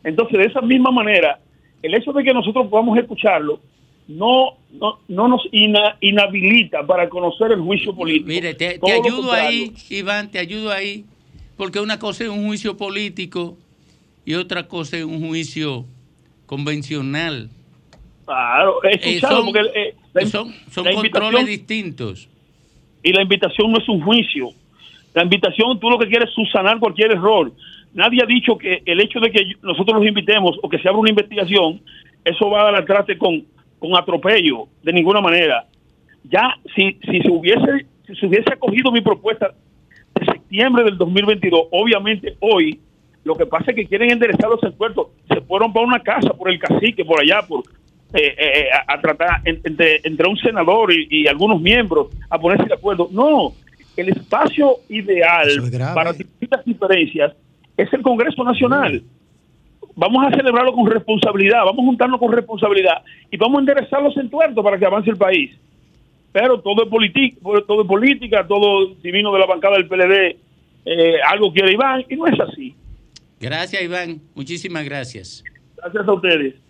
Speaker 21: Entonces, de esa misma manera, el hecho de que nosotros podamos escucharlo no, no, no nos ina- inhabilita para conocer el juicio político.
Speaker 1: Mire, te, ayudo ahí, Iván, te ayudo ahí, porque una cosa es un juicio político y otra cosa es un juicio convencional.
Speaker 21: Claro,
Speaker 1: Eh, son-
Speaker 21: porque eh, la-
Speaker 1: son son controles distintos.
Speaker 21: y la invitación no es un juicio. La invitación, tú lo que quieres es subsanar cualquier error. Nadie ha dicho que el hecho de que nosotros los invitemos o que se abra una investigación, eso va a dar al traste con, con atropello, de ninguna manera. Ya, si, si se hubiese si se hubiese acogido mi propuesta de septiembre del 2022, obviamente hoy, lo que pasa es que quieren enderezar los esfuerzos, se fueron para una casa por el cacique, por allá, por eh, eh, a, a tratar en- entre, entre un senador y, y algunos miembros a ponerse de acuerdo. No, el espacio ideal para distintas diferencias es el Congreso Nacional. Vamos a celebrarlo con responsabilidad, vamos a juntarnos con responsabilidad y vamos a enderezar los entuertos para que avance el país. Pero todo es, política, todo es política, todo divino de la bancada del PLD, eh, algo quiere Iván, y no es así.
Speaker 1: Gracias, Iván. Muchísimas gracias.
Speaker 21: Gracias a ustedes.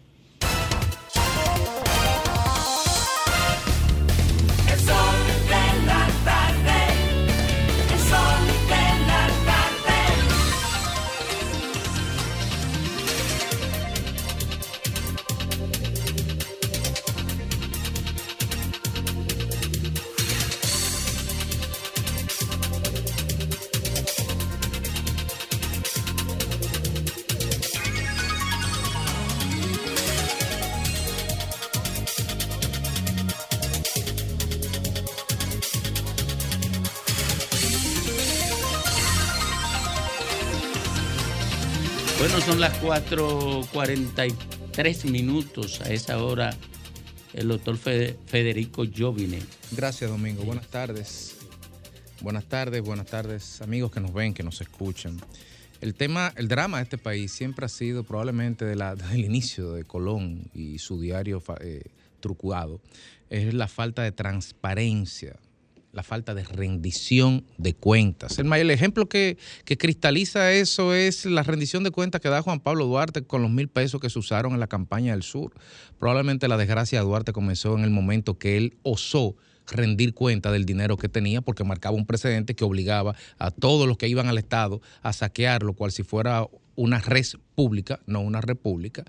Speaker 1: Las 4.43 minutos. A esa hora, el doctor Fe- Federico Jovine.
Speaker 4: Gracias, Domingo. Buenas tardes. Buenas tardes, buenas tardes, amigos que nos ven, que nos escuchan. El tema, el drama de este país siempre ha sido probablemente de la- desde el inicio de Colón y su diario eh, trucado, es la falta de transparencia, la falta de rendición de cuentas. El, el ejemplo que, que cristaliza eso es la rendición de cuentas que da Juan Pablo Duarte con los mil pesos que se usaron en la campaña del sur. Probablemente la desgracia de Duarte comenzó en el momento que él osó rendir cuenta del dinero que tenía porque marcaba un precedente que obligaba a todos los que iban al Estado a saquearlo, cual si fuera una res pública, no una república,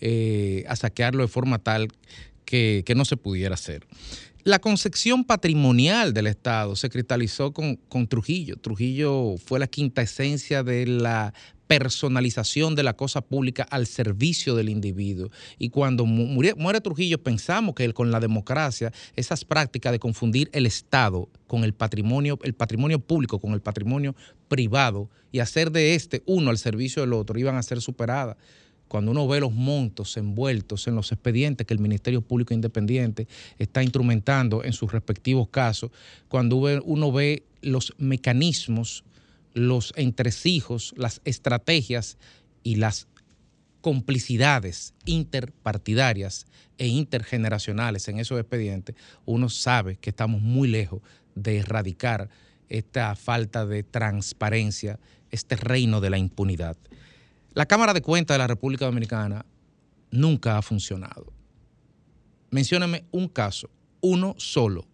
Speaker 4: eh, a saquearlo de forma tal que, que no se pudiera hacer. La concepción patrimonial del Estado se cristalizó con, Trujillo. Trujillo fue la quinta esencia de la personalización de la cosa pública al servicio del individuo. Y cuando mu- muere, muere Trujillo, pensamos que con la democracia, esas prácticas de confundir el Estado con el patrimonio, el patrimonio público con el patrimonio privado y hacer de este uno al servicio del otro, iban a ser superadas cuando uno ve los montos envueltos en los expedientes que el Ministerio Público Independiente está instrumentando en sus respectivos casos, cuando uno- ve los mecanismos, los entresijos, las estrategias y las complicidades interpartidarias e intergeneracionales en esos expedientes, uno sabe que estamos muy lejos de erradicar esta falta de transparencia, este reino de la impunidad. La Cámara de Cuentas de la República Dominicana nunca ha funcionado. Mencióname un caso, uno solo,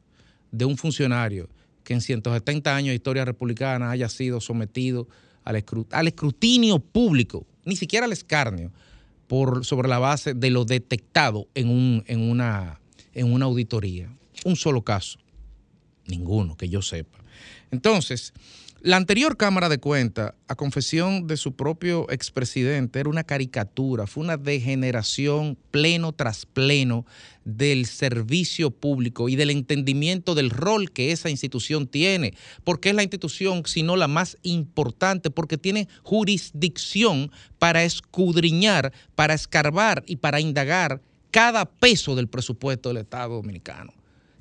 Speaker 4: de un funcionario que en 170 años de historia republicana haya sido sometido al, escru- al escrutinio público, ni siquiera al escarnio, por, sobre la base de lo detectado en una auditoría. Un solo caso. Ninguno, que yo sepa. Entonces, la anterior Cámara de Cuentas, a confesión de su propio expresidente, era una caricatura, fue una degeneración pleno tras pleno del servicio público y del entendimiento del rol que esa institución tiene, porque es la institución, si no la más importante, porque tiene jurisdicción para escudriñar, para escarbar y para indagar cada peso del presupuesto del Estado Dominicano.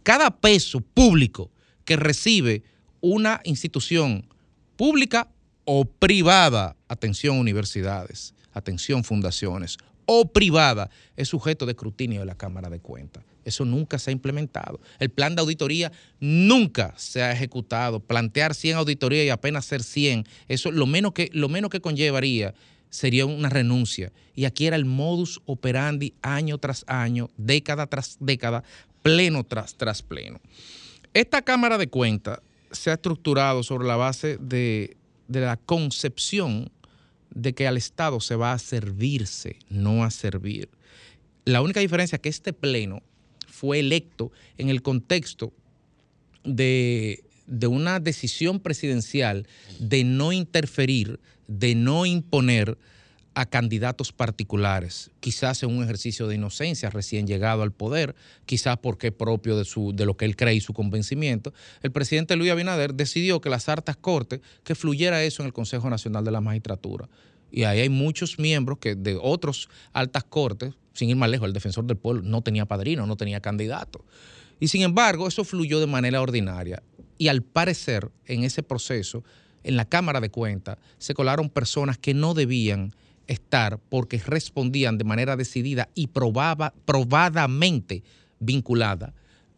Speaker 4: Cada peso público que recibe una institución pública o privada, atención universidades, atención fundaciones, o privada, es sujeto de escrutinio de la Cámara de Cuentas. Eso nunca se ha implementado. El plan de auditoría nunca se ha ejecutado. Plantear 100 auditorías y apenas ser 100, eso lo menos que, lo menos que conllevaría sería una renuncia. Y aquí era el modus operandi año tras año, década tras década, pleno tras, tras pleno. Esta Cámara de Cuentas se ha estructurado sobre la base de, de la concepción de que al Estado se va a servirse, no a servir. La única diferencia es que este pleno fue electo en el contexto de, de una decisión presidencial de no interferir, de no imponer a candidatos particulares, quizás en un ejercicio de inocencia recién llegado al poder, quizás porque es propio de, su, de lo que él cree y su convencimiento, el presidente Luis Abinader decidió que las hartas cortes, que fluyera eso en el Consejo Nacional de la Magistratura. Y ahí hay muchos miembros que de otros altas cortes, sin ir más lejos, el defensor del pueblo no tenía padrino, no tenía candidato. Y sin embargo, eso fluyó de manera ordinaria. Y al parecer, en ese proceso, en la Cámara de Cuentas, se colaron personas que no debían estar porque respondían de manera decidida y probaba, probadamente vinculada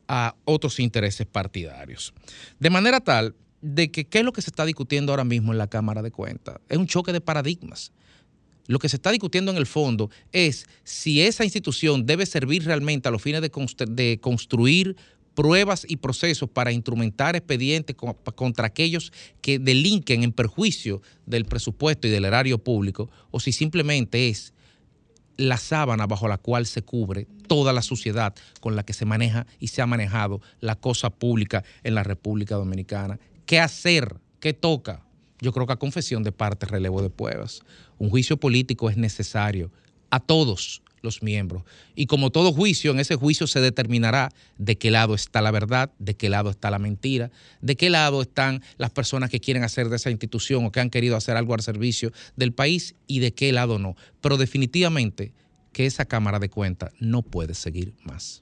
Speaker 4: a otros intereses partidarios. De manera tal de que qué es lo que se está discutiendo ahora mismo en la Cámara de Cuentas. Es un choque de paradigmas. Lo que se está discutiendo en el fondo es si esa institución debe servir realmente a los fines de, de construir pruebas y procesos para instrumentar expedientes co- contra aquellos que delinquen en perjuicio del presupuesto y del erario público, o si simplemente es la sábana bajo la cual se cubre toda la sociedad con la que se maneja y se ha manejado la cosa pública en la República Dominicana. ¿Qué hacer? ¿Qué toca? Yo creo que a confesión de parte, relevo de pruebas. Un juicio político es necesario a todos los miembros. Y como todo juicio, en ese juicio se determinará de qué lado está la verdad, de qué lado está la mentira, de qué lado están las personas que quieren hacer de esa institución o que han querido hacer algo al servicio del país y de qué lado no. Pero definitivamente que esa Cámara de Cuentas no puede seguir más.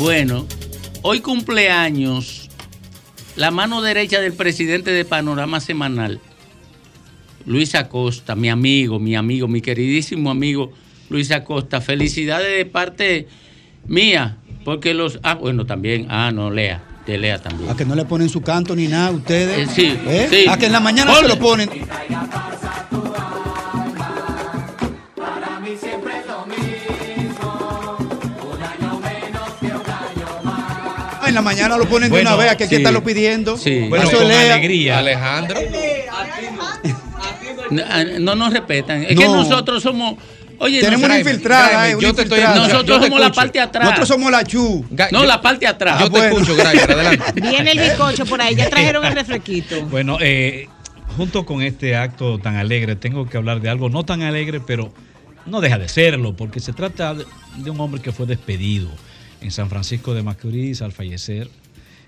Speaker 1: Bueno, hoy cumpleaños la mano derecha del presidente de Panorama Semanal, Luis Acosta, mi amigo, mi amigo, mi queridísimo amigo Luis Acosta. Felicidades de parte mía, porque los... Ah, bueno, también, ah, no, Lea, de Lea también.
Speaker 15: A que no le ponen su canto ni nada ustedes.
Speaker 1: Eh, sí,
Speaker 15: ¿Eh?
Speaker 1: sí.
Speaker 15: A que en la mañana
Speaker 1: Ponle.
Speaker 15: se lo ponen. En la mañana lo ponen de una vez. ¿A que
Speaker 11: sí.
Speaker 15: estarlo pidiendo?
Speaker 1: Sí.
Speaker 11: Bueno,
Speaker 15: Eso
Speaker 11: con
Speaker 15: lea.
Speaker 11: alegría.
Speaker 4: Alejandro.
Speaker 1: No, no nos respetan. Es que
Speaker 15: No.
Speaker 1: nosotros somos... Oye,
Speaker 15: Tenemos una infiltrada, eh, una
Speaker 4: yo te estoy
Speaker 15: infiltrada.
Speaker 4: escuchando.
Speaker 1: Nosotros
Speaker 4: Yo te
Speaker 1: somos la parte de atrás.
Speaker 15: Nosotros somos la chu.
Speaker 1: No, la parte de atrás.
Speaker 4: Yo te escucho, Grimer, adelante.
Speaker 13: Viene el bizcocho por ahí, ya trajeron el refresquito.
Speaker 11: Bueno, eh, junto con este acto tan alegre, tengo que hablar de algo no tan alegre, pero no deja de serlo, porque se trata de, de un hombre que fue despedido en San Francisco de Macorís al fallecer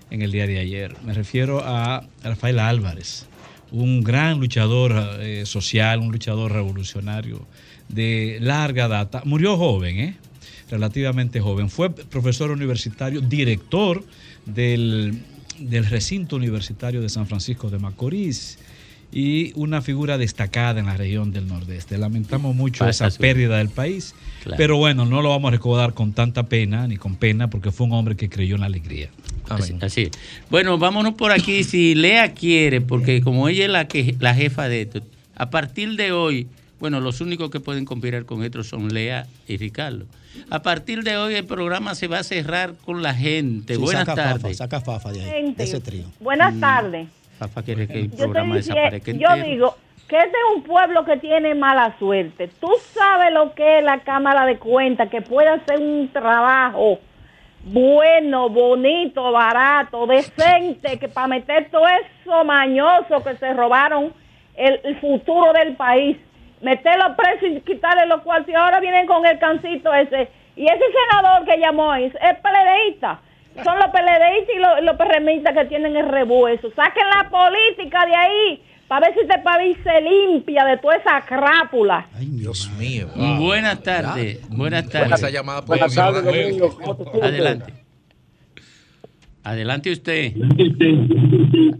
Speaker 11: en el día de ayer. Me refiero a Rafael Álvarez, un gran luchador eh, social, un luchador revolucionario de larga data. Murió joven, ¿eh? relativamente joven. Fue profesor universitario, director del, del recinto universitario de San Francisco de Macorís y una figura destacada en la región del Nordeste. Lamentamos mucho
Speaker 1: Pasa
Speaker 11: esa
Speaker 1: su-
Speaker 11: pérdida del país,
Speaker 1: Claro.
Speaker 11: pero bueno, no lo vamos a recordar con tanta pena ni con pena porque fue un hombre que creyó en la alegría.
Speaker 1: Así, así. Bueno, vámonos por aquí. Si Lea quiere, porque como ella es la, que, la jefa de esto, a partir de hoy, bueno, los únicos que pueden compilar con esto son Lea y Ricardo. A partir de hoy el programa se va a cerrar con la gente.
Speaker 15: Sí,
Speaker 1: Buenas
Speaker 15: saca
Speaker 1: tardes.
Speaker 15: Fafa, saca Fafa de ahí, de ese trío.
Speaker 8: Buenas tardes.
Speaker 1: Fafa quiere que el
Speaker 8: Yo,
Speaker 1: programa desaparezca
Speaker 8: yo digo que este es un pueblo que tiene mala suerte. Tú sabes lo que es la Cámara de Cuentas, que puede hacer un trabajo bueno, bonito, barato, decente, que para meter todo eso mañoso que se robaron el, el futuro del país, meterlo preso y quitarle los cuartos y ahora vienen con el cancito ese. Y ese senador que llamó es peledeísta. Son los peledeístas y los, los perremistas que tienen el rebueso. Saquen la política de ahí para ver si este país se limpia de toda esa crápula.
Speaker 4: Dios mío.
Speaker 1: Buenas tardes. Buenas tardes.
Speaker 4: Esa llamada por
Speaker 5: Buenas tardes, Domingo.
Speaker 1: Adelante. Adelante usted.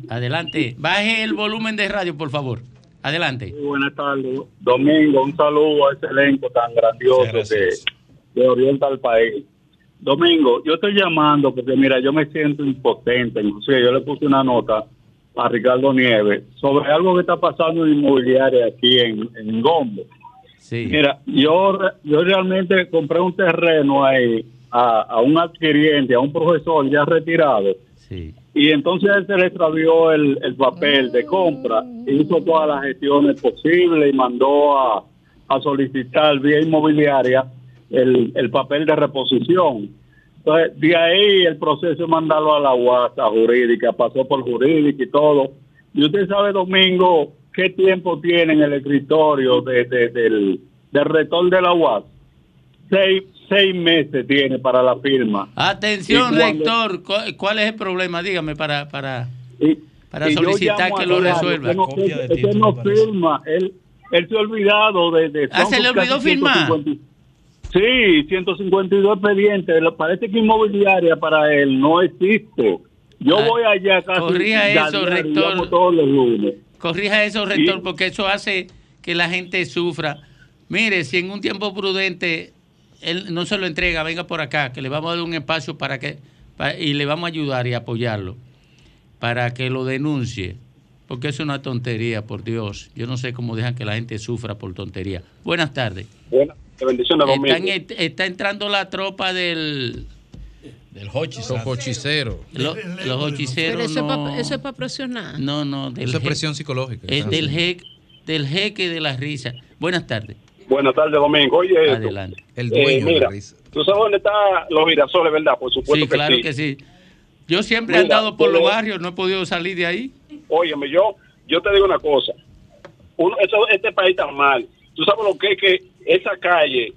Speaker 1: Adelante. Baje el volumen de radio, por favor. Adelante.
Speaker 7: Muy buenas tardes. Domingo, un saludo a ese elenco tan grandioso de, de Orienta al País. Domingo, yo estoy llamando porque, mira, yo me siento impotente. Inclusive yo le puse una nota a Ricardo Nieves sobre algo que está pasando en inmobiliaria aquí en, en Gombo.
Speaker 1: Sí.
Speaker 7: Mira, yo, yo realmente compré un terreno ahí a, a un adquiriente, a un profesor ya retirado.
Speaker 1: Sí.
Speaker 7: Y entonces él se le extravió el, el papel de compra, hizo todas las gestiones posibles y mandó a, a solicitar vía inmobiliaria el, el papel de reposición. Entonces, de ahí el proceso es mandarlo a la UASA jurídica, pasó por jurídica y todo. Y usted sabe, Domingo, qué tiempo tiene en el escritorio de, de- del, del rector de la UAS. Seis, seis meses tiene para la firma.
Speaker 1: Atención, rector. ¿cu- ¿Cuál es el problema? Dígame para, para,
Speaker 7: Y-
Speaker 1: para
Speaker 7: y
Speaker 1: solicitar que lo resuelva.
Speaker 7: que no- firma. Él, él se ha olvidado de... de
Speaker 1: Ah, ¿se le olvidó firmar?
Speaker 7: 150 Sí, 152 expedientes. Parece que inmobiliaria para él no existe. Yo
Speaker 1: Ah,
Speaker 7: voy allá casi...
Speaker 1: corrija eso, rector.
Speaker 7: todos los lunes.
Speaker 1: Corrija eso, rector, porque eso hace que la gente sufra. Mire, si en un tiempo prudente él no se lo entrega, venga por acá, que le vamos a dar un espacio para que y le vamos a ayudar y apoyarlo para que lo denuncie, porque es una tontería, por Dios. Yo no sé cómo dejan que la gente sufra por tontería. Buenas tardes.
Speaker 7: Buenas bendiciones,
Speaker 1: Están-
Speaker 7: Domingo.
Speaker 1: está entrando la tropa del
Speaker 14: Del
Speaker 4: Los hochiceros.
Speaker 1: Lo- los hechiceros
Speaker 13: Pero eso,
Speaker 1: no,
Speaker 13: es para, presionar.
Speaker 1: no, no, del
Speaker 4: Eso es presión psicológica.
Speaker 1: Es del, jeque, del jeque de la risa. Buenas tardes.
Speaker 19: Buenas tardes, Domingo. Oye, esto.
Speaker 1: Adelante.
Speaker 4: El
Speaker 19: Eh, mira, tú sabes dónde están los girasoles, ¿verdad? Por supuesto
Speaker 1: Sí,
Speaker 19: que
Speaker 1: claro
Speaker 19: sí.
Speaker 1: que sí. Yo siempre he andado por
Speaker 19: pero-
Speaker 1: los barrios, no he podido salir de ahí.
Speaker 19: Óyeme, yo, yo te digo una cosa. Uno, eso- este país está mal. Tú sabes lo que es que esa calle,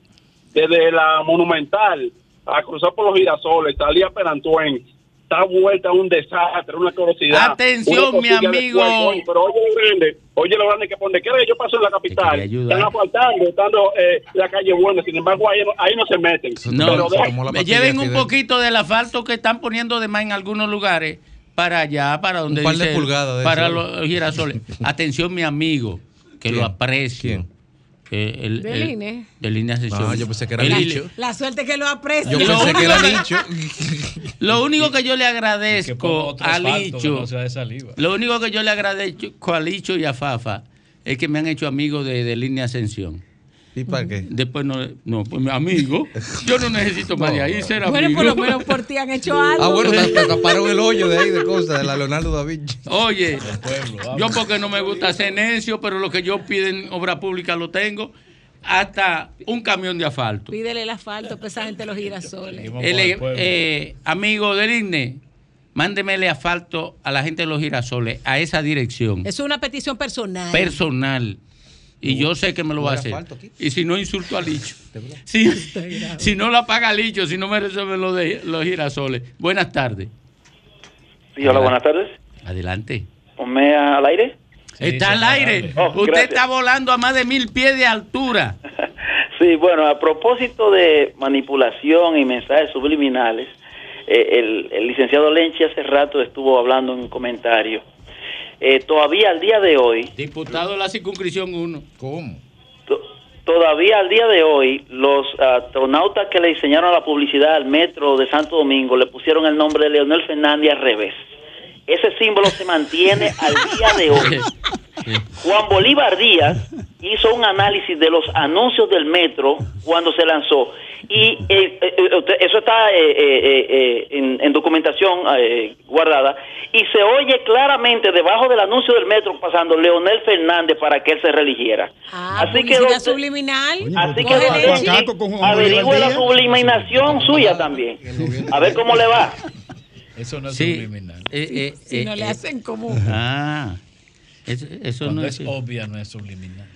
Speaker 19: desde la Monumental a cruzar por los girasoles, salir a Perantuen, está vuelta a un desastre, una curiosidad.
Speaker 1: Atención,
Speaker 19: una
Speaker 1: mi amigo.
Speaker 19: cuerpo, pero oye lo grande, oye lo grande que por donde quiera que yo paso en la capital, están asfaltando, estando eh, la calle buena, sin embargo ahí no, ahí no se meten.
Speaker 1: No,
Speaker 19: Pero
Speaker 1: lleven un poquito del asfalto que están poniendo de más en algunos lugares para allá, para donde
Speaker 4: Un par de pulgadas de
Speaker 1: para
Speaker 4: eso.
Speaker 1: los girasoles. Atención, mi amigo, que lo
Speaker 4: ¿Quién?
Speaker 1: Aprecio. Eh, el-
Speaker 13: Del
Speaker 1: el-
Speaker 13: INE.
Speaker 1: Del INE Ascensión.
Speaker 4: No, yo pensé que era
Speaker 1: El
Speaker 4: la-
Speaker 1: INE.
Speaker 13: La suerte que lo aprecia.
Speaker 4: Yo
Speaker 1: Lo
Speaker 4: pensé que
Speaker 1: único
Speaker 4: era
Speaker 1: que-
Speaker 4: Licho.
Speaker 1: Lo único que yo le agradezco a Licho,
Speaker 14: no
Speaker 1: lo único que yo le agradezco a Licho y a Fafa es que me han hecho amigos de, de Línea Ascensión.
Speaker 4: ¿Y para qué?
Speaker 1: Después no, no, pues mi amigo. Yo no necesito más de ahí ser
Speaker 13: Bueno,
Speaker 1: amigo.
Speaker 13: por lo menos por ti han hecho algo.
Speaker 4: Ah, bueno, te- te taparon el hoyo de ahí de cosas, de la Leonardo da Vinci.
Speaker 1: Oye, yo porque no me gusta ser necio, pero lo que yo pido en obra pública lo tengo. Hasta un camión de asfalto.
Speaker 13: Pídele el asfalto para esa gente de los girasoles.
Speaker 1: El, eh, amigo del INE, mándemele asfalto a la gente de los girasoles, a esa dirección
Speaker 13: Eso es una petición personal.
Speaker 1: personal. Y yo sé que me lo va a
Speaker 4: ¿No hay
Speaker 1: hacer. Y si no, insulto a Licho. Si, si no la paga Licho, si no me resuelven lo de los girasoles. Buenas tardes.
Speaker 22: Sí, hola, buenas tardes.
Speaker 1: Adelante.
Speaker 22: ¿Ponme al aire?
Speaker 1: Está al aire.
Speaker 22: Oh,
Speaker 1: Usted
Speaker 22: gracias.
Speaker 1: está volando a más de mil pies de altura.
Speaker 22: Sí, bueno, a propósito de manipulación y mensajes subliminales, eh, el, el licenciado Lenchi hace rato estuvo hablando en un comentario. Eh, todavía al día de hoy,
Speaker 1: Diputado de la circunscripción 1.
Speaker 4: ¿Cómo?
Speaker 22: todavía al día de hoy, los astronautas que le diseñaron la publicidad al metro de Santo Domingo le pusieron el nombre de Leonel Fernández al revés. Ese símbolo se mantiene al día de hoy. Juan Bolívar Díaz hizo un análisis de los anuncios del metro cuando se lanzó y eh, eh, eh, usted- eso está eh, eh, en, en documentación eh, guardada y se oye claramente debajo del anuncio del metro pasando Leonel Fernández para que él se religiera.
Speaker 13: Ah,
Speaker 22: Así que don-
Speaker 13: subliminal.
Speaker 22: Así que don averigüe la subliminación suya también. A ver cómo le va.
Speaker 14: Eso no es
Speaker 1: Sí.
Speaker 14: subliminal.
Speaker 1: Eh, eh,
Speaker 13: Si
Speaker 1: eh,
Speaker 13: no le hacen como.
Speaker 1: Ah, eso, eso
Speaker 14: Cuando
Speaker 1: no
Speaker 14: es
Speaker 1: es.
Speaker 14: obvia, no es subliminal.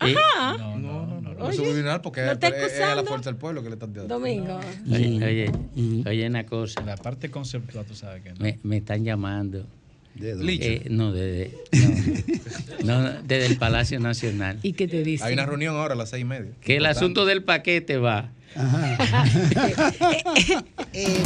Speaker 1: Eh,
Speaker 13: Ajá.
Speaker 14: No, no, no. no.
Speaker 4: No es subliminal porque
Speaker 13: ¿no
Speaker 4: es, a la fuerza del pueblo que le están dando.
Speaker 13: Domingo.
Speaker 1: Oye, oye, oye una cosa.
Speaker 14: La parte conceptual, tú sabes que no.
Speaker 1: Me, me están llamando.
Speaker 4: Licho.
Speaker 1: Eh, no, desde, no, no, desde el Palacio Nacional.
Speaker 13: ¿Y qué te dice?
Speaker 4: Hay una reunión ahora a las seis y media.
Speaker 1: Que el asunto del paquete va.
Speaker 13: Eh,